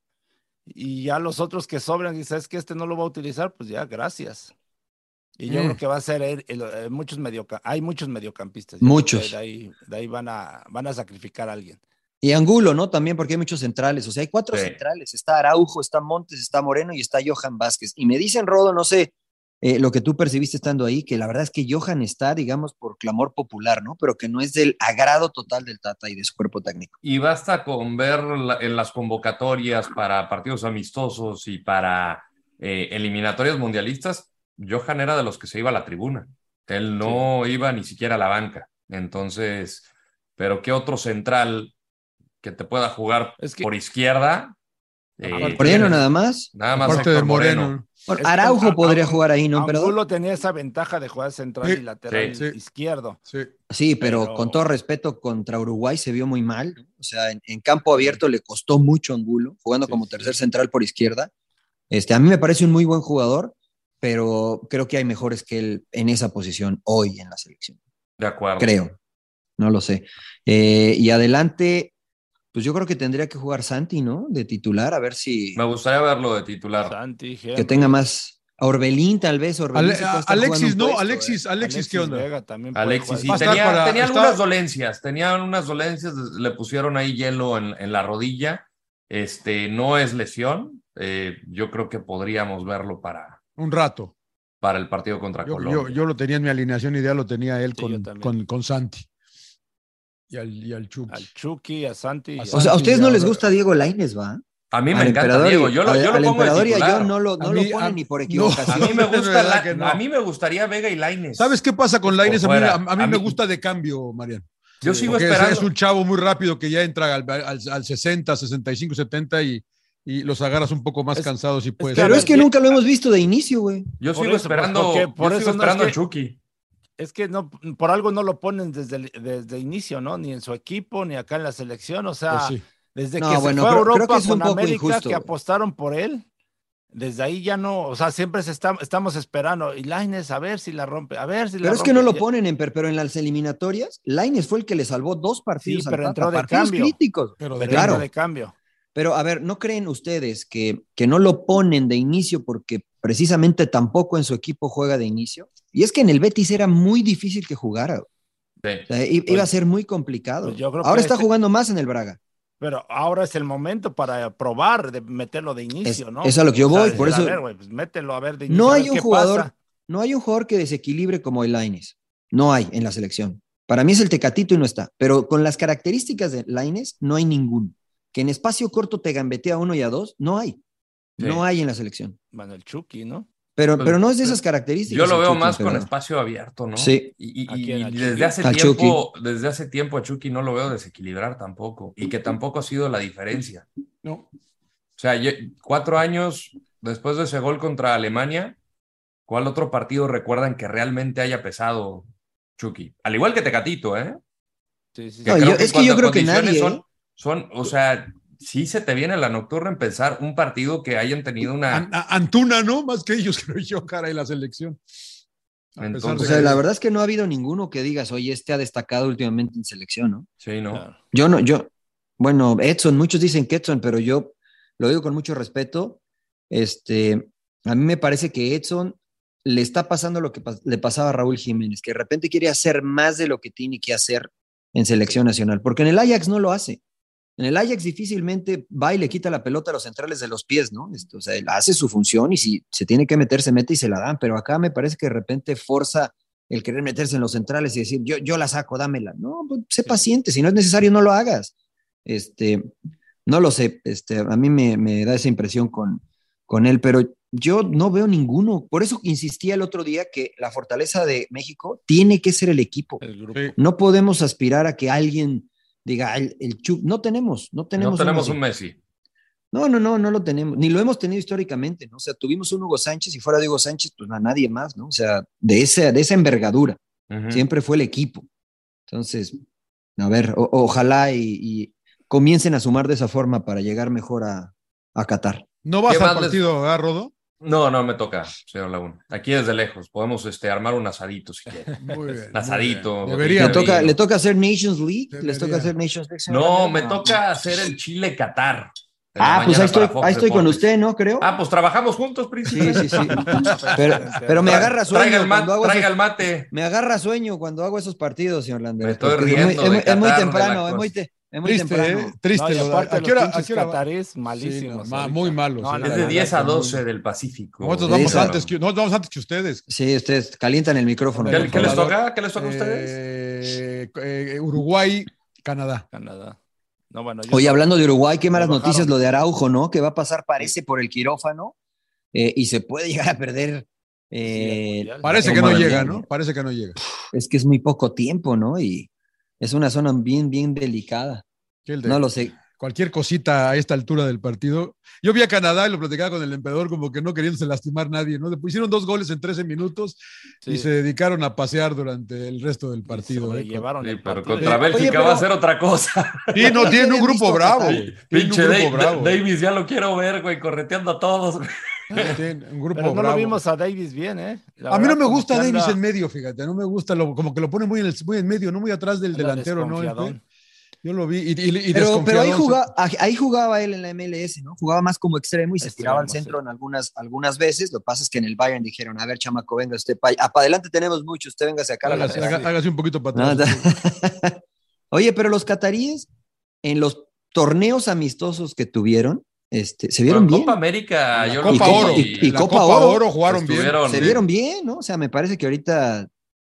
[SPEAKER 11] Y ya los otros que sobran, y sabes que este no lo va a utilizar, pues ya, gracias. Y yo
[SPEAKER 9] Mm.
[SPEAKER 11] creo que va a ser el- el- eh, muchos mediocampistas. Hay muchos mediocampistas.
[SPEAKER 9] Muchos.
[SPEAKER 11] De ahí, de ahí van, a, van a sacrificar a alguien.
[SPEAKER 9] Y Angulo, ¿no? También porque hay muchos centrales, o sea, hay cuatro
[SPEAKER 10] Sí.
[SPEAKER 9] centrales, está Araujo, está Montes, está Moreno y está Johan Vázquez. Y me dicen, Rodo, no sé, eh, lo que tú percibiste estando ahí, que la verdad es que Johan está, digamos, por clamor popular, ¿no? Pero que no es del agrado total del Tata y de su cuerpo técnico.
[SPEAKER 10] Y basta con ver la- en las convocatorias para partidos amistosos y para eh, eliminatorias mundialistas, Johan era de los que se iba a la tribuna. Él no iba ni siquiera a la banca. Entonces, pero ¿qué otro central que te pueda jugar
[SPEAKER 11] Es que-
[SPEAKER 10] por izquierda? Eh,
[SPEAKER 9] Moreno nada más.
[SPEAKER 10] Nada más
[SPEAKER 3] Aparte de
[SPEAKER 10] Héctor
[SPEAKER 3] Moreno.
[SPEAKER 9] Bueno, Araujo podría jugar ahí, ¿no, emperador?
[SPEAKER 11] Angulo tenía esa ventaja de jugar central
[SPEAKER 3] Sí,
[SPEAKER 11] y lateral
[SPEAKER 3] sí,
[SPEAKER 11] izquierdo.
[SPEAKER 3] Sí.
[SPEAKER 9] Sí, pero,
[SPEAKER 11] Pero-
[SPEAKER 9] con todo respeto, contra Uruguay se vio muy mal. ¿no? O sea, en, en campo abierto le costó mucho Angulo, jugando
[SPEAKER 11] Sí,
[SPEAKER 9] como
[SPEAKER 11] sí.
[SPEAKER 9] tercer central por izquierda. Este, a mí me parece un muy buen jugador, pero creo que hay mejores que él en esa posición hoy en la selección.
[SPEAKER 10] De acuerdo.
[SPEAKER 9] Creo. No lo sé. Eh, y adelante, pues yo creo que tendría que jugar Santi, ¿no? De titular, a ver si
[SPEAKER 10] Me gustaría verlo de titular.
[SPEAKER 11] Santi,
[SPEAKER 9] que tenga más. A Orbelín, tal vez. Orbelín
[SPEAKER 3] Ale- Alexis, no,
[SPEAKER 9] puesto,
[SPEAKER 3] Alexis,
[SPEAKER 9] ¿eh?
[SPEAKER 3] Alexis, ¿qué onda?
[SPEAKER 11] Vega también
[SPEAKER 10] Alexis, sí, tenía,
[SPEAKER 3] para-
[SPEAKER 10] tenía
[SPEAKER 3] está-
[SPEAKER 10] algunas dolencias, tenía unas dolencias, le pusieron ahí hielo en, en la rodilla, este, no es lesión, eh, yo creo que podríamos verlo para,
[SPEAKER 3] Un rato.
[SPEAKER 10] para el partido contra
[SPEAKER 3] Yo,
[SPEAKER 10] Colombia.
[SPEAKER 3] yo, yo lo tenía en mi alineación ideal, lo tenía él
[SPEAKER 11] Sí,
[SPEAKER 3] con, con, con Santi. Y al, y al Chucky.
[SPEAKER 11] Al Chucky, a Santi.
[SPEAKER 3] A
[SPEAKER 11] a-
[SPEAKER 9] O sea, a
[SPEAKER 3] Santi
[SPEAKER 9] ustedes no
[SPEAKER 3] a-
[SPEAKER 9] les gusta Diego Laines, ¿va?
[SPEAKER 10] a mí me
[SPEAKER 9] Al
[SPEAKER 10] encanta Diego, yo lo, yo lo
[SPEAKER 9] al
[SPEAKER 10] pongo de
[SPEAKER 9] emperador y a
[SPEAKER 10] titular.
[SPEAKER 9] John no lo, no
[SPEAKER 3] mí-
[SPEAKER 9] lo ponen
[SPEAKER 3] a-
[SPEAKER 9] ni por
[SPEAKER 3] no.
[SPEAKER 9] equivocación.
[SPEAKER 10] A mí me [laughs] gusta, la-
[SPEAKER 3] no.
[SPEAKER 10] a mí me gustaría Vega y Laines.
[SPEAKER 3] ¿Sabes qué pasa con Laines? A mí, a, a mí
[SPEAKER 10] A
[SPEAKER 3] me
[SPEAKER 10] mí-
[SPEAKER 3] gusta de cambio, Mariano.
[SPEAKER 10] Yo sigo
[SPEAKER 3] Porque es,
[SPEAKER 10] esperando.
[SPEAKER 3] es un chavo muy rápido que ya entra al, al, al 60, 65, 70 y, y los agarras un poco más
[SPEAKER 11] Es-
[SPEAKER 3] cansados y puedes.
[SPEAKER 9] Pero es que nunca lo hemos visto de inicio, güey.
[SPEAKER 10] Yo
[SPEAKER 11] Por
[SPEAKER 10] sigo
[SPEAKER 11] eso,
[SPEAKER 10] esperando,
[SPEAKER 11] por
[SPEAKER 10] yo
[SPEAKER 11] eso
[SPEAKER 10] sigo
[SPEAKER 11] no es
[SPEAKER 10] esperando
[SPEAKER 11] que-
[SPEAKER 10] a Chucky.
[SPEAKER 11] Es que no, por algo no lo ponen desde, el- desde inicio, ¿no? Ni en su equipo, ni acá en la selección. O sea,
[SPEAKER 3] Pues sí.
[SPEAKER 11] desde
[SPEAKER 9] No,
[SPEAKER 11] que
[SPEAKER 9] bueno,
[SPEAKER 11] se fue a
[SPEAKER 9] creo- creo
[SPEAKER 11] Europa
[SPEAKER 9] que es un
[SPEAKER 11] con
[SPEAKER 9] poco
[SPEAKER 11] América,
[SPEAKER 9] injusto,
[SPEAKER 11] que apostaron por él, desde ahí ya no, o sea, siempre se está, estamos esperando. Y Laines, a ver si la rompe, a ver si la
[SPEAKER 9] Pero es
[SPEAKER 11] rompe.
[SPEAKER 9] que no lo ponen en per- pero en las eliminatorias, Laines fue el que le salvó dos partidos
[SPEAKER 11] Sí, pero
[SPEAKER 9] Tata,
[SPEAKER 11] entró de
[SPEAKER 9] partidos
[SPEAKER 11] cambio.
[SPEAKER 9] críticos.
[SPEAKER 3] Pero de
[SPEAKER 11] pero
[SPEAKER 9] claro.
[SPEAKER 11] de cambio.
[SPEAKER 9] Pero a ver, ¿no creen ustedes que, que no lo ponen de inicio porque precisamente tampoco en su equipo juega de inicio? Y es que en el Betis era muy difícil que jugara. O sea,
[SPEAKER 11] Pues-
[SPEAKER 9] iba a ser muy complicado.
[SPEAKER 11] pues yo creo
[SPEAKER 9] Ahora
[SPEAKER 11] que
[SPEAKER 9] está
[SPEAKER 11] este-
[SPEAKER 9] jugando más en el Braga.
[SPEAKER 11] Pero ahora es el momento para probar de meterlo de inicio,
[SPEAKER 9] Es-
[SPEAKER 11] ¿no?
[SPEAKER 9] es a lo que yo
[SPEAKER 11] O sea,
[SPEAKER 9] voy, por
[SPEAKER 11] a
[SPEAKER 9] eso-
[SPEAKER 11] ver, güey, pues mételo a ver de inicio.
[SPEAKER 9] No
[SPEAKER 11] a
[SPEAKER 9] hay
[SPEAKER 11] ver
[SPEAKER 9] un jugador,
[SPEAKER 11] pasa.
[SPEAKER 9] no hay un jugador que desequilibre como el Laines. No hay en la selección. Para mí es el Tecatito y no está. Pero con las características de Laines, no hay ninguno. Que en espacio corto te gambetea a uno y a dos, no hay.
[SPEAKER 10] Sí.
[SPEAKER 9] No hay en la selección.
[SPEAKER 11] Bueno, el Chucky, ¿no?
[SPEAKER 9] Pero,
[SPEAKER 10] Pues,
[SPEAKER 9] pero no es de esas características.
[SPEAKER 10] Yo lo veo
[SPEAKER 9] Chucky,
[SPEAKER 10] más con
[SPEAKER 9] pero-
[SPEAKER 10] espacio abierto, ¿no?
[SPEAKER 9] Sí.
[SPEAKER 10] Y, y-
[SPEAKER 11] ¿A quién?
[SPEAKER 10] y
[SPEAKER 11] ¿Al
[SPEAKER 10] desde hace tiempo, desde hace tiempo a Chucky no lo veo desequilibrar tampoco. Y que tampoco ha sido la diferencia.
[SPEAKER 3] No.
[SPEAKER 10] O sea, yo- cuatro años después de ese gol contra Alemania, ¿cuál otro partido recuerdan que realmente haya pesado Chucky? Al igual que Tecatito, ¿eh?
[SPEAKER 11] Sí, sí, sí.
[SPEAKER 9] No, yo- es que yo creo que nadie, ¿eh?
[SPEAKER 10] Son, son, o sea, sí se te viene la nocturna en pensar un partido que hayan tenido una...
[SPEAKER 3] An- a- Antuna, ¿no? Más que ellos, [laughs] creo yo, cara, en la selección.
[SPEAKER 10] Entonces-
[SPEAKER 9] O sea, la verdad es que no ha habido ninguno que digas, oye, este ha destacado últimamente en selección, ¿no?
[SPEAKER 10] Sí, ¿no?
[SPEAKER 11] Claro.
[SPEAKER 9] Yo no, yo, bueno, Edson, muchos dicen que Edson, pero yo lo digo con mucho respeto. este, a mí me parece que Edson le está pasando lo que pas- le pasaba a Raúl Jiménez, que de repente quiere hacer más de lo que tiene que hacer en selección nacional, porque en el Ajax no lo hace. En el Ajax difícilmente va y le quita la pelota a los centrales de los pies, ¿no? Esto, o sea, él hace su función y si se tiene que meter, se mete y se la dan, pero acá me parece que de repente forza el querer meterse en los centrales y decir, yo, yo la saco, dámela. No, pues, sé paciente, si no es necesario, no lo hagas. Este, no lo sé, este, a mí me, me da esa impresión con, con él, pero yo no veo ninguno. Por eso insistía el otro día que la fortaleza de México tiene que ser el equipo.
[SPEAKER 11] El grupo.
[SPEAKER 3] Sí.
[SPEAKER 9] No podemos aspirar a que alguien diga, "Ah, el, el Chuck, no tenemos, no tenemos.
[SPEAKER 10] no tenemos un. Messi.
[SPEAKER 9] No, no, no, no lo tenemos, ni lo hemos tenido históricamente, ¿no? O sea, tuvimos un Hugo Sánchez y fuera de Hugo Sánchez, pues a nadie más, ¿no? O sea, de esa, de esa envergadura, siempre fue el equipo. Entonces, a ver, o- ojalá y, y comiencen a sumar de esa forma para llegar mejor a, a Qatar.
[SPEAKER 3] ¿No vas
[SPEAKER 10] ¿Qué
[SPEAKER 3] al
[SPEAKER 10] más les-
[SPEAKER 3] partido, ¿verdad, Rodo?
[SPEAKER 10] No, no me toca, señor Laguna. Aquí desde lejos. Podemos este, armar un asadito si quiere.
[SPEAKER 3] Muy bien.
[SPEAKER 10] Un asadito.
[SPEAKER 3] muy bien. Debería.
[SPEAKER 9] Le toca, le toca hacer Nations League, les
[SPEAKER 3] Debería.
[SPEAKER 9] toca hacer Nations League.
[SPEAKER 10] No, me toca hacer el la
[SPEAKER 9] Ah, pues ahí estoy, ahí estoy con usted, ¿no? Creo.
[SPEAKER 10] Ah, pues trabajamos juntos, príncipe.
[SPEAKER 9] Sí, sí, sí. Pero, pero me agarra sueño.
[SPEAKER 10] Traiga el,
[SPEAKER 9] cuando
[SPEAKER 10] mate,
[SPEAKER 9] hago
[SPEAKER 10] traiga
[SPEAKER 9] esos-
[SPEAKER 10] el mate.
[SPEAKER 9] Me agarra sueño cuando hago esos partidos, señor Landeros.
[SPEAKER 10] Me estoy
[SPEAKER 9] porque es muy-
[SPEAKER 10] riendo
[SPEAKER 9] es, muy,
[SPEAKER 10] de
[SPEAKER 9] es muy temprano, es muy,
[SPEAKER 10] cosa.
[SPEAKER 9] te- es muy
[SPEAKER 3] Triste,
[SPEAKER 9] temprano.
[SPEAKER 3] ¿eh? Triste.
[SPEAKER 11] No, aparte
[SPEAKER 3] ¿A qué hora?
[SPEAKER 11] los
[SPEAKER 3] Sí,
[SPEAKER 11] malísimos.
[SPEAKER 3] no, ma-
[SPEAKER 11] ahorita.
[SPEAKER 3] muy malos,
[SPEAKER 11] No,
[SPEAKER 10] Es de
[SPEAKER 11] no,
[SPEAKER 10] 10 a
[SPEAKER 11] no,
[SPEAKER 10] 12 del Pacífico.
[SPEAKER 3] Nosotros vamos antes que, nosotros vamos antes que ustedes.
[SPEAKER 9] Sí, ustedes calientan el micrófono.
[SPEAKER 10] ¿Qué, les toca? ¿Qué les toca a ustedes?
[SPEAKER 3] Eh, eh, Uruguay, Canadá.
[SPEAKER 11] Canadá. No, bueno,
[SPEAKER 9] Oye, hablando de Uruguay, qué malas noticias lo de Araujo, ¿no? Que va a pasar, parece, por el quirófano eh, y se puede llegar a perder. eh.
[SPEAKER 3] Parece que no llega. ¿no? Parece que no llega.
[SPEAKER 9] es que es muy poco tiempo, ¿no? Y es una zona bien, bien delicada. No lo sé.
[SPEAKER 3] Cualquier cosita a esta altura del partido. Yo vi a Canadá y lo platicaba con el emperador como que no queriéndose lastimar nadie, ¿no? Después hicieron dos goles en 13 minutos y se dedicaron a pasear durante el resto del partido. ¿eh?
[SPEAKER 11] llevaron el
[SPEAKER 10] pero contra
[SPEAKER 3] Oye,
[SPEAKER 10] Bélgica
[SPEAKER 9] pero-
[SPEAKER 10] va a ser otra cosa. [laughs]
[SPEAKER 3] Sí, no, tienen un grupo bravo. Un
[SPEAKER 10] Pinche
[SPEAKER 3] grupo
[SPEAKER 10] Dave-
[SPEAKER 3] bravo.
[SPEAKER 10] Davis, ya lo quiero ver, güey, correteando a todos. güey.
[SPEAKER 3] Tienen un grupo
[SPEAKER 11] Pero no
[SPEAKER 3] bravo.
[SPEAKER 11] lo vimos a Davis bien, ¿eh? La
[SPEAKER 3] A mí no me gusta Davis
[SPEAKER 11] anda-
[SPEAKER 3] en medio, fíjate, no me gusta, lo, como que lo pone muy en, el, muy en medio, no muy atrás del delantero, ¿no? Yo lo vi y, y, y
[SPEAKER 9] Pero, pero ahí, jugaba, ahí jugaba él en la MLS, ¿no? Jugaba más como extremo y se
[SPEAKER 11] Extremo,
[SPEAKER 9] tiraba al
[SPEAKER 11] sí.
[SPEAKER 9] centro en algunas, algunas veces. Lo que pasa es que en el Bayern dijeron, a ver, chamaco, venga usted para para adelante tenemos mucho, usted venga a sacar a la
[SPEAKER 3] Hágase, hágase un poquito para atrás. [laughs]
[SPEAKER 9] Oye, pero los cataríes, en los torneos amistosos que tuvieron, este, se vieron bien.
[SPEAKER 10] Copa América, yo
[SPEAKER 3] Copa Oro.
[SPEAKER 9] y- y
[SPEAKER 3] la
[SPEAKER 9] Copa
[SPEAKER 3] Copa
[SPEAKER 9] Oro
[SPEAKER 3] Oro jugaron bien.
[SPEAKER 9] Se vieron bien, ¿no? O sea, me parece que ahorita,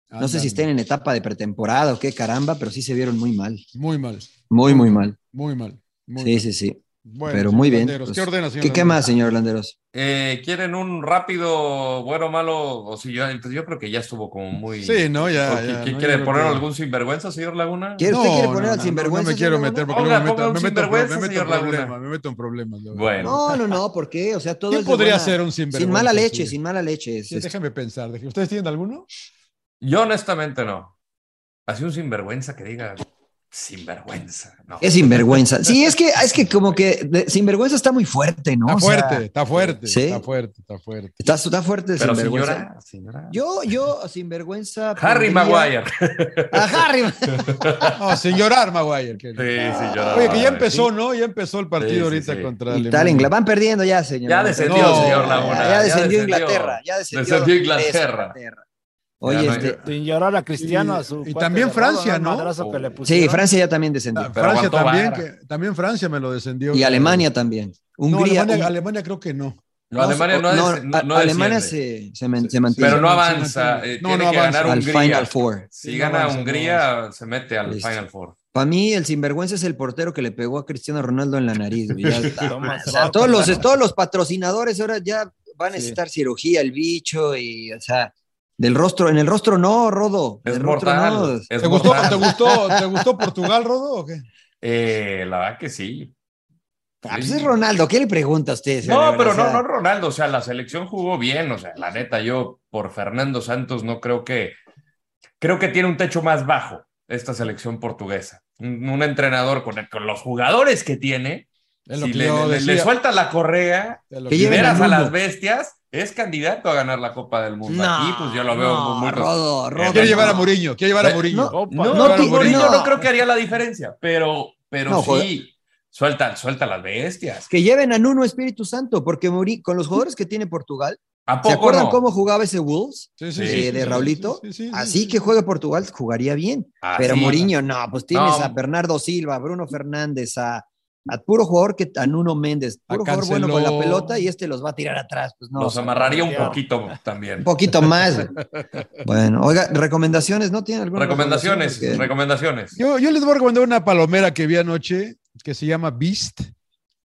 [SPEAKER 9] no sé si estén en etapa de pretemporada o qué caramba, pero sí se vieron muy mal.
[SPEAKER 3] Muy mal,
[SPEAKER 9] Muy, muy mal.
[SPEAKER 3] muy mal. muy
[SPEAKER 9] Sí,
[SPEAKER 3] mal.
[SPEAKER 9] sí, sí.
[SPEAKER 3] Bueno,
[SPEAKER 9] pero muy bien.
[SPEAKER 3] Landeros,
[SPEAKER 9] pues,
[SPEAKER 3] ¿Qué ordena, señor
[SPEAKER 9] ¿Qué, qué más, señor Landeros?
[SPEAKER 10] Eh, ¿Quieren un rápido, bueno, malo? O si yo, pues yo creo que ya estuvo como muy.
[SPEAKER 3] Sí, no, ya.
[SPEAKER 10] ¿O
[SPEAKER 3] ya, no,
[SPEAKER 10] ¿Quiere poner
[SPEAKER 3] que-
[SPEAKER 10] algún sinvergüenza, señor Laguna?
[SPEAKER 9] ¿Quiere-
[SPEAKER 3] No,
[SPEAKER 9] ¿Usted quiere poner
[SPEAKER 3] no,
[SPEAKER 9] al
[SPEAKER 3] no,
[SPEAKER 9] sinvergüenza,
[SPEAKER 3] No me quiero meter porque luego
[SPEAKER 10] Ponga-
[SPEAKER 3] me meto, me meto me meto en problemas, me meto en problemas.
[SPEAKER 10] Bueno.
[SPEAKER 9] No, no, no, ¿por qué? O sea, todo
[SPEAKER 3] ¿Quién
[SPEAKER 9] es de
[SPEAKER 3] podría
[SPEAKER 9] buena-
[SPEAKER 3] ser un sinvergüenza?
[SPEAKER 9] Sin mala leche,
[SPEAKER 3] sí?
[SPEAKER 9] sin mala leche.
[SPEAKER 3] Sí, déjame pensar. ¿Ustedes tienen alguno?
[SPEAKER 10] Yo honestamente no. Así un sinvergüenza que diga sinvergüenza. No.
[SPEAKER 9] Es sinvergüenza. Sí, es que, es que como que [laughs] de- sinvergüenza está muy fuerte, ¿no?
[SPEAKER 3] Está
[SPEAKER 9] O sea,
[SPEAKER 3] fuerte, está fuerte,
[SPEAKER 9] sí.
[SPEAKER 3] está fuerte, está fuerte.
[SPEAKER 9] está, está fuerte
[SPEAKER 10] Pero
[SPEAKER 9] sinvergüenza.
[SPEAKER 10] señora, señora.
[SPEAKER 9] Yo, yo, sinvergüenza.
[SPEAKER 10] Harry
[SPEAKER 9] pondría-
[SPEAKER 10] Maguire.
[SPEAKER 9] A Harry. [laughs]
[SPEAKER 3] No, sin llorar, Maguire. que-
[SPEAKER 10] Sí, señora.
[SPEAKER 3] Oye, que ya empezó, ¿no? Ya empezó el partido
[SPEAKER 10] Sí, sí,
[SPEAKER 3] ahorita
[SPEAKER 10] sí.
[SPEAKER 3] contra Alemania.
[SPEAKER 9] Inglaterra. Van perdiendo ya, señor.
[SPEAKER 10] Ya descendió,
[SPEAKER 3] No,
[SPEAKER 10] señor
[SPEAKER 3] ya-
[SPEAKER 10] Laguna.
[SPEAKER 9] Ya,
[SPEAKER 10] ya
[SPEAKER 9] descendió Inglaterra. Ya descendió,
[SPEAKER 10] Descendió
[SPEAKER 9] Inglaterra.
[SPEAKER 10] Inglaterra.
[SPEAKER 9] Oye,
[SPEAKER 10] no
[SPEAKER 9] este,
[SPEAKER 11] Sin llorar a Cristiano,
[SPEAKER 3] Y-
[SPEAKER 11] a su
[SPEAKER 3] y también Francia, ¿no?
[SPEAKER 11] madrazo que le
[SPEAKER 10] Sí,
[SPEAKER 9] sí. Francia ya también descendió.
[SPEAKER 10] Pero
[SPEAKER 3] Francia también, que, también Francia me lo descendió.
[SPEAKER 9] Y Alemania también.
[SPEAKER 3] No,
[SPEAKER 9] Hungría.
[SPEAKER 3] Alemania,
[SPEAKER 9] Un-
[SPEAKER 3] Alemania creo que no.
[SPEAKER 10] No, Alemania no,
[SPEAKER 9] no,
[SPEAKER 10] no- no
[SPEAKER 9] Alemania se, se, man- se mantiene
[SPEAKER 10] Pero no
[SPEAKER 3] Sí,
[SPEAKER 10] avanza.
[SPEAKER 3] sí,
[SPEAKER 10] eh,
[SPEAKER 3] no,
[SPEAKER 10] tiene
[SPEAKER 3] no
[SPEAKER 10] que
[SPEAKER 3] avanza.
[SPEAKER 10] ganar
[SPEAKER 9] al
[SPEAKER 10] Hungría.
[SPEAKER 9] Final Four.
[SPEAKER 10] Si
[SPEAKER 3] Sí, no
[SPEAKER 10] gana
[SPEAKER 3] avanza, no
[SPEAKER 10] Hungría, se mete al
[SPEAKER 9] Listo.
[SPEAKER 10] Final Four.
[SPEAKER 9] Para mí, el sinvergüenza es el portero que le pegó a Cristiano Ronaldo en la nariz. [laughs] O
[SPEAKER 11] se
[SPEAKER 9] sea,
[SPEAKER 11] va
[SPEAKER 9] todos, los, todos los patrocinadores ahora ya van a
[SPEAKER 11] Sí.
[SPEAKER 9] necesitar cirugía, el bicho, y, o sea, del rostro, en el rostro no, Rodo.
[SPEAKER 10] Es mortal.
[SPEAKER 9] no.
[SPEAKER 10] Es
[SPEAKER 3] ¿Te gustó. ¿te, gustó, ¿Te gustó Portugal, Rodo, o qué?
[SPEAKER 10] Eh, la verdad que sí.
[SPEAKER 9] Ah, pues es Ronaldo, ¿qué le pregunta a usted?
[SPEAKER 10] No, pero no, no Ronaldo, o sea, la selección jugó bien, o sea, la neta, yo por Fernando Santos no creo que, creo que tiene un techo más bajo esta selección portuguesa. Un, un entrenador con, el- con los jugadores que tiene,
[SPEAKER 3] Es lo
[SPEAKER 10] si
[SPEAKER 3] que
[SPEAKER 10] le, le- le suelta la correa, liberas a las bestias, es candidato a ganar la Copa del Mundo.
[SPEAKER 9] No,
[SPEAKER 10] Aquí, pues yo lo veo
[SPEAKER 9] no,
[SPEAKER 10] muy...
[SPEAKER 9] Rodo, Rodo.
[SPEAKER 3] Quiere llevar a
[SPEAKER 9] no.
[SPEAKER 3] Mourinho, quiere llevar a
[SPEAKER 10] Eh,
[SPEAKER 3] Mourinho.
[SPEAKER 9] no,
[SPEAKER 10] No,
[SPEAKER 9] No,
[SPEAKER 10] no,
[SPEAKER 9] ti-
[SPEAKER 10] Mourinho
[SPEAKER 9] no.
[SPEAKER 10] no creo que haría la diferencia, pero, pero
[SPEAKER 9] No,
[SPEAKER 10] sí, Suelta, suelta las bestias.
[SPEAKER 9] Que lleven a Nuno Espíritu Santo, porque Muri- con los jugadores que tiene Portugal,
[SPEAKER 10] ¿A
[SPEAKER 9] ¿se
[SPEAKER 10] poco
[SPEAKER 9] acuerdan
[SPEAKER 10] no?
[SPEAKER 9] cómo jugaba ese Wolves?
[SPEAKER 3] Sí, sí,
[SPEAKER 9] Eh,
[SPEAKER 3] sí,
[SPEAKER 9] de Raulito.
[SPEAKER 3] sí, sí, sí,
[SPEAKER 9] Así
[SPEAKER 3] sí.
[SPEAKER 9] que juegue Portugal, jugaría bien. Pero
[SPEAKER 10] sí.
[SPEAKER 9] Mourinho, no, pues tienes
[SPEAKER 10] No.
[SPEAKER 9] a Bernardo Silva, a Bruno Fernández, a, a puro jugador que a Nuno Méndez, puro jugador bueno con la pelota y este los va a tirar atrás. Pues no,
[SPEAKER 10] Los amarraría un poquito también.
[SPEAKER 9] un poquito más. [laughs] bueno, oiga, recomendaciones, ¿no tienen alguna
[SPEAKER 10] Recomendaciones,
[SPEAKER 9] recomendación?
[SPEAKER 10] recomendaciones.
[SPEAKER 3] Yo, yo les voy a recomendar una palomera que vi anoche que se llama Beast.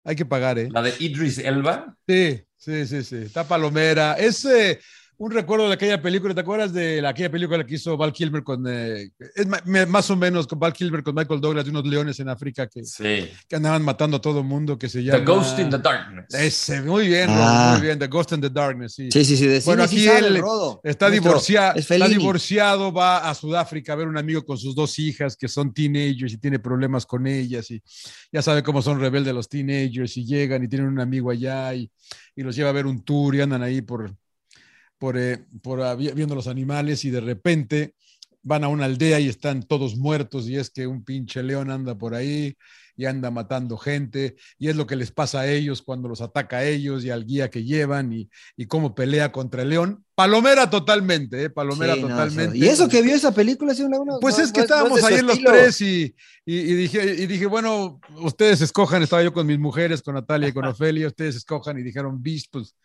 [SPEAKER 3] Hay que pagar, ¿eh?
[SPEAKER 10] La de Idris Elba.
[SPEAKER 3] Sí, sí, sí, sí. Está palomera. Es eh, un recuerdo de aquella película. ¿Te acuerdas de la- aquella película que hizo Val Kilmer con. eh, es más o menos con Val Kilmer con Michael Douglas de unos leones en África que,
[SPEAKER 10] Sí.
[SPEAKER 3] que andaban matando a todo el mundo que se llama.
[SPEAKER 10] The Ghost in the Darkness.
[SPEAKER 3] Ese, muy bien,
[SPEAKER 9] Ah.
[SPEAKER 3] Muy bien. The Ghost in the Darkness, sí.
[SPEAKER 9] Sí, sí, sí. De
[SPEAKER 3] Bueno, aquí
[SPEAKER 9] sabe
[SPEAKER 3] él
[SPEAKER 9] Rodo.
[SPEAKER 3] Está,
[SPEAKER 9] Nuestro-
[SPEAKER 3] divorciado,
[SPEAKER 9] es
[SPEAKER 3] está divorciado, va a Sudáfrica a ver un amigo con sus dos hijas que son teenagers y tiene problemas con ellas y ya sabe cómo son rebeldes los teenagers y llegan y tienen un amigo allá y, y los lleva a ver un tour y andan ahí por, por, eh, por, viendo los animales y de repente van a una aldea y están todos muertos y es que un pinche león anda por ahí y anda matando gente y es lo que les pasa a ellos cuando los ataca a ellos y al guía que llevan y, y cómo pelea contra el león. Palomera totalmente, ¿eh? Palomera
[SPEAKER 9] Sí, no,
[SPEAKER 3] totalmente.
[SPEAKER 9] eso- y eso que vio esa película, sí, una, una-
[SPEAKER 3] Pues
[SPEAKER 9] no-
[SPEAKER 3] es que
[SPEAKER 9] no-
[SPEAKER 3] estábamos ahí los tres y, y- y dije, y dije, bueno, ustedes escojan, estaba yo con mis mujeres, con Natalia y con [laughs] Ofelia, ustedes escojan y dijeron Beast, pues,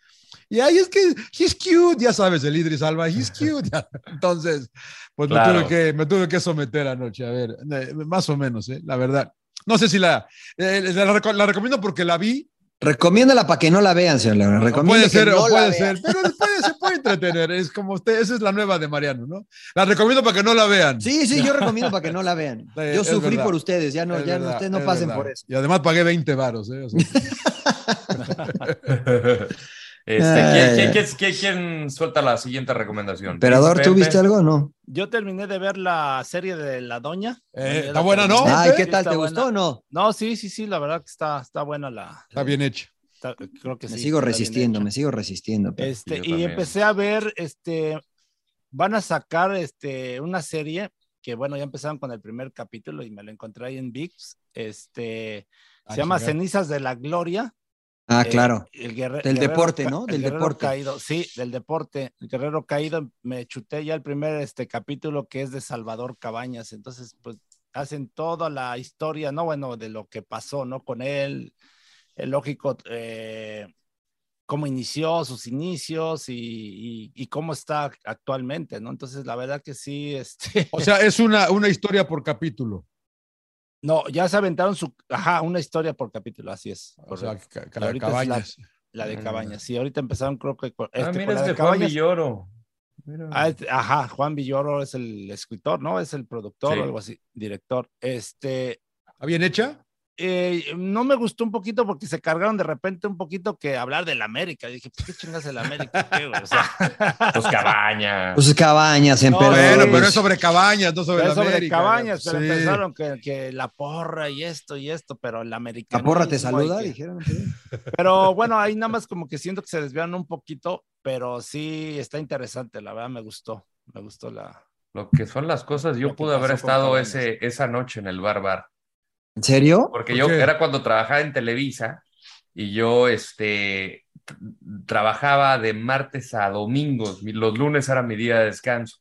[SPEAKER 3] y ahí es que he's cute, ya sabes, el Idris Alba, he's cute. ya. [laughs] Entonces, pues
[SPEAKER 10] Claro.
[SPEAKER 3] me, tuve que, me tuve que someter anoche, a ver, eh, más o menos, ¿eh? la verdad. No sé si la, eh, la, la recomiendo porque la vi.
[SPEAKER 9] Recomiéndala para que no la vean, señor León.
[SPEAKER 3] puede ser,
[SPEAKER 9] que no
[SPEAKER 3] o
[SPEAKER 9] la
[SPEAKER 3] puede
[SPEAKER 9] vean.
[SPEAKER 3] ser, pero después se puede entretener. Es como usted, esa es la nueva de Mariano, ¿no? La recomiendo para que no la vean.
[SPEAKER 9] Sí, sí, yo recomiendo para que no la vean.
[SPEAKER 3] Sí, [laughs]
[SPEAKER 9] Yo
[SPEAKER 3] es
[SPEAKER 9] sufrí
[SPEAKER 3] verdad.
[SPEAKER 9] por ustedes, ya no,
[SPEAKER 3] Es
[SPEAKER 9] ya no,
[SPEAKER 3] verdad,
[SPEAKER 9] ustedes no pasen
[SPEAKER 3] verdad.
[SPEAKER 9] por eso.
[SPEAKER 3] Y además pagué 20 varos. ¿eh? O sea, [laughs]
[SPEAKER 10] Este, ¿quién, quién-
[SPEAKER 9] ay.
[SPEAKER 10] quién- quién- quién suelta la siguiente recomendación?
[SPEAKER 9] Emperador, ¿tú viste algo o no?
[SPEAKER 11] Yo terminé de ver la serie de La Doña.
[SPEAKER 3] Eh, está
[SPEAKER 11] la
[SPEAKER 3] buena. ¿no?
[SPEAKER 9] Ay. ¿qué tal? ¿Te
[SPEAKER 11] buena.
[SPEAKER 9] gustó o no?
[SPEAKER 11] No, sí, sí, sí, la verdad que está, está buena la.
[SPEAKER 3] está bien hecho.
[SPEAKER 11] está- creo que
[SPEAKER 9] Me
[SPEAKER 11] sí.
[SPEAKER 9] sigo resistiendo,
[SPEAKER 11] hecha.
[SPEAKER 9] me sigo resistiendo.
[SPEAKER 11] Este, y
[SPEAKER 10] también.
[SPEAKER 11] empecé a ver, este, van a sacar este, una serie que, bueno, ya empezaron con el primer capítulo y me lo encontré ahí en VIX. Este,
[SPEAKER 3] Ah,
[SPEAKER 11] se llama. Cenizas de la Gloria.
[SPEAKER 9] Ah,
[SPEAKER 11] Eh,
[SPEAKER 9] claro.
[SPEAKER 11] el guerre-
[SPEAKER 9] Del
[SPEAKER 11] guerrero
[SPEAKER 9] deporte, ¿no?
[SPEAKER 11] el
[SPEAKER 9] Del
[SPEAKER 11] guerrero
[SPEAKER 9] deporte.
[SPEAKER 11] Caído, sí, del deporte. El guerrero caído, me chuté ya el primer este, capítulo que es de Salvador Cabañas. Entonces, pues hacen toda la historia, ¿no? Bueno, de lo que pasó, ¿no? Con él, el lógico, eh, cómo inició sus inicios y, y- y cómo está actualmente, ¿no? Entonces, la verdad que sí, este,
[SPEAKER 3] O sea, es una, una historia por capítulo.
[SPEAKER 11] No, ya se aventaron su, ajá, una historia por capítulo, así es.
[SPEAKER 3] O sea,
[SPEAKER 11] la-
[SPEAKER 3] cabañas.
[SPEAKER 11] La de
[SPEAKER 10] Mm.
[SPEAKER 11] Cabañas, sí, ahorita empezaron creo que con,
[SPEAKER 10] Ah,
[SPEAKER 11] este, con
[SPEAKER 10] mira,
[SPEAKER 11] la
[SPEAKER 10] es
[SPEAKER 11] de
[SPEAKER 10] de Juan. Villoro. Mira.
[SPEAKER 11] Ah, este- ajá, Juan Villoro es el escritor, ¿no? Es el productor
[SPEAKER 10] Sí.
[SPEAKER 11] o algo así, director. Este,
[SPEAKER 3] ¿Está bien hecha?
[SPEAKER 11] Eh, no me gustó un poquito porque se cargaron de repente un poquito que hablar del América. Dije, ¿por qué chingas el América? ¿Qué? O sea, [laughs]
[SPEAKER 10] Los cabañas.
[SPEAKER 9] Pues cabañas,
[SPEAKER 11] No,
[SPEAKER 9] emperador.
[SPEAKER 3] Bueno,
[SPEAKER 11] Pues-
[SPEAKER 3] pero es sobre cabañas, no sobre
[SPEAKER 11] es
[SPEAKER 3] la
[SPEAKER 11] sobre
[SPEAKER 3] América.
[SPEAKER 11] cabañas, pero
[SPEAKER 3] Sí.
[SPEAKER 11] empezaron que, que la porra y esto y esto, pero el América.
[SPEAKER 9] La porra te saluda, dijeron. sí.
[SPEAKER 11] Pero bueno, ahí nada más como que siento que se desvían un poquito, pero sí está interesante, la verdad me gustó. Me gustó la.
[SPEAKER 10] Lo que son las cosas, yo
[SPEAKER 11] que
[SPEAKER 10] pude haber estado ese, esa noche en el bar bar.
[SPEAKER 9] ¿En serio?
[SPEAKER 10] Porque
[SPEAKER 3] ¿Por
[SPEAKER 10] yo
[SPEAKER 3] qué?
[SPEAKER 10] era cuando trabajaba en Televisa y yo este, trabajaba de martes a domingos. Mi- Los lunes era mi día de descanso.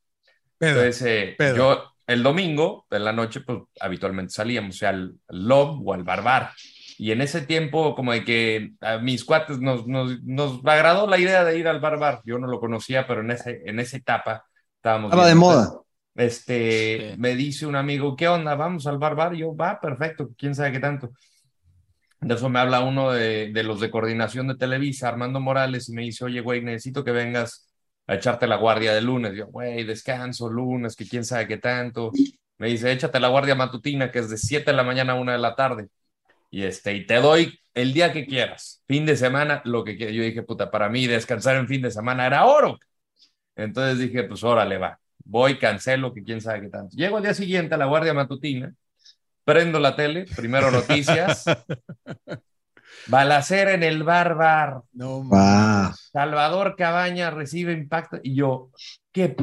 [SPEAKER 3] Peda.
[SPEAKER 10] Entonces, eh,
[SPEAKER 3] peda.
[SPEAKER 10] yo el domingo, en la noche, pues habitualmente salíamos, o sea, al, al Lob o al Barbar. Y en ese tiempo, como de que a mis cuates nos, nos, nos agradó la idea de ir al Barbar. Yo no lo conocía, pero en, ese, en esa etapa estábamos.
[SPEAKER 9] Estaba de moda.
[SPEAKER 10] Este,
[SPEAKER 11] Sí.
[SPEAKER 10] me dice un amigo, ¿qué onda? Vamos al Barbar. Yo, va, perfecto, quién sabe qué tanto. De eso me habla uno de, de los de coordinación de Televisa, Armando Morales, y me dice, oye, güey, necesito que vengas a echarte la guardia de lunes. Yo, güey, descanso, lunes, que quién sabe qué tanto. Me dice, échate la guardia matutina, que es de 7 de la mañana a 1 de la tarde. Y, este, y te doy el día que quieras, fin de semana, lo que quieras. Yo dije, puta, para mí descansar en fin de semana era oro. Entonces dije, pues órale, va. Voy, cancelo, que quién sabe qué tanto. Llego al día siguiente a la guardia matutina, prendo la tele, primero noticias. [laughs] Balacera en el bar bar.
[SPEAKER 3] No,
[SPEAKER 9] Wow.
[SPEAKER 10] Salvador Cabaña recibe impacto y yo, ¿qué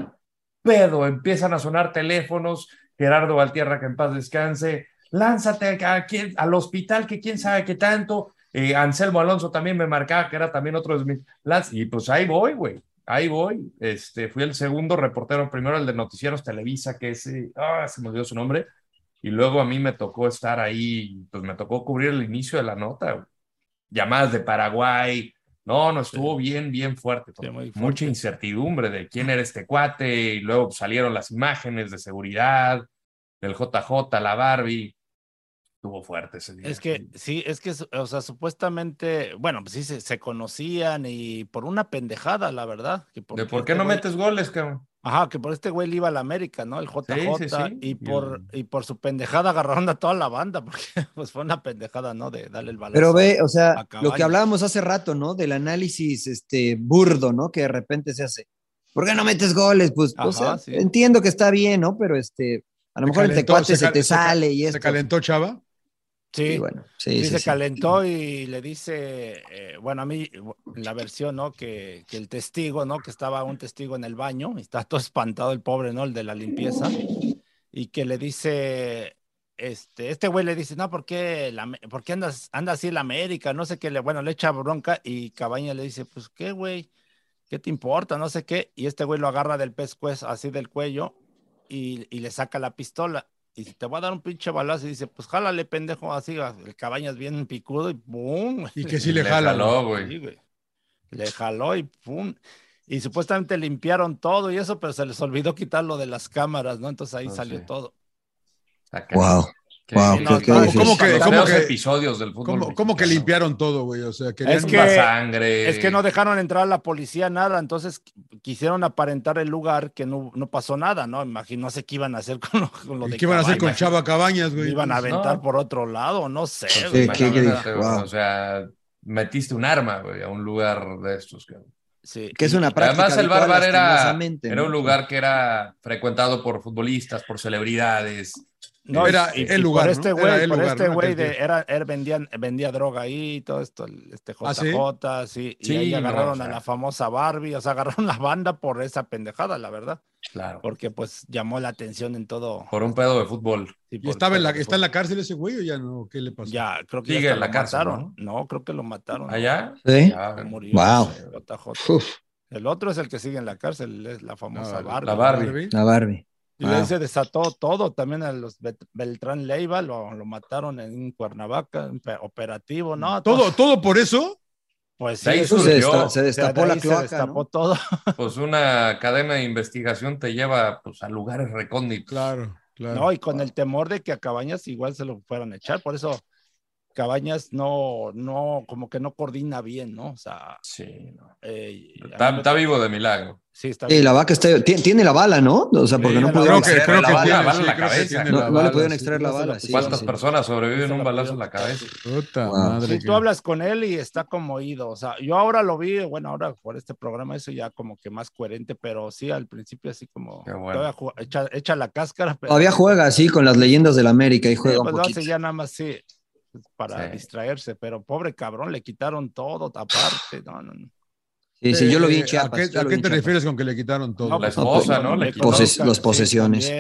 [SPEAKER 10] pedo? Empiezan a sonar teléfonos, Gerardo Valtierra, que en paz descanse, lánzate a quien- al hospital, que quién sabe qué tanto. Eh, Anselmo Alonso también me marcaba, que era también otro de mis. Y pues ahí voy, güey. Ahí voy. Este, fui el segundo reportero, primero el de Noticieros Televisa, que ese, ah, se me olvidó su nombre. Y luego a mí me tocó estar ahí, pues me tocó cubrir el inicio de la nota. Llamadas de Paraguay. No, no, estuvo bien, bien fuerte.
[SPEAKER 11] Sí, fuerte.
[SPEAKER 10] Mucha incertidumbre de quién era este cuate. Y luego salieron las imágenes de seguridad del JJ, la Barbie. Estuvo fuerte ese día.
[SPEAKER 11] Es que sí, es que, o sea, supuestamente, bueno, pues sí se, se conocían y por una pendejada, la verdad. Que
[SPEAKER 10] ¿De por qué
[SPEAKER 11] este
[SPEAKER 10] no
[SPEAKER 11] güey-
[SPEAKER 10] metes goles, cabrón?
[SPEAKER 11] Ajá, que por este güey le iba a la América, ¿no? El JJ,
[SPEAKER 10] Sí, sí, sí.
[SPEAKER 11] y por
[SPEAKER 10] el-
[SPEAKER 11] y por su pendejada agarraron a toda la banda, [laughs] porque pues fue una pendejada, ¿no? De darle el balón.
[SPEAKER 9] Pero ve, o sea, lo que hablábamos hace rato, ¿no? Del análisis este, burdo, ¿no? Que de repente se hace. ¿Por qué no metes goles? Pues, o sea,
[SPEAKER 11] sí.
[SPEAKER 9] entiendo que está bien, ¿no? Pero este, a lo
[SPEAKER 3] Se
[SPEAKER 9] mejor
[SPEAKER 3] calentó,
[SPEAKER 9] cuates
[SPEAKER 3] se
[SPEAKER 9] se, te
[SPEAKER 3] se
[SPEAKER 9] sale y
[SPEAKER 3] ¿Se
[SPEAKER 9] esto.
[SPEAKER 3] calentó Chava?
[SPEAKER 11] Sí,
[SPEAKER 9] bueno, sí,
[SPEAKER 11] sí,
[SPEAKER 9] sí,
[SPEAKER 11] se
[SPEAKER 9] sí.
[SPEAKER 11] calentó y le dice, eh, bueno, a mí, la versión, ¿no? Que, que el testigo, ¿no? Que estaba un testigo en el baño y está todo espantado el pobre, ¿no? El de la limpieza. Y que le dice, este, este güey le dice, no, ¿por qué, la, ¿por qué andas, anda así en la América? No sé qué, le, bueno, le echa bronca y Cabaña le dice, pues, ¿qué, güey? ¿Qué te importa? No sé qué. Y este güey lo agarra del pescuezo, así del cuello, y, y le saca la pistola. Y si te va a dar un pinche balazo y dice, pues jálale, pendejo, así, el cabañas bien picudo y ¡pum!
[SPEAKER 3] Y que sí le jala.
[SPEAKER 10] jaló, güey.
[SPEAKER 11] Sí, güey. Le jaló y ¡pum! Y supuestamente limpiaron todo y eso, pero se les olvidó quitar lo de las cámaras, ¿no? Entonces ahí
[SPEAKER 10] Ah,
[SPEAKER 11] salió
[SPEAKER 10] sí.
[SPEAKER 11] todo.
[SPEAKER 10] Acá.
[SPEAKER 9] Wow.
[SPEAKER 10] Qué- qué ¿cómo- que, cómo que
[SPEAKER 3] que-
[SPEAKER 10] episodios del fútbol?
[SPEAKER 3] ¿Cómo, cómo que
[SPEAKER 10] mexicano?
[SPEAKER 3] limpiaron todo, güey? O sea, querían...
[SPEAKER 11] Es que-
[SPEAKER 10] sangre.
[SPEAKER 11] Es que no dejaron entrar a la policía nada, entonces qu- quisieron aparentar el lugar que no, no pasó nada, ¿no? Imagino, no sé qué iban a hacer con lo, con lo
[SPEAKER 3] ¿Y
[SPEAKER 11] de
[SPEAKER 3] ¿Qué van a hacer con. Chava Cabañas, güey?
[SPEAKER 11] Iban a
[SPEAKER 3] Pues,
[SPEAKER 11] aventar
[SPEAKER 10] no.
[SPEAKER 11] por otro lado, no sé. Güey.
[SPEAKER 9] qué-
[SPEAKER 10] güey,
[SPEAKER 9] wow.
[SPEAKER 10] O sea, metiste un arma, güey, a un lugar de estos. cabrón.
[SPEAKER 11] Sí,
[SPEAKER 9] Que es una práctica.
[SPEAKER 10] Además, el Bárbaro era, un lugar que era frecuentado por futbolistas, por celebridades.
[SPEAKER 11] No,
[SPEAKER 3] Era
[SPEAKER 11] y- y
[SPEAKER 3] el lugar,
[SPEAKER 11] Por
[SPEAKER 3] ¿no?
[SPEAKER 11] este
[SPEAKER 3] Era
[SPEAKER 11] güey,
[SPEAKER 3] el
[SPEAKER 11] por
[SPEAKER 3] lugar,
[SPEAKER 11] este güey de, era, él vendía, vendía droga ahí, todo esto, este
[SPEAKER 3] ¿Ah, sí?
[SPEAKER 11] JJ, sí, y ahí
[SPEAKER 10] no,
[SPEAKER 11] agarraron a la famosa Barbie, o sea, [laughs] agarraron la banda por esa pendejada, la verdad,
[SPEAKER 10] Claro.
[SPEAKER 11] porque pues llamó la atención en todo.
[SPEAKER 10] Por un pedo de fútbol.
[SPEAKER 11] sí,
[SPEAKER 3] ¿Y
[SPEAKER 11] por-
[SPEAKER 3] estaba en la,
[SPEAKER 11] por-
[SPEAKER 3] está en la cárcel ese güey o ya no? ¿Qué le pasó?
[SPEAKER 11] Ya, creo que
[SPEAKER 10] Sigue en la
[SPEAKER 11] lo
[SPEAKER 10] cárcel,
[SPEAKER 11] mataron. ¿no? creo que lo mataron. ¿no?
[SPEAKER 10] ¿Allá?
[SPEAKER 9] Sí.
[SPEAKER 10] Ya,
[SPEAKER 11] murió,
[SPEAKER 9] Wow.
[SPEAKER 11] JJ. El otro es el que sigue en la cárcel, es la famosa
[SPEAKER 3] No,
[SPEAKER 11] Barbie.
[SPEAKER 10] la Barbie.
[SPEAKER 9] la Barbie.
[SPEAKER 11] Y
[SPEAKER 9] Wow.
[SPEAKER 11] se desató todo, también a los Bet- Beltrán Leiva lo, lo mataron en Cuernavaca, operativo, ¿no?
[SPEAKER 3] ¿Todo, ¿Todo por eso?
[SPEAKER 11] Pues sí,
[SPEAKER 10] De ahí
[SPEAKER 11] eso
[SPEAKER 9] se,
[SPEAKER 10] surgió.
[SPEAKER 9] desta- se
[SPEAKER 11] o sea, de
[SPEAKER 9] destapó
[SPEAKER 11] ahí
[SPEAKER 9] la
[SPEAKER 11] se
[SPEAKER 9] cloaca,
[SPEAKER 11] destapó
[SPEAKER 9] ¿no?
[SPEAKER 11] todo. [laughs]
[SPEAKER 10] Pues una cadena de investigación te lleva pues, a lugares recónditos.
[SPEAKER 3] Claro, claro.
[SPEAKER 11] No, y con el temor de que a Cabañas igual se lo fueran a echar, por eso Cabañas no, no, como que no coordina bien, ¿no? O sea,
[SPEAKER 10] Sí, no.
[SPEAKER 11] eh,
[SPEAKER 10] Está, vivo de milagro.
[SPEAKER 11] Sí, está
[SPEAKER 9] Sí,
[SPEAKER 11] bien.
[SPEAKER 9] la vaca está, tiene, tiene la bala, ¿no? O sea, porque
[SPEAKER 11] Sí,
[SPEAKER 9] no
[SPEAKER 11] la
[SPEAKER 9] pudieron extraer la bala.
[SPEAKER 10] en la
[SPEAKER 3] creo que
[SPEAKER 10] cabeza.
[SPEAKER 3] tiene
[SPEAKER 9] No,
[SPEAKER 3] la
[SPEAKER 9] no le
[SPEAKER 3] bala,
[SPEAKER 9] pudieron extraer la bala.
[SPEAKER 10] ¿Cuántas
[SPEAKER 9] sí.
[SPEAKER 10] personas sobreviven un
[SPEAKER 11] la
[SPEAKER 10] balazo en la cabeza?
[SPEAKER 3] Puta
[SPEAKER 9] Wow.
[SPEAKER 3] madre.
[SPEAKER 11] Tú hablas con él y está como oído. O sea, yo ahora lo vi, bueno, ahora por este programa, eso ya como que más coherente, pero sí, al principio así como
[SPEAKER 10] Qué bueno.
[SPEAKER 11] echa, echa la cáscara. [laughs] Pero,
[SPEAKER 9] Todavía juega así con las leyendas del América y
[SPEAKER 11] Sí,
[SPEAKER 9] juega
[SPEAKER 11] pues
[SPEAKER 9] un
[SPEAKER 11] lo
[SPEAKER 9] poquito.
[SPEAKER 11] hace ya nada más sí, para
[SPEAKER 10] Sí.
[SPEAKER 11] distraerse, pero pobre cabrón, le quitaron todo, aparte. No, no, no.
[SPEAKER 9] Sí, sí, yo lo vi en
[SPEAKER 3] Eh,
[SPEAKER 9] Chiapas.
[SPEAKER 3] ¿A qué, a te refieres con que le quitaron todo?
[SPEAKER 11] No,
[SPEAKER 10] La
[SPEAKER 11] pues,
[SPEAKER 10] esposa,
[SPEAKER 11] no,
[SPEAKER 10] ¿no? Le
[SPEAKER 9] Poses-
[SPEAKER 11] sí,
[SPEAKER 9] posesiones.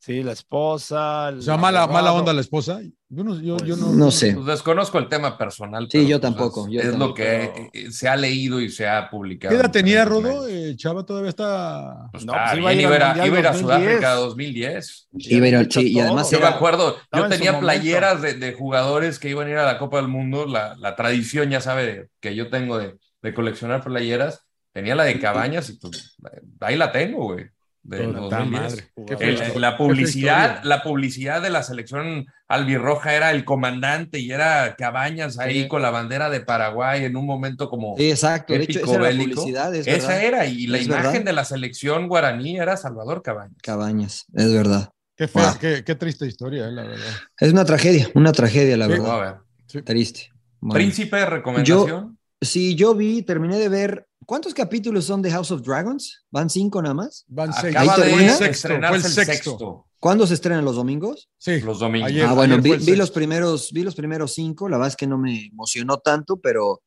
[SPEAKER 11] Sí, la esposa.
[SPEAKER 3] o sea, mala, mala onda la esposa. Yo no, yo, yo no,
[SPEAKER 9] No sé.
[SPEAKER 10] Pues desconozco el tema personal.
[SPEAKER 9] Sí,
[SPEAKER 10] pero,
[SPEAKER 9] yo tampoco,
[SPEAKER 10] Es,
[SPEAKER 9] yo
[SPEAKER 10] es lo que se ha leído y se ha publicado.
[SPEAKER 3] ¿Qué edad
[SPEAKER 10] en
[SPEAKER 3] tenía Rodo? Eh, Chava todavía está.
[SPEAKER 10] Pues
[SPEAKER 11] No,
[SPEAKER 10] está
[SPEAKER 11] pues iba a
[SPEAKER 10] bien, iba a iba a ir a
[SPEAKER 11] 2010.
[SPEAKER 10] Sudáfrica 2010.
[SPEAKER 9] Iba a ir al-
[SPEAKER 11] Dicho
[SPEAKER 9] sí, y además
[SPEAKER 10] Yo me acuerdo, yo tenía playeras de, de jugadores que iban a ir a la Copa del Mundo, la, la tradición, ya sabe, que yo tengo de, de coleccionar playeras. Tenía la de Cabañas y pues ahí la tengo, güey. De 2010.
[SPEAKER 3] madre.
[SPEAKER 11] El-
[SPEAKER 10] la publicidad, la publicidad de la selección albirroja era el comandante y era Cabañas ahí
[SPEAKER 11] Sí.
[SPEAKER 10] con la bandera de Paraguay en un momento como
[SPEAKER 9] Sí, exacto. De hecho,
[SPEAKER 10] épico
[SPEAKER 9] esa era la
[SPEAKER 10] bélico.
[SPEAKER 9] publicidad. Es
[SPEAKER 10] Esa
[SPEAKER 9] verdad.
[SPEAKER 10] era, y la
[SPEAKER 9] Es
[SPEAKER 10] imagen
[SPEAKER 9] verdad.
[SPEAKER 10] de la selección guaraní era Salvador Cabañas.
[SPEAKER 9] Cabañas, es verdad.
[SPEAKER 3] Qué, fea,
[SPEAKER 9] Wow.
[SPEAKER 3] qué, qué triste historia, eh, la verdad.
[SPEAKER 9] Es una tragedia, una tragedia, la
[SPEAKER 3] Sí.
[SPEAKER 9] Verdad.
[SPEAKER 10] ver.
[SPEAKER 9] Triste. Bueno.
[SPEAKER 10] Príncipe de recomendación.
[SPEAKER 9] Sí, yo vi, terminé de ver. ¿Cuántos capítulos son de House of Dragons? ¿Van cinco nada más?
[SPEAKER 3] Van seis.
[SPEAKER 10] Acaba
[SPEAKER 9] Ahí
[SPEAKER 10] de
[SPEAKER 9] termina.
[SPEAKER 3] El
[SPEAKER 10] estrenarse el
[SPEAKER 3] sexto.
[SPEAKER 10] sexto.
[SPEAKER 9] ¿Cuándo se estrenan los domingos?
[SPEAKER 3] Sí.
[SPEAKER 10] Los domingos.
[SPEAKER 3] Ayer-
[SPEAKER 9] ah, bueno, vi, los primeros, vi los primeros cinco. La verdad es que no me emocionó tanto, pero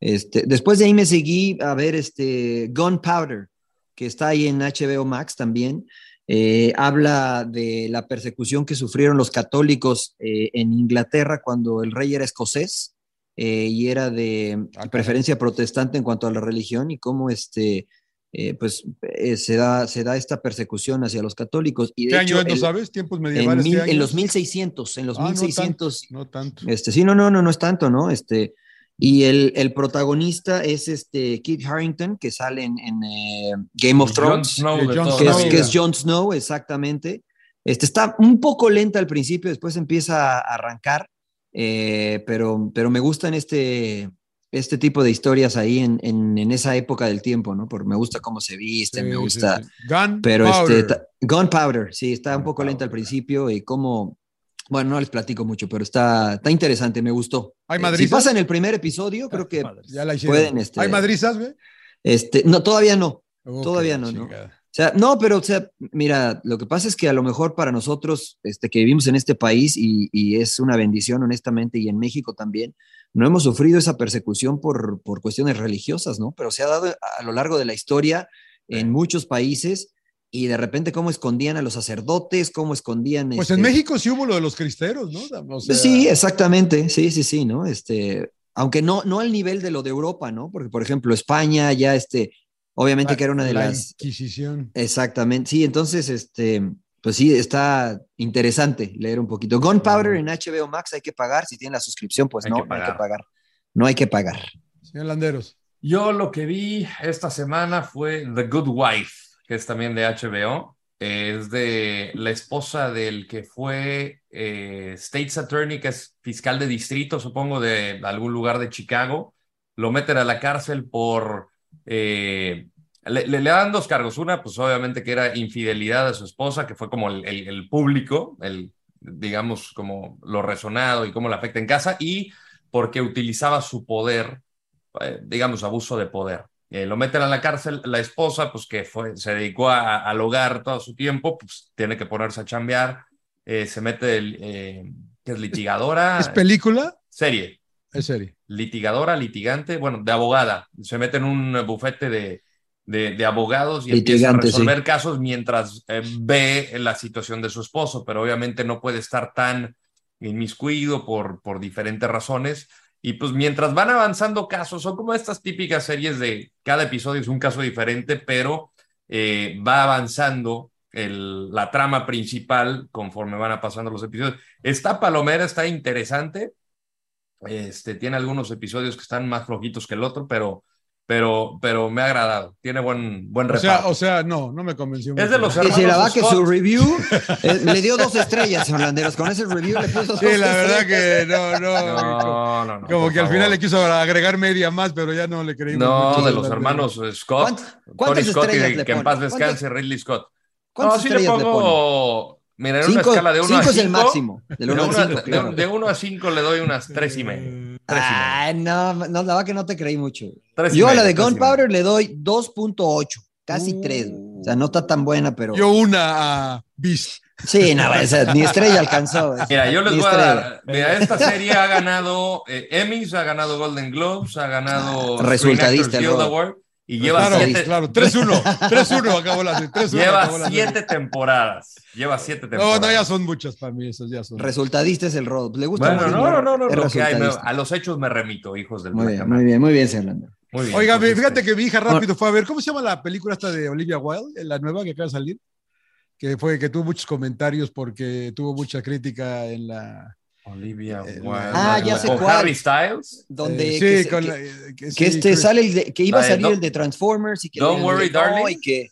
[SPEAKER 9] este, después de ahí me seguí a ver este Gunpowder, que está ahí en HBO Max también. Eh, habla de la persecución que sufrieron los católicos eh, en Inglaterra cuando el rey era escocés eh, y era de preferencia protestante en cuanto a la religión y cómo este, eh, pues, eh, se, da, se da esta persecución hacia los católicos. Y de
[SPEAKER 3] ¿Qué
[SPEAKER 9] hecho,
[SPEAKER 3] año es, no
[SPEAKER 9] el-
[SPEAKER 3] sabes? ¿Tiempos
[SPEAKER 9] en,
[SPEAKER 3] medievales?
[SPEAKER 9] mil-
[SPEAKER 3] ¿qué
[SPEAKER 9] en los 1600, en los
[SPEAKER 3] Ah, no
[SPEAKER 9] 1600.
[SPEAKER 3] No tanto.
[SPEAKER 9] Este, sí, no, no, no, no es tanto, ¿no? Este, y el, el protagonista es este Kit Harrington, que sale en, en, eh, Game of Thrones,
[SPEAKER 10] Snow
[SPEAKER 3] Que
[SPEAKER 9] es Jon Snow, exactamente. Este, está un poco lenta al principio, después empieza a arrancar, eh, pero, pero me gustan este, este tipo de historias ahí en, en, en esa época del tiempo, ¿no? Porque me gusta cómo se visten, me
[SPEAKER 3] Sí, sí,
[SPEAKER 9] gusta...
[SPEAKER 3] sí. Gun
[SPEAKER 9] Pero
[SPEAKER 3] Powder.
[SPEAKER 9] este, Gunpowder, sí, está un poco lenta al principio y como, bueno, no les platico mucho, pero está, está interesante, me gustó.
[SPEAKER 3] ¿Hay
[SPEAKER 9] Eh, si
[SPEAKER 3] madrizas?
[SPEAKER 9] pasa en el primer episodio, creo que
[SPEAKER 3] Ya la hicieron.
[SPEAKER 9] pueden, este-
[SPEAKER 3] ¿Hay madrizas, güey?
[SPEAKER 9] este, no, todavía no.
[SPEAKER 3] Ok,
[SPEAKER 9] Todavía no, ¿no? O sea, no, pero, o sea, mira, lo que pasa es que a lo mejor para nosotros, este, que vivimos en este país y, y es una bendición, honestamente, y en México también, no hemos sufrido esa persecución por, por cuestiones religiosas, ¿no? Pero se ha dado a lo largo de la historia en muchos países y de repente cómo escondían a los sacerdotes, cómo escondían...
[SPEAKER 3] Pues
[SPEAKER 9] este,
[SPEAKER 3] en México sí hubo lo de los cristeros, ¿no? O sea,
[SPEAKER 9] sí, exactamente, sí, sí, sí, ¿no? Este, aunque no, no al nivel de lo de Europa, ¿no? Porque, por ejemplo, España ya, este, obviamente que era una de
[SPEAKER 3] la
[SPEAKER 9] las...
[SPEAKER 3] Inquisición.
[SPEAKER 9] Exactamente, sí, entonces, este, pues sí, está interesante leer un poquito. Gunpowder en HBO Max hay que pagar, si tienen la suscripción, pues
[SPEAKER 10] Hay
[SPEAKER 9] no, no hay que
[SPEAKER 10] pagar.
[SPEAKER 9] pagar. No hay que pagar.
[SPEAKER 3] Señor Landeros.
[SPEAKER 10] Yo lo que vi esta semana fue The Good Wife, que es también de HBO. Es de la esposa del que fue eh, State's Attorney, que es fiscal de distrito, supongo, de algún lugar de Chicago. Lo meten a la cárcel por... eh, le, le- le dan dos cargos. Una, pues obviamente que era infidelidad a su esposa, que fue como el, el- el público, el, digamos, como lo resonado y cómo le afecta en casa, y porque utilizaba su poder eh, digamos, abuso de poder. Eh, lo meten a la cárcel, la esposa, pues que fue, se dedicó a- al hogar todo su tiempo, pues tiene que ponerse a chambear, eh, se mete, el, que es litigadora,
[SPEAKER 3] ¿Es película?
[SPEAKER 10] serie,
[SPEAKER 3] Es serie.
[SPEAKER 10] litigadora, litigante, bueno, de abogada, se mete en un bufete de, de, de abogados y empieza a
[SPEAKER 9] Litigante, sí.
[SPEAKER 10] resolver casos mientras eh, ve la situación de su esposo, pero obviamente no puede estar tan inmiscuido por, por diferentes razones. Y pues mientras van avanzando casos, son como estas típicas series de cada episodio es un caso diferente, pero eh, va avanzando el- la trama principal conforme van pasando los episodios. Está palomera, está interesante. Este, tiene algunos episodios que están más flojitos que el otro, pero, pero, pero me ha agradado. Tiene buen, buen
[SPEAKER 3] O sea,
[SPEAKER 10] reparto.
[SPEAKER 3] o sea, no, no me convenció.
[SPEAKER 10] Es de los
[SPEAKER 9] Que si la va
[SPEAKER 10] hermanos
[SPEAKER 9] que su review [laughs] eh, le dio dos estrellas, Orlanderos. Con ese review le puso
[SPEAKER 3] Sí,
[SPEAKER 9] dos
[SPEAKER 3] la verdad
[SPEAKER 9] estrellas.
[SPEAKER 3] que no, no.
[SPEAKER 10] No, no, no.
[SPEAKER 3] Como que al final le quiso agregar media más, pero ya no le creí.
[SPEAKER 10] No, de los hermanos Scott,
[SPEAKER 9] ¿Cuántas- cuántas
[SPEAKER 10] Tony Scott y
[SPEAKER 9] le
[SPEAKER 10] que en paz descanse Ridley Scott. No,
[SPEAKER 9] ¿Cuántas
[SPEAKER 10] sí le
[SPEAKER 9] estrellas le pone?
[SPEAKER 10] pongo. Mira, en una
[SPEAKER 9] Cinco,
[SPEAKER 10] escala de 1 a
[SPEAKER 9] cinco
[SPEAKER 10] 5.
[SPEAKER 9] es el máximo. Del
[SPEAKER 10] De
[SPEAKER 9] uno al
[SPEAKER 10] 1
[SPEAKER 9] cinco, claro.
[SPEAKER 10] de, a 5 le doy unas 3 y medio. Tres y medio.
[SPEAKER 9] Ay, no, no, la verdad que no te creí mucho.
[SPEAKER 10] Tres
[SPEAKER 9] Yo a la de Gunpowder le doy 2.8, casi
[SPEAKER 3] Uh.
[SPEAKER 9] 3. O sea, no está tan buena, pero.
[SPEAKER 3] Yo una a Beast.
[SPEAKER 9] Sí, no, o sea, ni estrella alcanzó.
[SPEAKER 10] Mira, yo les voy a
[SPEAKER 9] estrella.
[SPEAKER 10] dar. Mira, esta serie ha ganado eh, Emmys, ha ganado Golden Globes, ha ganado
[SPEAKER 9] Ah, resultadista,
[SPEAKER 10] Actors
[SPEAKER 9] el.
[SPEAKER 10] Award y lleva
[SPEAKER 3] Claro,
[SPEAKER 10] siete,
[SPEAKER 3] claro. 3-1. 3-1 acabó la serie. 3-1
[SPEAKER 10] lleva
[SPEAKER 3] acabó la
[SPEAKER 10] siete temporadas. Lleva siete
[SPEAKER 3] No,
[SPEAKER 10] temporadas.
[SPEAKER 3] no, ya son muchas para mí, esos ya son.
[SPEAKER 9] Resultadista es el Rod. ¿Le gusta
[SPEAKER 10] Bueno, no, no, no, no, lo que hay,
[SPEAKER 9] resultadista.
[SPEAKER 10] a los hechos me remito, hijos del
[SPEAKER 9] Muy bien, muy bien, muy bien, señor Lando.
[SPEAKER 10] Muy bien,
[SPEAKER 3] Oiga,
[SPEAKER 10] pues,
[SPEAKER 3] fíjate
[SPEAKER 10] este,
[SPEAKER 3] que mi hija rápido fue a ver, ¿cómo se llama la película esta de Olivia Wilde, la nueva que acaba de salir? Que fue que tuvo muchos comentarios porque tuvo mucha crítica en la.
[SPEAKER 10] Olivia
[SPEAKER 3] Eh,
[SPEAKER 10] Wilde.
[SPEAKER 9] Ah, ya sé
[SPEAKER 10] con
[SPEAKER 9] cuál.
[SPEAKER 10] Harry Styles.
[SPEAKER 9] Donde
[SPEAKER 3] Eh,
[SPEAKER 9] que,
[SPEAKER 3] sí, con
[SPEAKER 9] que-
[SPEAKER 3] la- eh, que
[SPEAKER 9] que
[SPEAKER 3] sí,
[SPEAKER 9] este
[SPEAKER 3] Chris-
[SPEAKER 9] sale el de- que iba a salir el de Transformers y que
[SPEAKER 10] Don't Worry,
[SPEAKER 9] no,
[SPEAKER 10] Darling.
[SPEAKER 9] y que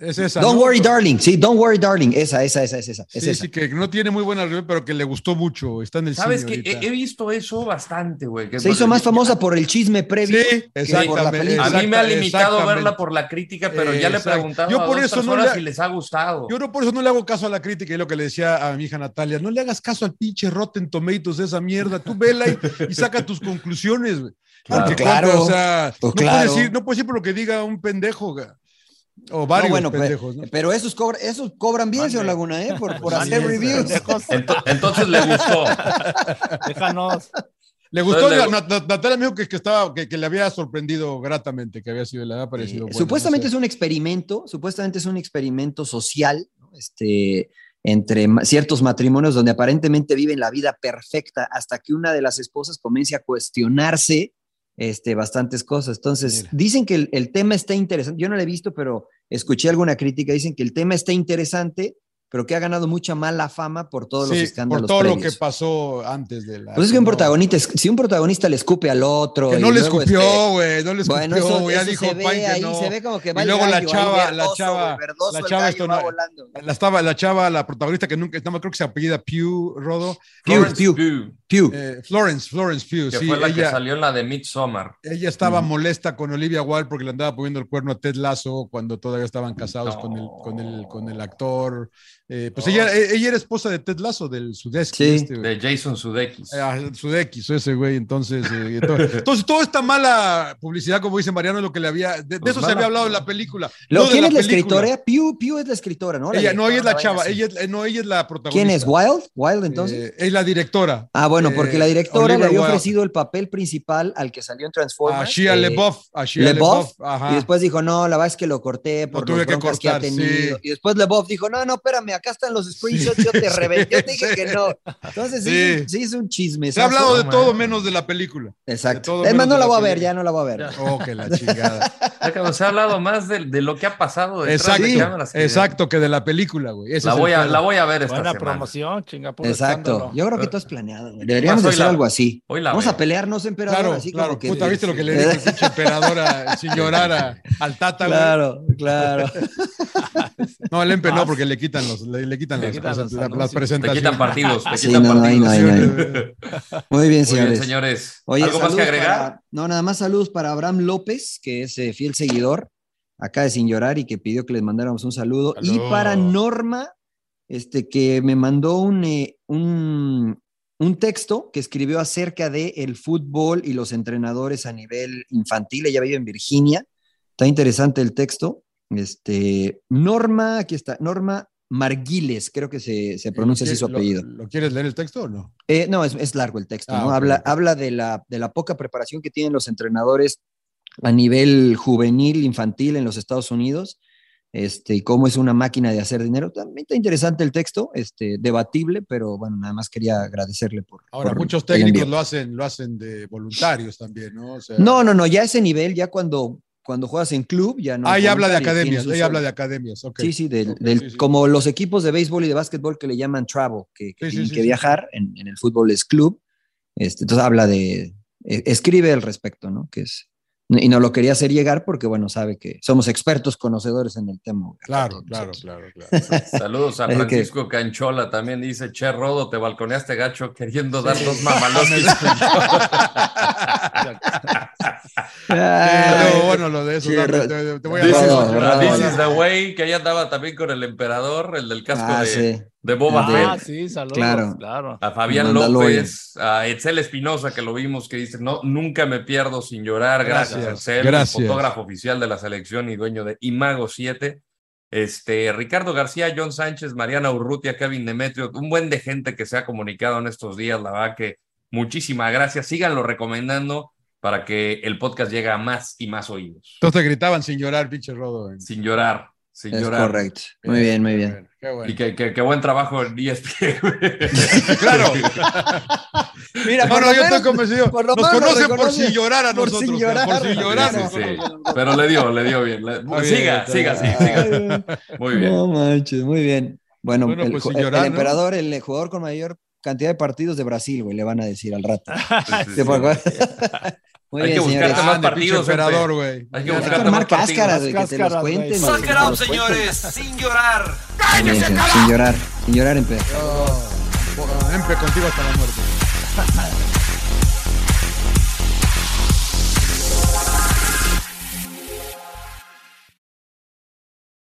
[SPEAKER 3] Es esa.
[SPEAKER 9] Don't
[SPEAKER 3] ¿no?
[SPEAKER 9] Worry Darling, sí, Don't Worry Darling, esa, esa, esa, esa, esa. es
[SPEAKER 3] Sí,
[SPEAKER 9] esa.
[SPEAKER 3] sí, que no tiene muy buena review, pero que le gustó mucho. Está en el
[SPEAKER 10] ¿Sabes
[SPEAKER 3] cine
[SPEAKER 10] que he,
[SPEAKER 3] ahorita.
[SPEAKER 10] he visto eso bastante, güey.
[SPEAKER 9] Se hizo más famosa por el chisme previo.
[SPEAKER 3] Sí, exactamente.
[SPEAKER 10] A mí me ha limitado verla por la crítica, pero ya le he preguntado
[SPEAKER 3] Yo
[SPEAKER 10] a
[SPEAKER 3] por
[SPEAKER 10] dos
[SPEAKER 3] eso no
[SPEAKER 10] personas
[SPEAKER 3] le-
[SPEAKER 10] si les ha gustado.
[SPEAKER 3] Yo no, por eso no le hago caso a la crítica y lo que le decía a mi hija Natalia, no le hagas caso al pinche Rotten Tomatoes de esa mierda, tú vela y, y saca tus conclusiones, güey.
[SPEAKER 10] Claro.
[SPEAKER 3] Porque,
[SPEAKER 9] Claro.
[SPEAKER 3] o sea,
[SPEAKER 9] Pues
[SPEAKER 3] no,
[SPEAKER 9] claro.
[SPEAKER 3] puedes ir, no puedes ir por lo que diga un pendejo, ga. O
[SPEAKER 9] No,
[SPEAKER 3] varios
[SPEAKER 9] bueno, pe-
[SPEAKER 3] pendejos, ¿no?
[SPEAKER 9] pero esos, cobra- esos cobran bien, señor Laguna, ¿eh? Por, por hacer
[SPEAKER 11] Sí,
[SPEAKER 9] reviews.
[SPEAKER 10] entonces le gustó. [laughs]
[SPEAKER 11] Déjanos.
[SPEAKER 3] Le gustó,
[SPEAKER 10] Entonces, le-
[SPEAKER 3] Natalia me dijo que, que estaba, que, que le había sorprendido gratamente, que había sido, le había parecido.
[SPEAKER 9] Eh,
[SPEAKER 3] bueno,
[SPEAKER 9] supuestamente
[SPEAKER 3] no
[SPEAKER 9] es un experimento, supuestamente es un experimento social, ¿no? Este, entre ciertos matrimonios donde aparentemente viven la vida perfecta hasta que una de las esposas comience a cuestionarse este, bastantes cosas. Entonces,
[SPEAKER 3] Mira.
[SPEAKER 9] dicen que el, el tema está interesante. Yo no lo he visto, pero escuché alguna crítica. Dicen que el tema está interesante, pero que ha ganado mucha mala fama por todos los
[SPEAKER 3] Sí,
[SPEAKER 9] escándalos.
[SPEAKER 3] por todo lo que
[SPEAKER 9] previos.
[SPEAKER 3] pasó antes de la.
[SPEAKER 9] Pues es que un
[SPEAKER 3] no,
[SPEAKER 9] protagonista, si un protagonista le escupe al otro.
[SPEAKER 3] Que
[SPEAKER 9] y
[SPEAKER 3] no le
[SPEAKER 9] luego,
[SPEAKER 3] escupió,
[SPEAKER 9] este,
[SPEAKER 3] güey, no le escupió,
[SPEAKER 9] bueno, eso,
[SPEAKER 3] ya
[SPEAKER 9] eso
[SPEAKER 3] dijo
[SPEAKER 9] se ve
[SPEAKER 3] que
[SPEAKER 9] ahí,
[SPEAKER 3] no.
[SPEAKER 9] se ve como que va
[SPEAKER 3] Y luego la chava, la
[SPEAKER 9] verdoso,
[SPEAKER 3] chava,
[SPEAKER 9] güey, verdoso
[SPEAKER 3] la chava esto no-
[SPEAKER 9] volando.
[SPEAKER 3] La, estaba, la chava, la protagonista que nunca, no creo que se apellida Pew, Rodo.
[SPEAKER 10] Florence
[SPEAKER 9] Pugh.
[SPEAKER 10] Pugh,
[SPEAKER 9] Pew.
[SPEAKER 3] Eh, Florence, Florence Pugh,
[SPEAKER 10] que
[SPEAKER 3] sí,
[SPEAKER 10] fue la que
[SPEAKER 3] ella,
[SPEAKER 10] salió en la de Midsommar.
[SPEAKER 3] ella estaba molesta con Olivia Wilde porque le andaba poniendo el cuerno a Ted Lasso cuando todavía estaban casados
[SPEAKER 10] No.
[SPEAKER 3] con, el, con, el, con el actor. Eh, pues ella, ella era esposa de Ted Lasso, del Sudesky.
[SPEAKER 9] Sí.
[SPEAKER 3] este.
[SPEAKER 10] De Jason Sudeikis.
[SPEAKER 3] Ah, Sudeikis, ese güey, entonces, eh, entonces, entonces, toda esta mala publicidad, como dice Mariano, es lo que le había, de, de
[SPEAKER 10] Pues
[SPEAKER 3] eso se había hablado en la película.
[SPEAKER 9] Lo-
[SPEAKER 3] no de
[SPEAKER 9] ¿Quién es la
[SPEAKER 3] película.
[SPEAKER 9] escritora? Pew, Pew es la escritora, ¿no? La
[SPEAKER 3] Ella, no, ella es la chava, ella no, ella es la protagonista.
[SPEAKER 9] ¿Quién es? ¿Wild? ¿Wild entonces?
[SPEAKER 3] Eh, es la directora.
[SPEAKER 9] ah, bueno, porque
[SPEAKER 3] eh,
[SPEAKER 9] la directora le había ofrecido el papel principal al que salió en
[SPEAKER 3] A
[SPEAKER 9] Transformers.
[SPEAKER 3] Shia
[SPEAKER 9] eh,
[SPEAKER 3] LeBoff. A Shia
[SPEAKER 9] LeBoff,
[SPEAKER 3] LeBoff, ajá.
[SPEAKER 9] Y después dijo, no, la verdad es que lo corté por
[SPEAKER 3] tuve
[SPEAKER 9] los
[SPEAKER 3] que
[SPEAKER 9] broncas que, ha
[SPEAKER 3] cortar,
[SPEAKER 9] tenido.
[SPEAKER 3] sí.
[SPEAKER 9] Y después LeBoff dijo, no, no, espérame, acá están los screenshots, yo te [laughs] reventé, yo te dije
[SPEAKER 3] sí.
[SPEAKER 9] que no. Entonces sí,
[SPEAKER 3] Sí.
[SPEAKER 9] sí, es un chisme.
[SPEAKER 3] Se ha hablado de todo menos de la película.
[SPEAKER 9] Exacto.
[SPEAKER 3] todo
[SPEAKER 9] Es más,
[SPEAKER 3] menos
[SPEAKER 9] no la voy a ver, ya no la voy a ver.
[SPEAKER 3] Oh, que la chingada. [laughs]
[SPEAKER 10] Se ha hablado más de, de lo que ha pasado
[SPEAKER 3] exacto,
[SPEAKER 10] que de-
[SPEAKER 3] exacto, que de la película, güey. Ese
[SPEAKER 10] La voy, a, la voy a ver esta
[SPEAKER 11] Buena
[SPEAKER 10] semana.
[SPEAKER 11] promoción, chinga, puro
[SPEAKER 9] Exacto.
[SPEAKER 11] escándalo.
[SPEAKER 9] Yo creo que todo es planeado. güey. Deberíamos hacer
[SPEAKER 10] la-
[SPEAKER 9] algo así.
[SPEAKER 10] hoy la
[SPEAKER 9] Vamos
[SPEAKER 10] veo.
[SPEAKER 9] a pelearnos, emperador.
[SPEAKER 3] Claro,
[SPEAKER 9] así
[SPEAKER 3] claro.
[SPEAKER 9] como que.
[SPEAKER 3] Puta, ¿viste lo que le [laughs] dijo el pinche emperador a- sin llorar a- al Tata, güey?
[SPEAKER 9] Claro, claro.
[SPEAKER 3] No, el empe no, porque le quitan los, le, le quitan
[SPEAKER 11] Le
[SPEAKER 3] las,
[SPEAKER 11] quitan anuncios.
[SPEAKER 10] Te
[SPEAKER 3] presentaciones.
[SPEAKER 10] quitan partidos, te
[SPEAKER 9] Sí,
[SPEAKER 10] quitan
[SPEAKER 9] no, no, ahí
[SPEAKER 10] partidos.
[SPEAKER 9] no, ahí no, ahí Muy bien,
[SPEAKER 10] Muy
[SPEAKER 9] señores.
[SPEAKER 10] bien, señores.
[SPEAKER 9] Oye,
[SPEAKER 10] ¿Algo más que
[SPEAKER 9] saludos
[SPEAKER 10] agregar?
[SPEAKER 9] para- no, nada más saludos para Abraham López, que es eh, fiel seguidor acá de Sin Llorar y que pidió que les mandáramos un saludo. Y para Norma, este, que me mandó un, eh, un, un texto que escribió acerca de el fútbol y los entrenadores a nivel infantil. Ella vive en Virginia. Está interesante el texto. Este, Norma, aquí está, Norma Marguiles, creo que se, se pronuncia así su
[SPEAKER 3] ¿Lo-
[SPEAKER 9] apellido.
[SPEAKER 3] ¿Lo, quieres leer el texto o no?
[SPEAKER 9] Eh, no, es, es largo el texto,
[SPEAKER 3] Ah,
[SPEAKER 9] ¿no? habla, habla de, la, de la poca preparación que tienen los entrenadores a nivel juvenil, infantil en los Estados Unidos, este, y cómo es una máquina de hacer dinero. También está interesante el texto, este, debatible, pero bueno, nada más quería agradecerle por.
[SPEAKER 3] Ahora,
[SPEAKER 9] por
[SPEAKER 3] muchos técnicos lo hacen, lo hacen de voluntarios también, ¿no? O sea,
[SPEAKER 9] No, no, no, ya ese nivel, ya cuando, cuando juegas en club, ya no.
[SPEAKER 3] Ah, ella habla de academias, ella habla de academias, ok.
[SPEAKER 9] Sí, sí, del,
[SPEAKER 3] Ok,
[SPEAKER 9] del-
[SPEAKER 3] sí, sí.
[SPEAKER 9] como los equipos de béisbol y de básquetbol que le llaman travel, que, que
[SPEAKER 3] Sí,
[SPEAKER 9] tienen
[SPEAKER 3] sí,
[SPEAKER 9] que
[SPEAKER 3] sí.
[SPEAKER 9] viajar, en, en el fútbol es club. Este, entonces habla de, eh, escribe al respecto, ¿no? Que es, y no lo quería hacer llegar porque, bueno, sabe que somos expertos conocedores en el tema.
[SPEAKER 3] Claro, claro, claro, claro. [laughs]
[SPEAKER 10] Saludos a Francisco Canchola, también dice, Che Rodo, te balconeaste gacho queriendo dar dos [laughs] mamalones. [laughs] [laughs]
[SPEAKER 3] No, bueno, lo de eso, te, te voy a dar
[SPEAKER 10] this is the way, que ahí andaba también con el emperador, el del casco
[SPEAKER 9] Ah,
[SPEAKER 10] de,
[SPEAKER 9] sí.
[SPEAKER 10] de Boba
[SPEAKER 9] de-
[SPEAKER 10] Fett.
[SPEAKER 11] Ah, sí, saludos.
[SPEAKER 9] Claro.
[SPEAKER 11] Claro.
[SPEAKER 10] A Fabián. López, a Etzel Espinosa, que lo vimos, que dice, no, nunca me pierdo sin llorar. Gracias,
[SPEAKER 3] Gracias,
[SPEAKER 10] Etzel,
[SPEAKER 3] gracias.
[SPEAKER 10] fotógrafo oficial de la selección y dueño de Imago 7. Este, Ricardo García, John Sánchez, Mariana Urrutia, Kevin Demetrio, un buen de gente que se ha comunicado en estos días, la verdad que muchísimas gracias. Síganlo recomendando para que el podcast llegue a más y más oídos.
[SPEAKER 3] Entonces te gritaban sin llorar, pinche Rodo. güey.
[SPEAKER 10] Sin llorar, sin
[SPEAKER 9] Es
[SPEAKER 10] llorar.
[SPEAKER 9] correcto. Muy bien, muy bien.
[SPEAKER 3] Qué bueno.
[SPEAKER 10] Y que, que- que buen trabajo en ESPN. [laughs]
[SPEAKER 3] Claro.
[SPEAKER 9] Mira,
[SPEAKER 3] No,
[SPEAKER 9] por
[SPEAKER 3] no,
[SPEAKER 9] lo
[SPEAKER 3] yo
[SPEAKER 9] menos-
[SPEAKER 3] estoy convencido.
[SPEAKER 9] por lo
[SPEAKER 3] Nos
[SPEAKER 9] menos
[SPEAKER 3] conocen por sin llorar a
[SPEAKER 9] por
[SPEAKER 3] nosotros.
[SPEAKER 9] sin llorar.
[SPEAKER 3] Por sin llorar.
[SPEAKER 10] Sí, sí, sí. [laughs] Pero le dio, le dio bien. Le- siga,
[SPEAKER 3] está
[SPEAKER 10] siga, sí, siga. Muy bien.
[SPEAKER 9] No manches, muy bien. Bueno,
[SPEAKER 3] Bueno,
[SPEAKER 9] el,
[SPEAKER 3] pues
[SPEAKER 9] ju-
[SPEAKER 3] sin
[SPEAKER 9] el-
[SPEAKER 3] llorar,
[SPEAKER 9] el
[SPEAKER 3] ¿no?
[SPEAKER 9] emperador, el jugador con mayor cantidad de partidos de Brasil, güey, le van a decir al rato.
[SPEAKER 10] Sí, sí,
[SPEAKER 9] Sí,
[SPEAKER 10] sí.
[SPEAKER 9] por- [laughs] Muy
[SPEAKER 10] Hay que
[SPEAKER 9] bien,
[SPEAKER 10] buscarte
[SPEAKER 9] señores.
[SPEAKER 10] más
[SPEAKER 3] Ah,
[SPEAKER 10] partidos,
[SPEAKER 3] emperador, güey.
[SPEAKER 10] Hay que
[SPEAKER 9] Hay que
[SPEAKER 10] buscarte más
[SPEAKER 9] cáscaras, güey, que te los cuenten.
[SPEAKER 2] Suck it
[SPEAKER 9] que
[SPEAKER 2] up, señores, sin llorar.
[SPEAKER 9] Sin llorar, sin llorar, emperador.
[SPEAKER 3] Empe contigo hasta la muerte.